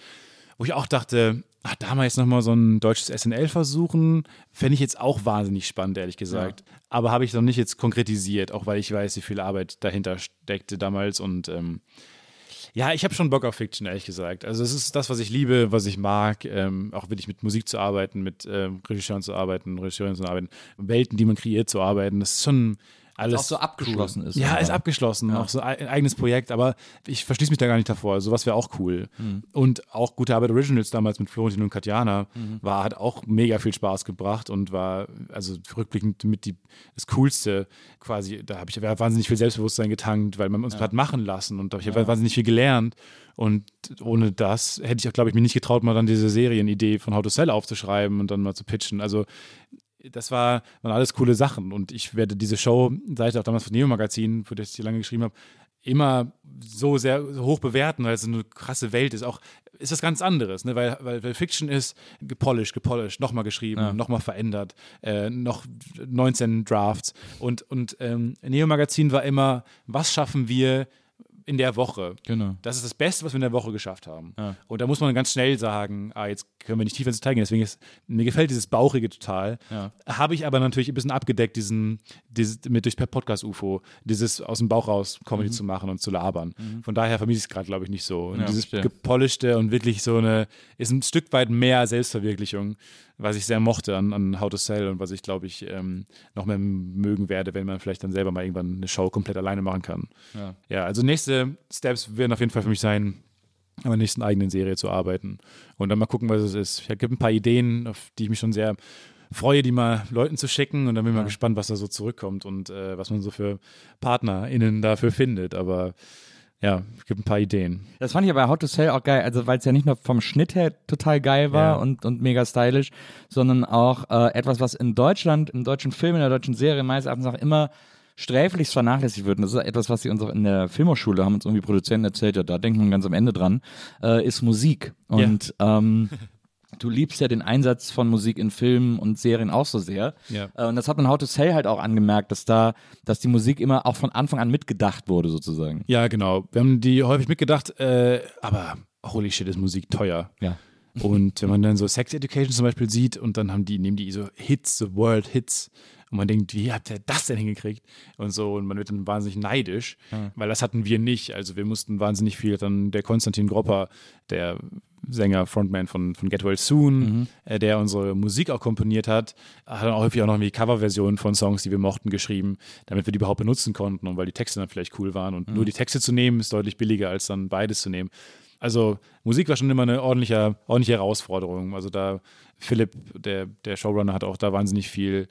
Wo ich auch dachte, ach, da mal jetzt nochmal so ein deutsches SNL versuchen, fände ich jetzt auch wahnsinnig spannend, ehrlich gesagt. Aber habe ich noch nicht jetzt konkretisiert, auch weil ich weiß, wie viel Arbeit dahinter steckte damals und ähm, ja, ich habe schon Bock auf Fiction, ehrlich gesagt. Also es ist das, was ich liebe, was ich mag, ähm, auch wirklich mit Musik zu arbeiten, mit ähm, Regisseuren zu arbeiten, Regisseuren zu arbeiten, Welten, die man kreiert, zu arbeiten. Das ist schon alles auch so abgeschlossen ist. Ja, ist abgeschlossen, auch so ein eigenes Projekt, aber ich verschließe mich da gar nicht davor. Sowas wäre auch cool. Mhm. Und auch Gute Arbeit Originals damals mit Florentin und Katjana Mhm. war, hat auch mega viel Spaß gebracht und war, also rückblickend mit die, das Coolste quasi. Da habe ich wahnsinnig viel Selbstbewusstsein getankt, weil man uns hat machen lassen und da habe ich wahnsinnig viel gelernt. Und ohne das hätte ich, glaube ich, mir nicht getraut, mal dann diese Serienidee von How to Sell aufzuschreiben und dann mal zu pitchen. Also das war, waren alles coole Sachen. Und ich werde diese Show, seit auch damals von Neo Magazin, für das ich lange geschrieben habe, immer so sehr hoch bewerten, weil es eine krasse Welt ist. Auch ist was ganz anderes, ne? weil, weil, weil Fiction ist gepolished, gepolished, nochmal geschrieben, Ja. nochmal verändert, äh, noch 19 Drafts. Und, und ähm, Neo Magazin war immer, was schaffen wir in der Woche? Genau. Das ist das Beste, was wir in der Woche geschafft haben. Ja. Und da muss man ganz schnell sagen, ah, jetzt können wir nicht tief ins Detail gehen. Deswegen ist, mir gefällt dieses Bauchige total. Ja. Habe ich aber natürlich ein bisschen abgedeckt, diesen, dieses, mit durch per Podcast-UFO, dieses aus dem Bauch raus Comedy zu machen und zu labern. Von daher vermisse ich es gerade, glaube ich, nicht so. Mhm. Ja, dieses verstehe. gepolischte und wirklich so eine, ist ein Stück weit mehr Selbstverwirklichung, was ich sehr mochte an, an How to Sell und was ich, glaube ich, ähm, noch mehr mögen werde, wenn man vielleicht dann selber mal irgendwann eine Show komplett alleine machen kann. Ja. Ja, also nächste Steps werden auf jeden Fall für mich sein, an der nächsten eigenen Serie zu arbeiten. Und dann mal gucken, was es ist. Ich habe ein paar Ideen, auf die ich mich schon sehr freue, die mal Leuten zu schicken. Und dann bin ich mal gespannt, was da so zurückkommt und äh, was man so für PartnerInnen dafür findet. Aber ja, es gibt ein paar Ideen. Das fand ich aber bei How to Sell auch geil, also weil es ja nicht nur vom Schnitt her total geil war Ja. und, und mega stylisch, sondern auch äh, etwas, was in Deutschland, im deutschen Film, in der deutschen Serie meines Erachtens auch immer sträflichst vernachlässigt wird. Und das ist etwas, was sie uns auch in der Filmhochschule haben uns irgendwie Produzenten erzählt, ja, da denkt man ganz am Ende dran, äh, ist Musik. Und ähm, du liebst ja den Einsatz von Musik in Filmen und Serien auch so sehr. Ja. Äh, Und das hat man How to Sell halt auch angemerkt, dass da, dass die Musik immer auch von Anfang an mitgedacht wurde, sozusagen. Ja, genau. Wir haben die häufig mitgedacht, äh, aber holy shit, ist Musik teuer. Ja. Und wenn man dann so Sex Education zum Beispiel sieht und dann haben die, nehmen die so Hits, so World Hits und man denkt, wie habt ihr das denn hingekriegt? Und so, und man wird dann wahnsinnig neidisch, weil das hatten wir nicht. Also wir mussten wahnsinnig viel, dann der Konstantin Gropper, der Sänger, Frontman von, von Get Well Soon, äh, der unsere Musik auch komponiert hat, hat dann auch häufig auch noch irgendwie Coverversionen von Songs, die wir mochten, geschrieben, damit wir die überhaupt benutzen konnten und weil die Texte dann vielleicht cool waren. Und nur die Texte zu nehmen, ist deutlich billiger, als dann beides zu nehmen. Also Musik war schon immer eine ordentliche, ordentliche Herausforderung. Also da Philipp, der, der Showrunner, hat auch da wahnsinnig viel,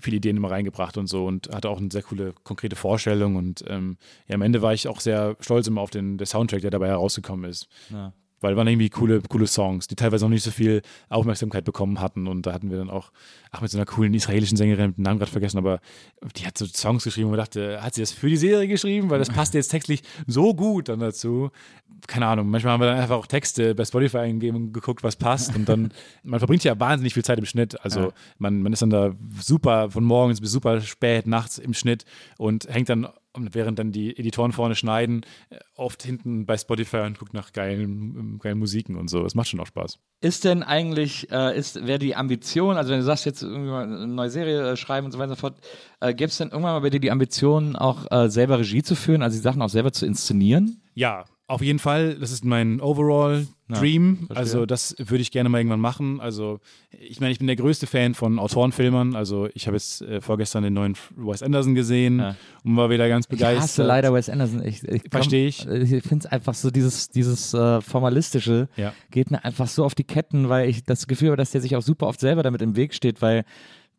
viele Ideen immer reingebracht und so und hatte auch eine sehr coole, konkrete Vorstellung. Und ähm, ja, am Ende war ich auch sehr stolz immer auf den der Soundtrack, der dabei herausgekommen ist. Ja. Weil waren irgendwie coole, coole Songs, die teilweise noch nicht so viel Aufmerksamkeit bekommen hatten. Und da hatten wir dann auch, ach, mit so einer coolen israelischen Sängerin, den Namen gerade vergessen, aber die hat so Songs geschrieben und dachte, hat sie das für die Serie geschrieben? Weil das passt jetzt textlich so gut dann dazu. Keine Ahnung, manchmal haben wir dann einfach auch Texte bei Spotify eingegeben und geguckt, was passt. Und dann, man verbringt ja wahnsinnig viel Zeit im Schnitt. Also man, man ist dann da super von morgens bis super spät nachts im Schnitt und hängt dann und während dann die Editoren vorne schneiden, äh, oft hinten bei Spotify und guckt nach geilen, geilen Musiken und so. Das macht schon auch Spaß. Ist denn eigentlich, äh, ist, wäre die Ambition, also wenn du sagst, jetzt irgendwie mal eine neue Serie äh, schreiben und so weiter und so fort, äh, gäbe es denn irgendwann mal bei dir die Ambition, auch äh, selber Regie zu führen, also die Sachen auch selber zu inszenieren? Ja, auf jeden Fall. Das ist mein Overall Dream. verstehe. also das würde ich gerne mal irgendwann machen. Also ich meine, ich bin der größte Fan von Autorenfilmern. Also ich habe jetzt äh, vorgestern den neuen Wes Anderson gesehen Ja. und war wieder ganz Ich begeistert. hasse leider Wes Anderson. Ich, ich komm- Versteh ich. Ich finde es einfach so, dieses, dieses äh, Formalistische Ja. geht mir einfach so auf die Ketten, weil ich das Gefühl habe, dass der sich auch super oft selber damit im Weg steht, weil,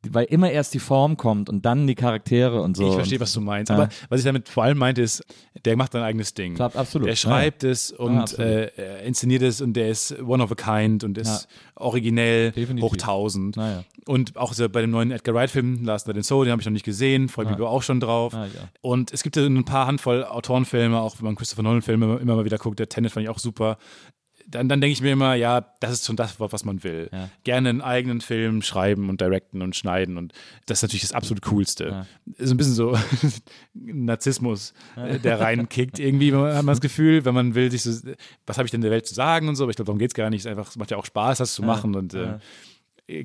weil immer erst die Form kommt und dann die Charaktere und so. Ich verstehe, was du meinst. Ja. Aber was ich damit vor allem meinte, ist, der macht sein eigenes Ding. Klar, absolut. Der schreibt es und Ja, äh, er inszeniert es und der ist one of a kind und ist originell Definitiv. hoch tausend. Und auch so bei dem neuen Edgar Wright-Film, Last Night in Soul, den habe ich noch nicht gesehen, freue mich auch schon drauf. Ja. Und es gibt ja ein paar Handvoll Autorenfilme, auch wenn man Christopher Nolan-Filme immer mal wieder guckt, der Tenet fand ich auch super. Dann, dann denke ich mir immer, ja, das ist schon das, was man will. Ja. Gerne einen eigenen Film schreiben und directen und schneiden und das ist natürlich das absolut Coolste. Ja. Ist ein bisschen so Narzissmus, äh, der reinkickt. Irgendwie hat man das Gefühl, wenn man will, sich so, was habe ich denn der Welt zu sagen und so, aber ich glaube, darum geht es gar nicht. Es einfach, es macht ja auch Spaß, das zu machen und äh,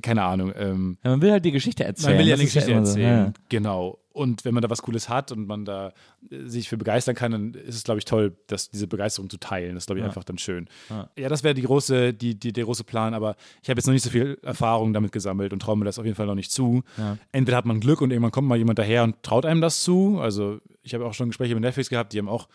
keine Ahnung. Ähm, man will halt die Geschichte erzählen. man will ja ist Geschichte so, erzählen. ja. Genau. Und wenn man da was Cooles hat und man da äh, sich für begeistern kann, dann ist es, glaube ich, toll, dass diese Begeisterung zu teilen. Das ist, glaube ich, Ja. einfach dann schön. Ja. Ja, das wäre die große, die, die, der große Plan, aber ich habe jetzt noch nicht so viel Erfahrung damit gesammelt und traue mir das auf jeden Fall noch nicht zu. Ja. Entweder hat man Glück und irgendwann kommt mal jemand daher und traut einem das zu. Also ich habe auch schon Gespräche mit Netflix gehabt, die haben auch,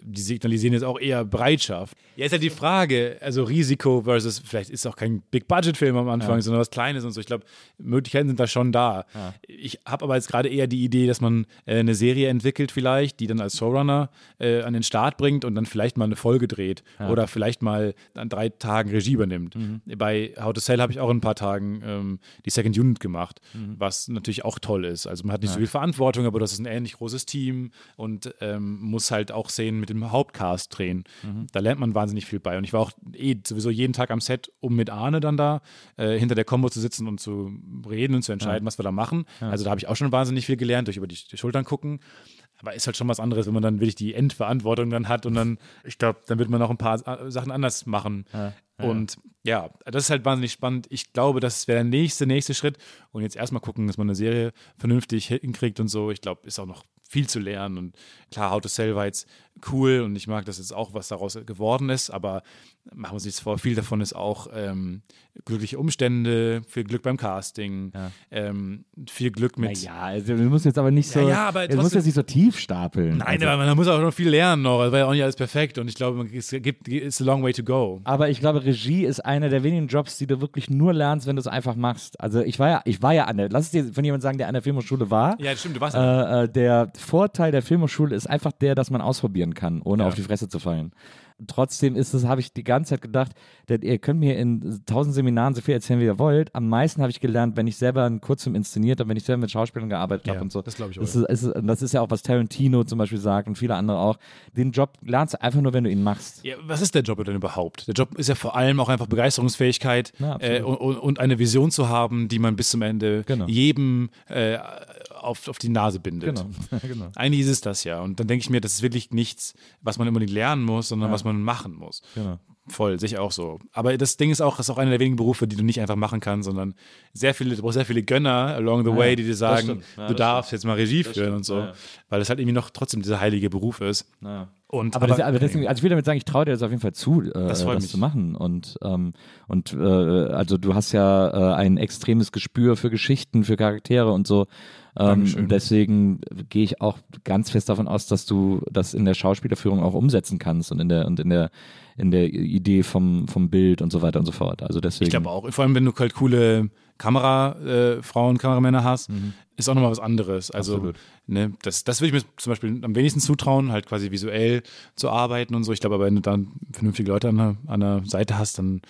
die signalisieren jetzt auch eher Bereitschaft. Ja, ist halt die Frage, also Risiko versus, vielleicht ist es auch kein Big-Budget-Film am Anfang, sondern was Kleines und so. Ich glaube, Möglichkeiten sind da schon da. Ich habe aber jetzt gerade eher die Idee, dass man äh, eine Serie entwickelt vielleicht, die dann als Showrunner äh, an den Start bringt und dann vielleicht mal eine Folge dreht oder vielleicht mal an drei Tagen Regie übernimmt. Bei How to Sell habe ich auch in ein paar Tagen ähm, die Second Unit gemacht, was natürlich auch toll ist. Also man hat nicht so viel Verantwortung, aber das ist ein ähnlich großes Team und ähm, muss halt auch Szenen mit dem Hauptcast drehen. Da lernt man wahnsinnig viel bei. Und ich war auch eh sowieso jeden Tag am Set, um mit Arne dann da äh, hinter der Combo zu sitzen und zu reden und zu entscheiden, was wir da machen. Also da habe ich auch schon wahnsinnig viel gelernt, durch über die, die Schultern gucken. Aber ist halt schon was anderes, wenn man dann wirklich die Endverantwortung dann hat und dann, ich glaube, dann wird man auch ein paar äh, Sachen anders machen. Und ja, das ist halt wahnsinnig spannend. Ich glaube, das wäre der nächste, nächste Schritt. Und jetzt erstmal gucken, dass man eine Serie vernünftig hinkriegt und so. Ich glaube, ist auch noch viel zu lernen. Und klar, How to Sell war jetzt cool und ich mag das jetzt auch, was daraus geworden ist. Aber machen wir uns nichts vor, viel davon ist auch ähm, glückliche Umstände, viel Glück beim Casting, ähm, viel Glück mit. Naja, also wir müssen jetzt aber nicht so. Ja, ja, aber jetzt muss trotzdem- jetzt nicht so tief stapeln. Nein, also, aber man muss auch noch viel lernen noch. Es war ja auch nicht alles perfekt und ich glaube, es gibt it's a long way to go. aber ich glaube, Regie ist einer der wenigen Jobs, die du wirklich nur lernst, wenn du es einfach machst. Also ich war ja, ich war ja an der, lass es dir von jemandem sagen, der an der Filmhochschule war. Ja, das stimmt, du warst ja. Äh, äh, der Vorteil der Filmhochschule ist einfach der, dass man ausprobieren kann, ohne Ja. auf die Fresse zu fallen. Trotzdem ist es, habe ich die ganze Zeit gedacht, denn ihr könnt mir in tausend Seminaren so viel erzählen, wie ihr wollt. Am meisten habe ich gelernt, wenn ich selber einen Kurzfilm inszeniert habe, wenn ich selber mit Schauspielern gearbeitet habe Ja, und so. das glaube ich das auch. ist, ist, das ist ja auch, was Tarantino zum Beispiel sagt und viele andere auch. Den Job lernst du einfach nur, wenn du ihn machst. Ja, was ist der Job denn überhaupt? Der Job ist ja vor allem auch einfach Begeisterungsfähigkeit Ja, äh, und, und eine Vision zu haben, die man bis zum Ende Genau. jedem äh, auf, auf die Nase bindet. Genau, genau. Eigentlich ist es das ja. Und dann denke ich mir, das ist wirklich nichts, was man unbedingt lernen muss, sondern Ja. was man machen muss. Genau. Voll, sehe ich auch so. Aber das Ding ist auch, das ist auch einer der wenigen Berufe, die du nicht einfach machen kannst, sondern sehr viele, du brauchst sehr viele Gönner along the Ja, way, die dir sagen, stimmt. Ja, du das darfst jetzt mal Regie führen stimmt. und so. Weil es halt irgendwie noch trotzdem dieser heilige Beruf ist. Ja. Und, Aber, das, aber deswegen, also ich will damit sagen, ich traue dir das auf jeden Fall zu, äh, Das das zu machen. Und, ähm, und äh, also du hast ja äh, ein extremes Gespür für Geschichten, für Charaktere und so. Ähm, deswegen gehe ich auch ganz fest davon aus, dass du das in der Schauspielerführung auch umsetzen kannst und in der und in der in der Idee vom, vom Bild und so weiter und so fort. Also deswegen. Ich glaube auch, vor allem wenn du halt coole Kamerafrauen, äh, Kameramänner hast, ist auch nochmal was anderes. Also, Absolut. ne, das, das würde ich mir zum Beispiel am wenigsten zutrauen, halt quasi visuell zu arbeiten und so. Ich glaube aber, wenn du dann vernünftige Leute an der, an der Seite hast, dann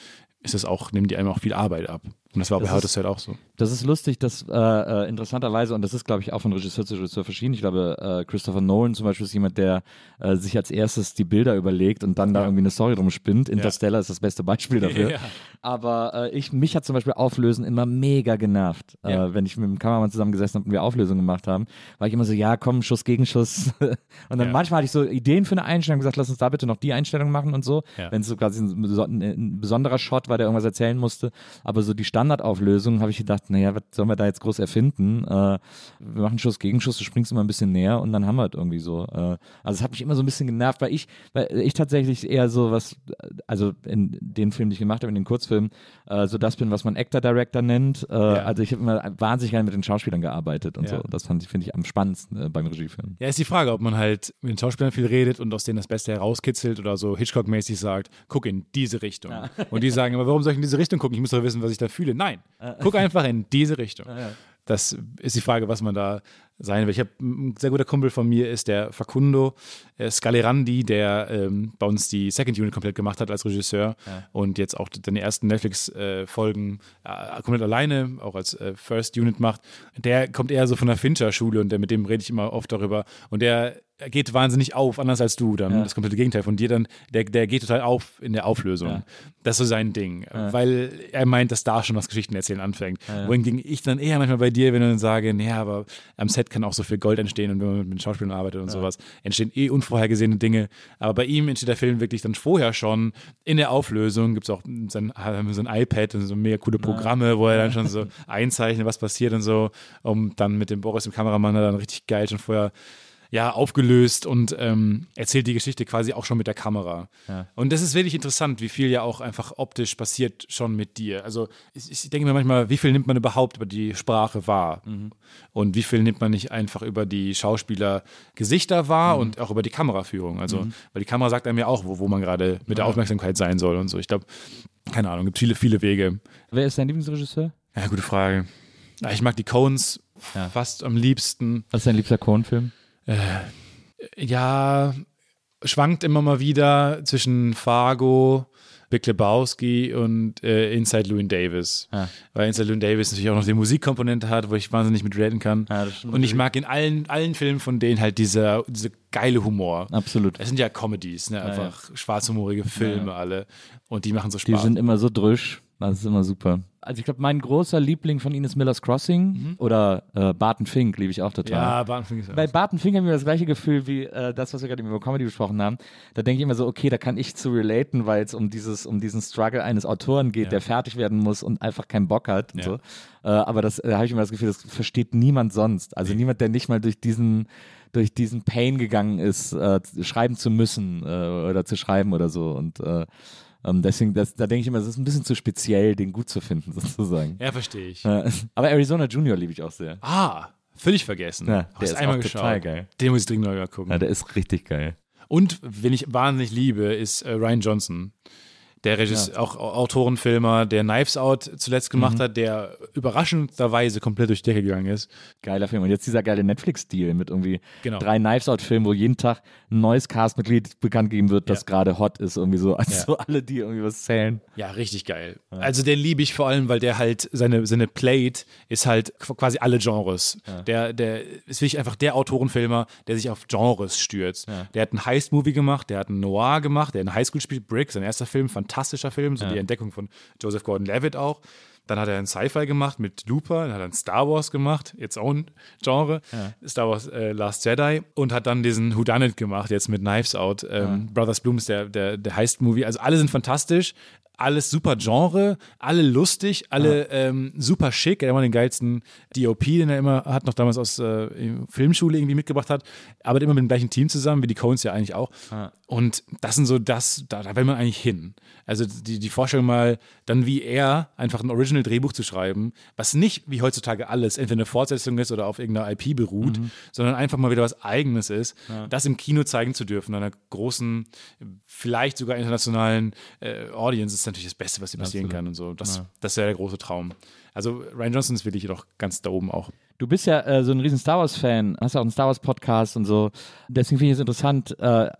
ist es auch, nehmen die einem auch viel Arbeit ab. Und das war bei Das ist- to Sell auch so. Das ist lustig, dass äh, äh, interessanterweise, und das ist, glaube ich, auch von Regisseur zu Regisseur verschieden. Ich glaube, äh, Christopher Nolan zum Beispiel ist jemand, der äh, sich als erstes die Bilder überlegt und dann da Ja. irgendwie eine Story drum spinnt. Interstellar ist das beste Beispiel dafür. Ja. Aber äh, ich, mich hat zum Beispiel Auflösen immer mega genervt. Ja. Äh, wenn ich mit dem Kameramann zusammengesessen habe und wir Auflösungen gemacht haben, war ich immer so, ja, komm, Schuss gegen Schuss. und dann Ja. manchmal hatte ich so Ideen für eine Einstellung, gesagt, lass uns da bitte noch die Einstellung machen und so. Ja. Wenn es so quasi ein, ein besonderer Shot war, der irgendwas erzählen musste. Aber so die Standardauflösung habe ich gedacht, naja, was sollen wir da jetzt groß erfinden? Äh, wir machen Schuss gegen Schuss, du springst immer ein bisschen näher und dann haben wir es irgendwie so. Äh, also es hat mich immer so ein bisschen genervt, weil ich, weil ich tatsächlich eher so was, also in den Filmen, die ich gemacht habe, in den Kurzfilmen, äh, so das bin, was man Actor Director nennt. Äh, Also ich habe immer wahnsinnig gerne mit den Schauspielern gearbeitet und Ja. so. Das fand ich, finde ich am spannendsten äh, beim Regiefilm. Ja, ist die Frage, ob man halt mit den Schauspielern viel redet und aus denen das Beste herauskitzelt oder so Hitchcock-mäßig sagt, guck in diese Richtung. Und die sagen, aber warum soll ich in diese Richtung gucken? Ich muss doch wissen, was ich da fühle. Nein, guck einfach in diese Richtung. Das ist die Frage, was man da sein will. Ich habe ein sehr guter Kumpel von mir ist der Facundo äh, Scalerandi, der ähm, bei uns die Second Unit komplett gemacht hat als Regisseur und jetzt auch seine ersten Netflix-Folgen äh, komplett alleine, auch als äh, First Unit macht. Der kommt eher so von der Fincher-Schule und der, mit dem rede ich immer oft darüber. Und der geht wahnsinnig auf, anders als du dann. Ja. Das komplette Gegenteil von dir dann. Der, der geht total auf in der Auflösung. Ja. Das ist so sein Ding. Weil er meint, dass da schon das Geschichten erzählen anfängt. Ja. Wohingegen ich dann eher manchmal bei dir, wenn du dann sage, naja, aber am Set kann auch so viel Gold entstehen und wenn man mit Schauspielern arbeitet und sowas, entstehen eh unvorhergesehene Dinge. Aber bei ihm entsteht der Film wirklich dann vorher schon in der Auflösung. Gibt es auch sein, so ein iPad und so mega coole Programme, wo er dann schon so einzeichnet, was passiert und so, um dann mit dem Boris, dem Kameramann, dann richtig geil schon vorher ja, aufgelöst und ähm, erzählt die Geschichte quasi auch schon mit der Kamera. Ja. Und das ist wirklich interessant, wie viel ja auch einfach optisch passiert schon mit dir. Also ich, ich denke mir manchmal, wie viel nimmt man überhaupt über die Sprache wahr? Und wie viel nimmt man nicht einfach über die Schauspieler Gesichter wahr und auch über die Kameraführung? Also, weil die Kamera sagt einem ja auch, wo, wo man gerade mit der Aufmerksamkeit sein soll und so. Ich glaube, keine Ahnung, gibt viele, viele Wege. Wer ist dein Lieblingsregisseur? Ja, gute Frage. Ich mag die Coens Ja. fast am liebsten. Was ist dein liebster Cohen-Film? Ja, schwankt immer mal wieder zwischen Fargo, Big Lebowski und äh, Inside Llewyn Davis. Ja. Weil Inside Llewyn Davis natürlich auch noch die Musikkomponente hat, wo ich wahnsinnig mit reden kann. Ja, und ich mag in allen, allen Filmen von denen halt dieser, dieser geile Humor. Absolut. Es sind ja Comedies, ne? einfach schwarzhumorige Filme alle. Und die machen so Die Spaß. sind immer so drüsch. Das ist immer super. Also ich glaube, mein großer Liebling von ihnen ist Miller's Crossing oder äh, Barton Fink, liebe ich auch total. ja, Barton ist Bei Barton Fink haben wir das gleiche Gefühl wie äh, das, was wir gerade über Comedy besprochen haben. Da denke ich immer so, okay, da kann ich zu relaten, weil es um dieses, um diesen Struggle eines Autoren geht, der fertig werden muss und einfach keinen Bock hat und Ja. so. Äh, aber das äh, habe ich immer das Gefühl, das versteht niemand sonst. Also niemand, der nicht mal durch diesen durch diesen Pain gegangen ist, äh, schreiben zu müssen äh, oder zu schreiben oder so. Und äh, ähm, deswegen, das, da denke ich immer, es ist ein bisschen zu speziell, den gut zu finden, sozusagen. Ja, verstehe ich. Aber Arizona Junior liebe ich auch sehr. Ah, völlig vergessen. Ja, der ist einmal geschaut. total geil. Den muss ich dringend mal gucken. Ja, der ist richtig geil. Und wen ich wahnsinnig liebe, ist äh, Ryan Johnson. Der Regisseur, auch Autorenfilmer, der Knives Out zuletzt gemacht Mhm. hat, der überraschenderweise komplett durch die Decke gegangen ist. Geiler Film. Und jetzt dieser geile Netflix-Deal mit irgendwie Genau. drei Knives Out-Filmen, wo jeden Tag ein neues Castmitglied bekannt gegeben wird, das Ja. gerade hot ist, irgendwie so. Also Ja. so alle, die irgendwie was zählen. Ja, richtig geil. Also den liebe ich vor allem, weil der halt, seine, seine Plate ist halt qu- quasi alle Genres. Der, der ist wirklich einfach der Autorenfilmer, der sich auf Genres stürzt. Der hat einen Heist-Movie gemacht, der hat einen Noir gemacht, der in Highschool spielt, Brick, sein erster Film, fantastischer Film, so die Entdeckung von Joseph Gordon-Levitt auch. Dann hat er einen Sci-Fi gemacht mit Looper, dann hat er einen Star Wars gemacht, its own Genre, Star Wars äh, Last Jedi und hat dann diesen Whodunit gemacht, jetzt mit Knives Out. Ähm, Brothers Bloom ist der, der, der Heist-Movie. Also alle sind fantastisch, alles super Genre, alle lustig, alle ähm, super schick. Er hat immer den geilsten DOP, den er immer hat, noch damals aus äh, Filmschule irgendwie mitgebracht hat. Arbeitet immer mit dem gleichen Team zusammen, wie die Coens ja eigentlich auch. Und das sind so das, da, da will man eigentlich hin. Also die, die Vorstellung mal, dann wie er einfach ein Original-Drehbuch zu schreiben, was nicht wie heutzutage alles entweder eine Fortsetzung ist oder auf irgendeiner IP beruht, sondern einfach mal wieder was Eigenes ist, das im Kino zeigen zu dürfen, einer großen, vielleicht sogar internationalen äh, Audience, ist natürlich das Beste, was dir passieren kann und so. Das, das ist ja der große Traum. Also Ryan Johnson ist wirklich noch ganz da oben auch. Du bist ja äh, so ein riesen Star Wars-Fan, hast ja auch einen Star Wars-Podcast und so. Deswegen finde ich es interessant. Äh,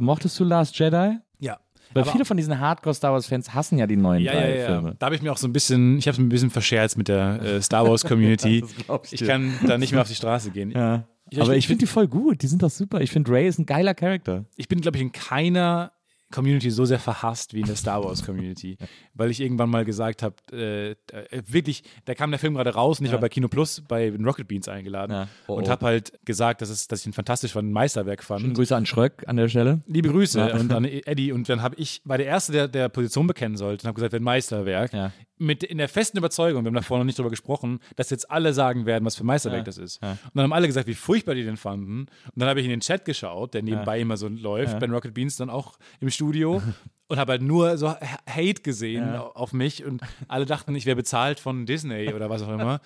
mochtest du Last Jedi? Ja. Weil viele von diesen Hardcore-Star Wars-Fans hassen ja die neuen Ja, drei ja, ja. Filme. Da habe ich mir auch so ein bisschen, ich habe es mir ein bisschen verscherzt mit der äh, Star Wars Community. Das glaub ich kann da nicht mehr auf die Straße gehen. Ja. Ich- Aber ich ich finde die voll gut. Die sind doch super. Ich finde Ray ist ein geiler Charakter. Ich bin, glaube ich, in keiner Community so sehr verhasst wie in der Star Wars Community, weil ich irgendwann mal gesagt habe, äh, äh, wirklich, da kam der Film gerade raus und ich war bei Kino Plus bei den Rocket Beans eingeladen Ja. Oh, und oh. habe halt gesagt, dass, es, dass ich ihn fantastisch fand, ein Meisterwerk fand. Schönen Grüße an Schröck an der Stelle. Liebe Grüße Ja. und an Eddie. Und dann habe ich, war der Erste, der, der Position bekennen sollte und habe gesagt, ein Meisterwerk. Ja. Mit in der festen Überzeugung, wir haben davor noch nicht drüber gesprochen, dass jetzt alle sagen werden, was für ein Meisterwerk Ja. das ist. Ja. Und dann haben alle gesagt, wie furchtbar die den fanden. Und dann habe ich in den Chat geschaut, der nebenbei immer so läuft, bei Rocket Beans dann auch im Studio. Und habe halt nur so Hate gesehen Ja. auf mich und alle dachten, ich wäre bezahlt von Disney oder was auch immer.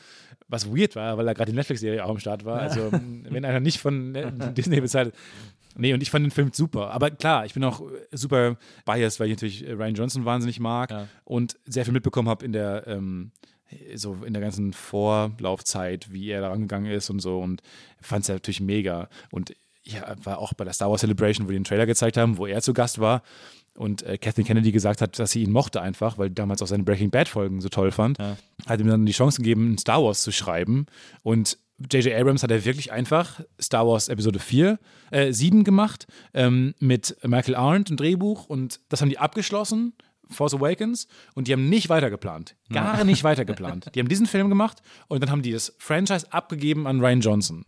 Was weird war, weil da gerade die Netflix-Serie auch am Start war. Also, wenn einer nicht von äh, Disney bezahlt. Nee, und ich fand den Film super. Aber klar, ich bin auch super biased, weil ich natürlich äh, Ryan Johnson wahnsinnig mag Ja. und sehr viel mitbekommen habe in der, ähm, so in der ganzen Vorlaufzeit, wie er da rangegangen ist und so. Und fand es ja natürlich mega. Und ja, war auch bei der Star Wars Celebration, wo die den Trailer gezeigt haben, wo er zu Gast war. Und äh, Kathleen Kennedy gesagt hat, dass sie ihn mochte einfach, weil damals auch seine Breaking Bad Folgen so toll fand. Hat ihm dann die Chance gegeben, Star Wars zu schreiben. Und J.J. Abrams hat er wirklich einfach Star Wars Episode 4, äh, 7 gemacht, ähm, mit Michael Arndt, ein Drehbuch. Und das haben die abgeschlossen Force Awakens und die haben nicht weitergeplant. Gar nicht weitergeplant. Die haben diesen Film gemacht und dann haben die das Franchise abgegeben an Ryan Johnson.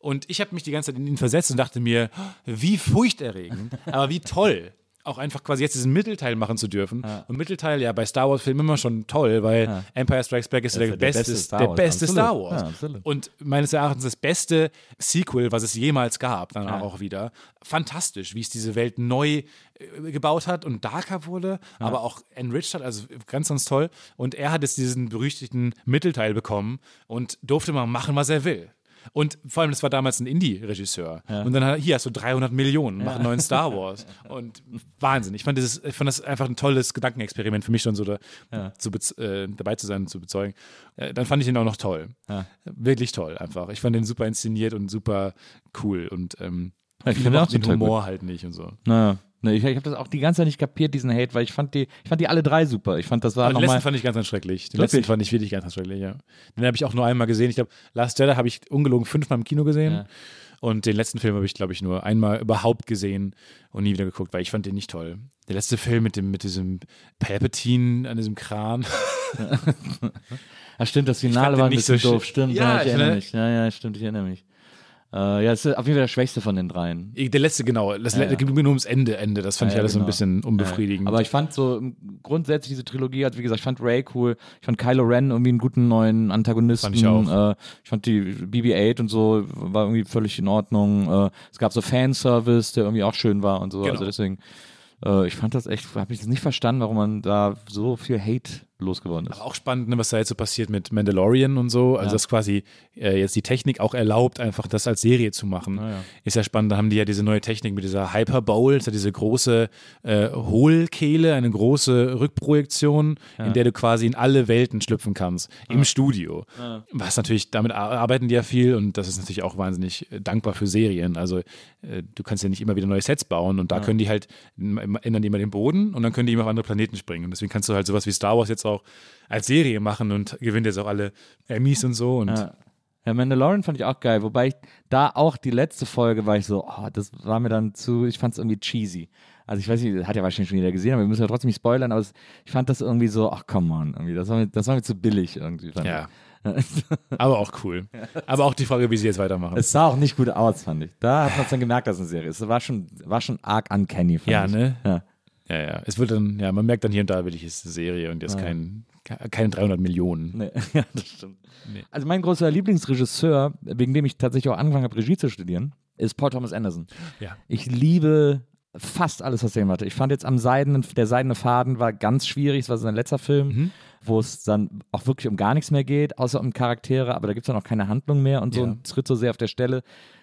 Und ich habe mich die ganze Zeit in ihn versetzt und dachte mir, wie furchterregend, aber wie toll. Auch einfach quasi jetzt diesen Mittelteil machen zu dürfen. Und Mittelteil, ja, bei Star Wars-Filmen immer schon toll, weil Empire Strikes Back ist, Das der, ja der beste, beste Star der Wars. beste Absolut. Star Wars. Ja. Und meines Erachtens das beste Sequel, was es jemals gab, dann auch wieder. Fantastisch, wie es diese Welt neu äh, gebaut hat und darker wurde, aber auch enriched hat, also ganz, ganz toll. Und er hat jetzt diesen berüchtigten Mittelteil bekommen und durfte mal machen, was er will. Und vor allem, das war damals ein Indie-Regisseur. Und dann hat, hier hast du 300 Millionen, mach einen neuen Star Wars. Und Wahnsinn. Ich fand, dieses, ich fand das einfach ein tolles Gedankenexperiment für mich schon so da, zu bez- äh, dabei zu sein und zu bezeugen. Äh, dann fand ich ihn auch noch toll. Wirklich toll einfach. Ich fand den super inszeniert und super cool. Und ähm, Ich finde auch den total gut. Humor halt nicht und so. Naja. Nee, ich ich habe das auch die ganze Zeit nicht kapiert, diesen Hate, weil ich fand die, ich fand die alle drei super. Ich fand, das war den nochmal. letzten fand ich ganz, ganz schrecklich. Den Wirklich? letzten fand ich wirklich ganz, ganz schrecklich, ja. Den habe ich auch nur einmal gesehen. Ich glaube, Last Jedi habe ich ungelogen fünfmal im Kino gesehen. Ja. Und den letzten Film habe ich, glaube ich, nur einmal überhaupt gesehen und nie wieder geguckt, weil ich fand den nicht toll. Der letzte Film mit dem, mit diesem Palpatine an diesem Kran. Ja, stimmt, das Finale war ein nicht so bisschen doof. shit. Stimmt, Ja, ja, ich ich erinnere finde- mich. Ja, ja, stimmt, ich erinnere mich. Äh, ja, es ist auf jeden Fall der schwächste von den dreien. Der letzte, genau. Das Ja, ja. ging mir nur ums Ende, Ende. Das fand Ja, ich alles so ein genau. bisschen unbefriedigend. Aber ich fand so im- grundsätzlich diese Trilogie, also wie gesagt, ich fand Ray cool, ich fand Kylo Ren irgendwie einen guten neuen Antagonisten. Fand ich auch. Äh, ich fand die BB-8 und so war irgendwie völlig in Ordnung. Äh, es gab so Fanservice, der irgendwie auch schön war und so. Genau. Also deswegen, äh, ich fand das echt, habe ich das nicht verstanden, warum man da so viel Hate losgeworden ist. Auch spannend, ne, was da jetzt so passiert mit Mandalorian und so. Also, Ja. dass quasi äh, jetzt die Technik auch erlaubt, einfach das als Serie zu machen. ja. Ist ja spannend. Da haben die ja diese neue Technik mit dieser Hyper Bowl, das ist ja diese große äh, Hohlkehle, eine große Rückprojektion, in der du quasi in alle Welten schlüpfen kannst. Im Studio. Was natürlich, damit ar- arbeiten die ja viel und das ist natürlich auch wahnsinnig äh, dankbar für Serien. Also, äh, du kannst ja nicht immer wieder neue Sets bauen und da können die halt, ändern die immer den Boden und dann können die immer auf andere Planeten springen. Und deswegen kannst du halt sowas wie Star Wars jetzt auch als Serie machen und gewinnt jetzt auch alle Emmys und so. Und Ja. Ja, Mandalorian fand ich auch geil, wobei ich da auch die letzte Folge war ich so, oh, das war mir dann zu, ich fand es irgendwie cheesy. Also ich weiß nicht, hat ja wahrscheinlich schon jeder gesehen, aber wir müssen ja trotzdem nicht spoilern, aber ich fand das irgendwie so, ach come on, irgendwie, das war mir, das war mir zu billig irgendwie. Ja. Aber auch cool. Aber auch die Frage, wie sie jetzt weitermachen. Es sah auch nicht gut aus, fand ich. Da hat man es dann gemerkt, dass es eine Serie ist. Es war schon, war schon arg uncanny, fand Ja, ich. ne? Ja. Ja, ja. Es wird dann, ja, man merkt dann hier und da, wirklich ist eine Serie und jetzt kein, keine 300 Millionen. Nee, ja, das stimmt. Also mein großer Lieblingsregisseur, wegen dem ich tatsächlich auch angefangen habe, Regie zu studieren, ist Paul Thomas Anderson. Ja. Ich liebe fast alles, was er gemacht hat. Ich fand jetzt am Seidenen, der Seidene Faden war ganz schwierig, es war sein letzter Film, Mhm. wo es dann auch wirklich um gar nichts mehr geht, außer um Charaktere, aber da gibt es dann auch keine Handlung mehr und so Ja. und tritt so sehr auf der Stelle.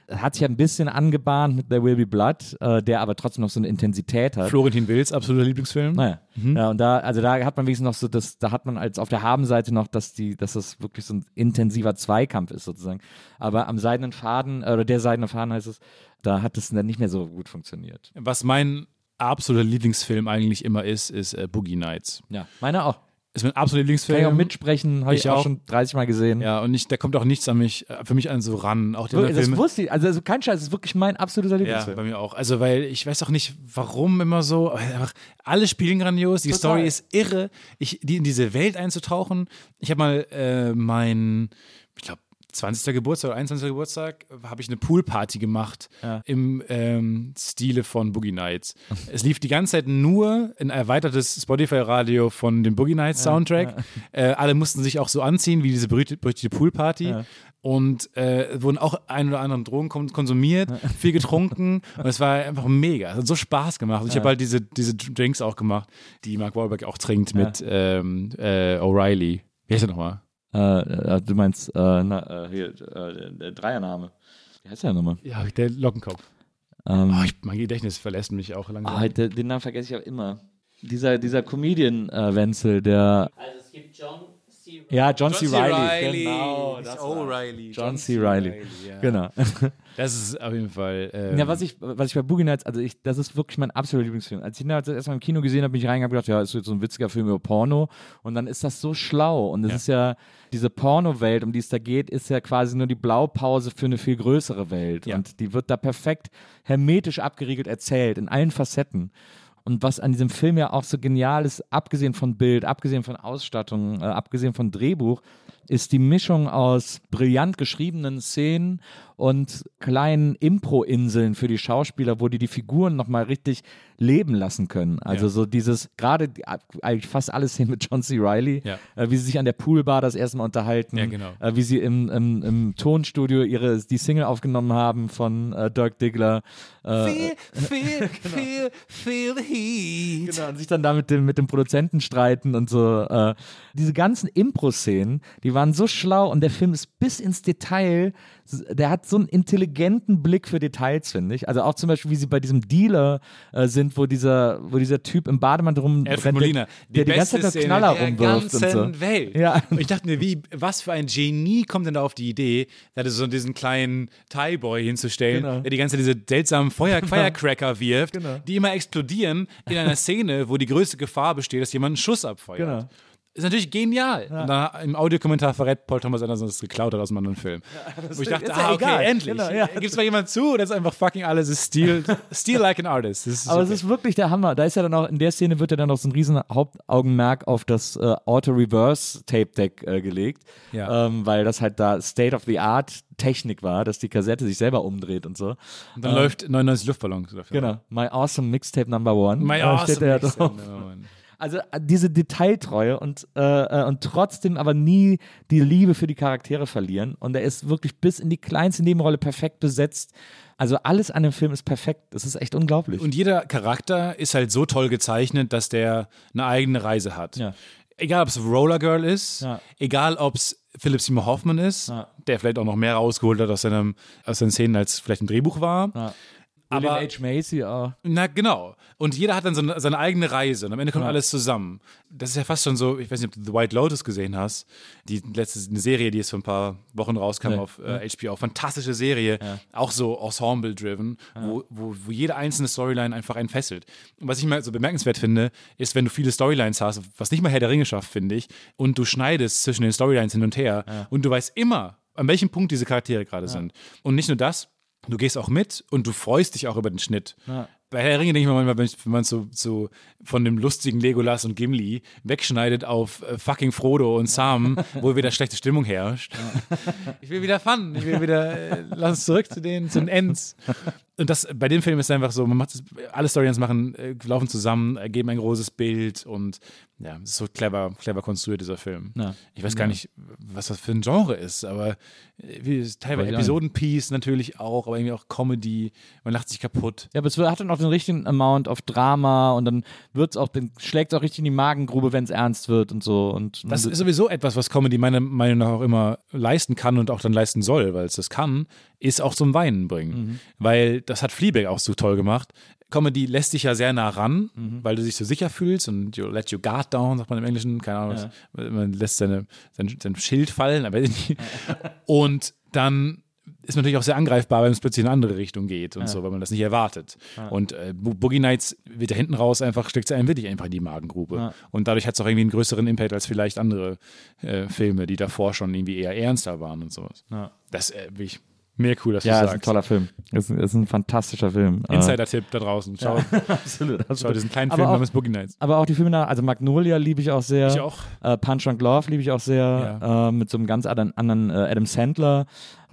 Hat sich ein bisschen angebahnt mit There Will Be Blood, äh, der aber trotzdem noch so eine Intensität hat. Florentin Wills, absoluter Lieblingsfilm. Naja. Mhm. Ja, und da, also da hat man wenigstens noch so, das, da hat man als auf der Habenseite noch, dass die, dass das wirklich so ein intensiver Zweikampf ist sozusagen. Aber am seidenen Faden, äh, oder der seidene Faden heißt es, da hat es dann nicht mehr so gut funktioniert. Was mein absoluter Lieblingsfilm eigentlich immer ist, ist äh, Boogie Nights. Ja, meiner auch. Ist mein absoluter Kann Lieblingsfilm. ich auch mitsprechen, habe ich, Ich auch schon 30 Mal gesehen. Ja, und ich, da kommt auch nichts an mich, für mich an so ran. Auch die das Filme. wusste ich, also, also kein Scheiß, das ist wirklich mein absoluter Ja, Lieblingsfilm. bei mir auch. Also, weil ich weiß auch nicht, warum immer so. aber Einfach, alle spielen grandios. Die Total. Story ist irre. Ich, die in diese Welt einzutauchen. Ich habe mal äh, mein, ich glaube, 20. Geburtstag oder 21. Geburtstag habe ich eine Poolparty gemacht Ja. im ähm, Stile von Boogie Nights. es lief die ganze Zeit nur ein erweitertes Spotify-Radio von dem Boogie Nights Soundtrack. Äh, alle mussten sich auch so anziehen wie diese berühmte, berüchtigte Poolparty. Ja. Und äh, wurden auch ein oder anderen Drogen kon- konsumiert, viel getrunken und es war einfach mega. Es hat so Spaß gemacht. Und ich habe halt diese, diese Drinks auch gemacht, die Mark Wahlberg auch trinkt mit ähm, äh, O'Reilly. Wie heißt er nochmal? Äh, äh, du meinst, äh, na, äh, hier, äh, der Dreiername. Wie heißt der nochmal? Ja, der Lockenkopf. Ähm, Oh, ich, mein Gedächtnis verlässt mich auch langsam. ah, den, den Namen vergesse ich auch immer. Dieser, dieser Comedian-Wenzel, der. Also es gibt John C. Ja, John, C. Reilly. Genau, das O'Reilly. John C. Reilly. ja. Genau. Das ist auf jeden Fall. Ähm, Ja, was ich, was ich bei Boogie Nights, also ich, das ist wirklich mein absoluter Lieblingsfilm. Als ich ihn das erstmal im Kino gesehen habe, bin ich reingegangen und gedacht, ja, ist jetzt so ein witziger Film über Porno. Und dann ist das so schlau. Und es Ja. ist ja, diese Porno-Welt, um die es da geht, ist ja quasi nur die Blaupause für eine viel größere Welt. Ja. Und die wird da perfekt hermetisch abgeriegelt erzählt, in allen Facetten. Und was an diesem Film ja auch so genial ist, abgesehen von Bild, abgesehen von Ausstattung, äh, abgesehen von Drehbuch, ist die Mischung aus brillant geschriebenen Szenen und kleinen Impro-Inseln für die Schauspieler, wo die die Figuren nochmal richtig leben lassen können. Also Ja. so dieses, gerade eigentlich fast alles hin mit John C. Reilly, Ja. äh, wie sie sich an der Poolbar das erste Mal unterhalten, Ja, genau. äh, wie sie im, im, im Tonstudio ihre, die Single aufgenommen haben von äh, Dirk Diggler. Äh, Feel, feel, feel, feel the heat. Genau, und sich dann da mit dem, mit dem Produzenten streiten und so. Äh, diese ganzen Impro-Szenen, die waren so schlau und der Film ist bis ins Detail, der hat so einen intelligenten Blick für Details, finde ich. Also auch zum Beispiel, wie sie bei diesem Dealer äh, sind, wo dieser, wo dieser Typ im Bademantel rum Alfred Molina, der die ganze Zeit Szene Knaller der rumwirft und ganzen so. Welt. Ja. Und ich dachte mir, wie, was für ein Genie kommt denn da auf die Idee, da so diesen kleinen Thai-Boy hinzustellen, Genau. der die ganze Zeit diese seltsamen Feuer Firecracker wirft, Genau. die immer explodieren in einer Szene, wo die größte Gefahr besteht, dass jemand einen Schuss abfeuert. Genau. Ist natürlich genial. Und dann im Audiokommentar verrät Paul Thomas Anderson, dass es geklaut hat aus einem anderen Film. Wo ich dachte, ja ah, okay, egal. endlich. Genau, ja. Gibt es mal jemand zu oder ist einfach fucking alles ist Steal, steal like an artist. Das ist Aber okay. es ist wirklich der Hammer. Da ist ja dann auch, in der Szene wird ja dann noch so ein riesen Hauptaugenmerk auf das äh, Auto-Reverse-Tape-Deck äh, gelegt, Ja. ähm, weil das halt da State-of-the-art Technik war, dass die Kassette sich selber umdreht und so. Und dann läuft 99 Luftballons dafür. Genau. My Awesome Mixtape Number One. My Äh, awesome da ja Mixtape. Number One. Also äh, diese Detailtreue und, äh, äh, und trotzdem aber nie die Liebe für die Charaktere verlieren. Und er ist wirklich bis in die kleinste Nebenrolle perfekt besetzt. Also alles an dem Film ist perfekt. Das ist echt unglaublich. Und jeder Charakter ist halt so toll gezeichnet, dass der eine eigene Reise hat. Ja. Egal, ob es Roller Girl ist, Ja. egal, ob es Philip Seymour Hoffman ist, Ja. der vielleicht auch noch mehr rausgeholt hat aus, seinem, aus seinen Szenen, als vielleicht ein Drehbuch war. Ja. Aber William H. Macy, oh. Na genau. Und jeder hat dann so eine, seine eigene Reise und am Ende kommt Ja. alles zusammen. Das ist ja fast schon so, ich weiß nicht, ob du The White Lotus gesehen hast. Die letzte eine Serie, die jetzt vor ein paar Wochen rauskam Nee. auf äh, HBO. Fantastische Serie, auch so Ensemble-driven, wo, wo, wo jede einzelne Storyline einfach einen fesselt. Und was ich mal so bemerkenswert finde, ist, wenn du viele Storylines hast, was nicht mal Herr der Ringe schafft, finde ich, und du schneidest zwischen den Storylines hin und her und du weißt immer, an welchem Punkt diese Charaktere gerade sind. Und nicht nur das, Du gehst auch mit und du freust dich auch über den Schnitt. Bei Herr Ringe denke ich mir manchmal, wenn, man so, so von dem lustigen Legolas und Gimli wegschneidet auf äh, fucking Frodo und Sam, wo wieder schlechte Stimmung herrscht. Ich will wieder Fun, ich will wieder, äh, lass uns zurück zu den, zu den Ends. Und das, bei dem Film ist es einfach so, man macht es, alle Storylines machen, äh, laufen zusammen, ergeben ein großes Bild und ja, es ist so clever, clever konstruiert, dieser Film. Ja. Ich weiß gar nicht, was das für ein Genre ist, aber äh, wie, es ist teilweise. Episodenpiece natürlich auch, aber irgendwie auch Comedy, man lacht sich kaputt. Ja, aber es hat dann auch den richtigen Amount of Drama und dann wird's auch, dann schlägt es auch richtig in die Magengrube, wenn es ernst wird und so. Und, Das ist sowieso etwas, was Comedy meiner Meinung nach auch immer leisten kann und auch dann leisten soll, weil es das kann, ist auch zum Weinen bringen. Weil das hat Fleabag auch so toll gemacht. Comedy lässt dich ja sehr nah ran, weil du dich so sicher fühlst und you let your guard down, sagt man im Englischen, keine Ahnung, was- man lässt seine, sein, sein Schild fallen, aber und dann ist man natürlich auch sehr angreifbar, wenn es plötzlich in eine andere Richtung geht und so, weil man das nicht erwartet. Und äh, Bo- Boogie Nights wird da hinten raus einfach, steckt einem wirklich einfach in die Magengrube. Und dadurch hat es auch irgendwie einen größeren Impact als vielleicht andere äh, Filme, die davor schon irgendwie eher ernster waren und sowas. Das äh, will ich mehr cool, dass ja, du ist ein sagst. toller Film. Ist, ist ein fantastischer Film. Äh, Insider-Tipp da draußen. Schau, absolut. schau absolut. diesen kleinen Aber Film auch- namens Boogie Nights. Aber auch die Filme, nach- also Magnolia liebe ich auch sehr. Ich auch. Äh, Punch and Glove liebe ich auch sehr. Äh, mit so einem ganz anderen, anderen äh, Adam Sandler.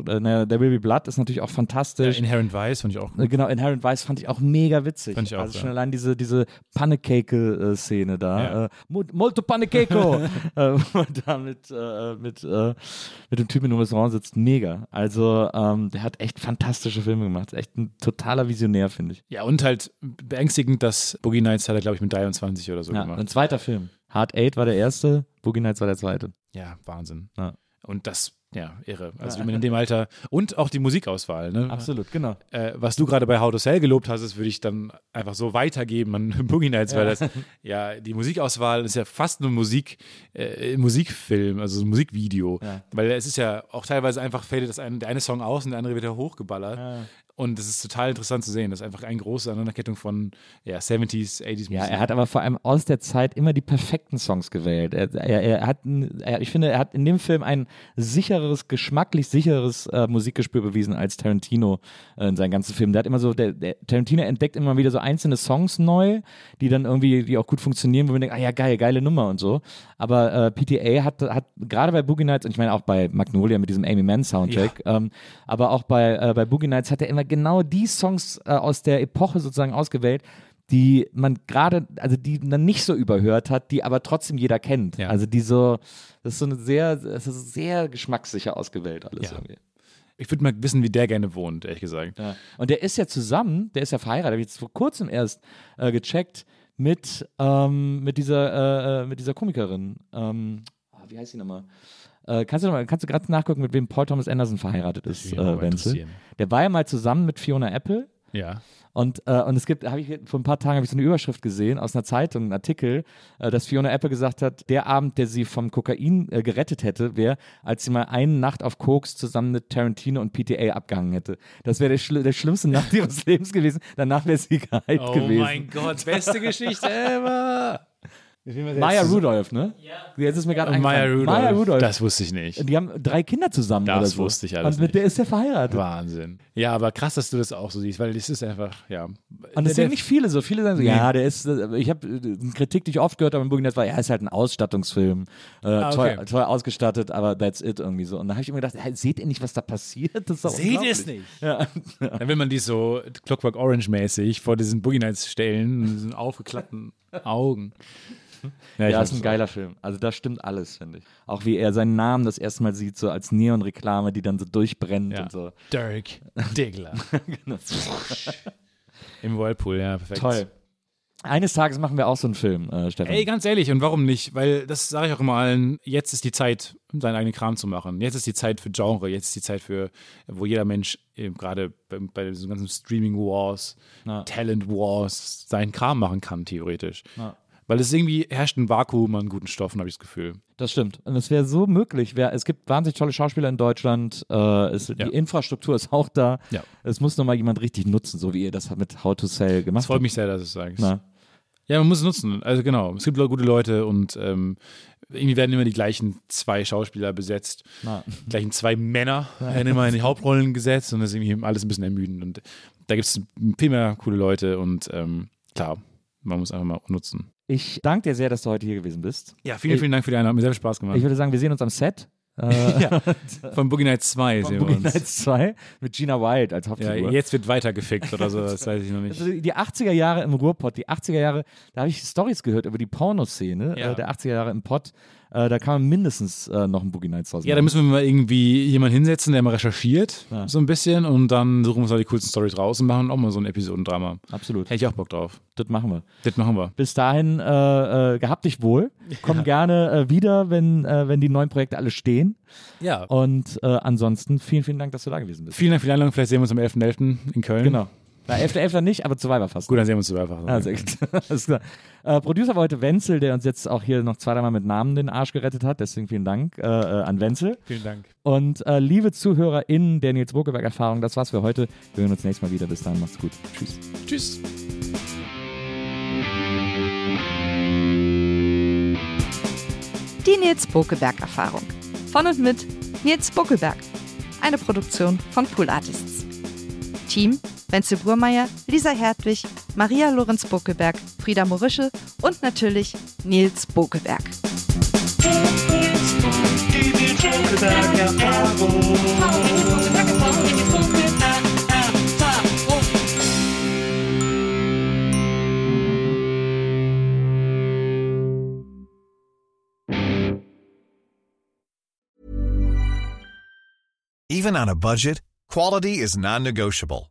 Äh, ne, der Baby Blood ist natürlich auch Ja, fantastisch. Inherent Vice fand ich auch Äh, Genau, Inherent Vice fand ich auch mega witzig. Fand ich auch, also ja. schon allein diese, diese Pannecake-Szene da. Ja. Äh, Mo- Molto äh, man da mit, äh, mit, äh, mit dem Typen im Restaurant sitzt. Mega. Also, ähm, der hat echt fantastische Filme gemacht. Echt ein totaler Visionär, finde ich. Ja, und halt beängstigend, dass Boogie Nights hat er, glaube ich, mit 23 oder so Ja, gemacht. ein zweiter Film. Hard Eight war der erste, Boogie Nights war der zweite. Ja, Wahnsinn. Ja. Und das, ja, irre. Also man in dem Alter und auch die Musikauswahl, ne? Absolut, genau. Äh, was du gerade bei How to Sell gelobt hast, das würde ich dann einfach so weitergeben an Boogie Nights, weil das, ja, die Musikauswahl ist ja fast nur Musik, äh, Musikfilm, also so ein Musikvideo. Ja. Weil es ist ja auch teilweise einfach, fadet das ein, der eine Song aus und der andere wird ja hochgeballert. Und es ist total interessant zu sehen. Das ist einfach eine große Aneinanderkettung von ja, 70s, 80s Musik. Ja, er hat aber vor allem aus der Zeit immer die perfekten Songs gewählt. Er, er, er hat, er, ich finde, er hat in dem Film ein sichereres, geschmacklich sicheres äh, Musikgespür bewiesen als Tarantino äh, in seinen ganzen Filmen. Der hat immer so, der, der, Tarantino entdeckt immer wieder so einzelne Songs neu, die dann irgendwie, die auch gut funktionieren, wo man denkt, ah ja, geil, geile Nummer und so. Aber äh, PTA hat, hat gerade bei Boogie Nights, und ich meine auch bei Magnolia mit diesem Amy Mann Soundtrack, ja. ähm, aber auch bei, äh, bei Boogie Nights hat er immer genau die Songs äh, aus der Epoche sozusagen ausgewählt, die man gerade, also die man nicht so überhört hat, die aber trotzdem jeder kennt. Ja. Also die so, das ist so eine sehr, das ist sehr geschmackssicher ausgewählt alles ja. irgendwie. Ich würde mal wissen, wie der gerne wohnt, ehrlich gesagt. Ja. Und der ist ja zusammen, der ist ja verheiratet, habe ich jetzt vor kurzem erst äh, gecheckt, mit, ähm, mit, dieser, äh, äh mit dieser Komikerin. Ähm, ah, wie heißt sie nochmal? Äh, kannst du, noch kannst du gerade nachgucken, mit wem Paul Thomas Anderson verheiratet ist, äh, Wenzel? Der war ja mal zusammen mit Fiona Apple. Ja. Und, äh, und es gibt, habe ich vor ein paar Tagen ich so eine Überschrift gesehen aus einer Zeitung, einen Artikel, äh, dass Fiona Apple gesagt hat, der Abend, der sie vom Kokain äh, gerettet hätte, wäre, als sie mal eine Nacht auf Koks zusammen mit Tarantino und PTA abgehangen hätte. Das wäre der, schli der schlimmste Nacht ihres Lebens gewesen. Danach wäre sie geheilt oh gewesen. Oh mein Gott, beste Geschichte ever! Maya Rudolph, ne? Ja. Jetzt ist mir gerade Maya Rudolph. Maya Rudolph. Das wusste ich nicht. Die haben drei Kinder zusammen das oder so. Das wusste ich alles Und mit nicht. der ist er verheiratet. Wahnsinn. Ja, aber krass, dass du das auch so siehst, weil das ist einfach, ja. Und das sind nicht viele so. Viele sagen so, nee. ja, der ist, ich habe eine Kritik, die ich oft gehört habe im Boogie war, ja, ist halt ein Ausstattungsfilm. Äh, ah, okay. toll, toll, ausgestattet, aber that's it irgendwie so. Und da habe ich immer gedacht, hey, seht ihr nicht, was da passiert? Das ist Seht ihr es nicht? Ja. Dann will man die so Clockwork Orange-mäßig vor diesen Boogie Nights stellen, diesen aufgeklappten Augen. Ja, ja ist ein geiler Film. Also da stimmt alles, finde ich. Auch wie er seinen Namen das erste Mal sieht, so als Neon-Reklame, die dann so durchbrennt ja. und so. Dirk Diggler. genau. Im Whirlpool, ja, perfekt. Toll. Eines Tages machen wir auch so einen Film, äh, Stefan. Ey, ganz ehrlich, und warum nicht? Weil das sage ich auch immer allen, jetzt ist die Zeit, seinen eigenen Kram zu machen. Jetzt ist die Zeit für Genre, jetzt ist die Zeit für, wo jeder Mensch gerade bei, bei diesen ganzen Streaming Wars, Na. Talent Wars seinen Kram machen kann, theoretisch. Na. Weil es irgendwie herrscht ein Vakuum an guten Stoffen, habe ich das Gefühl. Das stimmt. Und es wäre so möglich. Wär, es gibt wahnsinnig tolle Schauspieler in Deutschland. Äh, es, ja. Die Infrastruktur ist auch da. Ja. Es muss nur mal jemand richtig nutzen, so wie ihr das mit How to Sell gemacht habt. Es freut mich sehr, dass du es sagst. Na? Ja, man muss es nutzen. Also genau, es gibt gute Leute und ähm, irgendwie werden immer die gleichen zwei Schauspieler besetzt. Na. Die gleichen zwei Männer werden immer in die Hauptrollen gesetzt und das ist irgendwie alles ein bisschen ermüdend. Und da gibt es viel mehr coole Leute und ähm, klar, man muss einfach mal nutzen. Ich danke dir sehr, dass du heute hier gewesen bist. Ja, vielen, vielen Dank für die Einladung. Hat mir sehr viel Spaß gemacht. Ich würde sagen, wir sehen uns am Set. Äh, ja, von Boogie Nights 2 von sehen Boogie wir uns. Nights 2 mit Gina Wild als Hauptfigur. Ja, jetzt wird weitergefickt oder so, das weiß ich noch nicht. Also die 80er Jahre im Ruhrpott, die 80er Jahre, da habe ich Stories gehört über die Pornoszene ja. äh, der 80er Jahre im Pott. Äh, da kann man mindestens äh, noch ein Boogie Nights draus Ja, da müssen wir mal irgendwie jemanden hinsetzen, der mal recherchiert, ja. so ein bisschen, und dann suchen wir uns mal die coolsten Stories raus und machen auch mal so ein Episodendrama. Absolut. Hätte ich auch Bock drauf. Das machen wir. Das machen wir. Bis dahin, äh, äh gehabt dich wohl. Komm ja. gerne äh, wieder, wenn, äh, wenn die neuen Projekte alle stehen. Ja. Und ansonsten vielen, vielen Dank, dass du da gewesen bist. Vielen Dank für die Einladung. Vielleicht sehen wir uns am 11.11. .11. in Köln. Genau. Na, 11.11. nicht, aber Survivor fast. Gut, dann sehen wir uns. Ah, sehr gut. Alles klar. Äh, Producer war heute Wenzel, der uns jetzt auch hier noch zwei, dreimal mit Namen den Arsch gerettet hat. Deswegen vielen Dank äh, äh, an Wenzel. Vielen Dank. Und äh, liebe ZuhörerInnen der Nils Bokeberg-Erfahrung, das war's für heute. Wir hören uns nächstes Mal wieder. Bis dahin, macht's gut. Tschüss. Tschüss. Die Nils Bokeberg-Erfahrung. Von und mit Nils Bokeberg. Eine Produktion von Pool Artists. Team Wenzel Burmeier, Lisa Hertwig, Maria Lorenz Bokeberg, Frieda Morische und natürlich Nils Bokeberg. Even on a budget, quality is non-negotiable.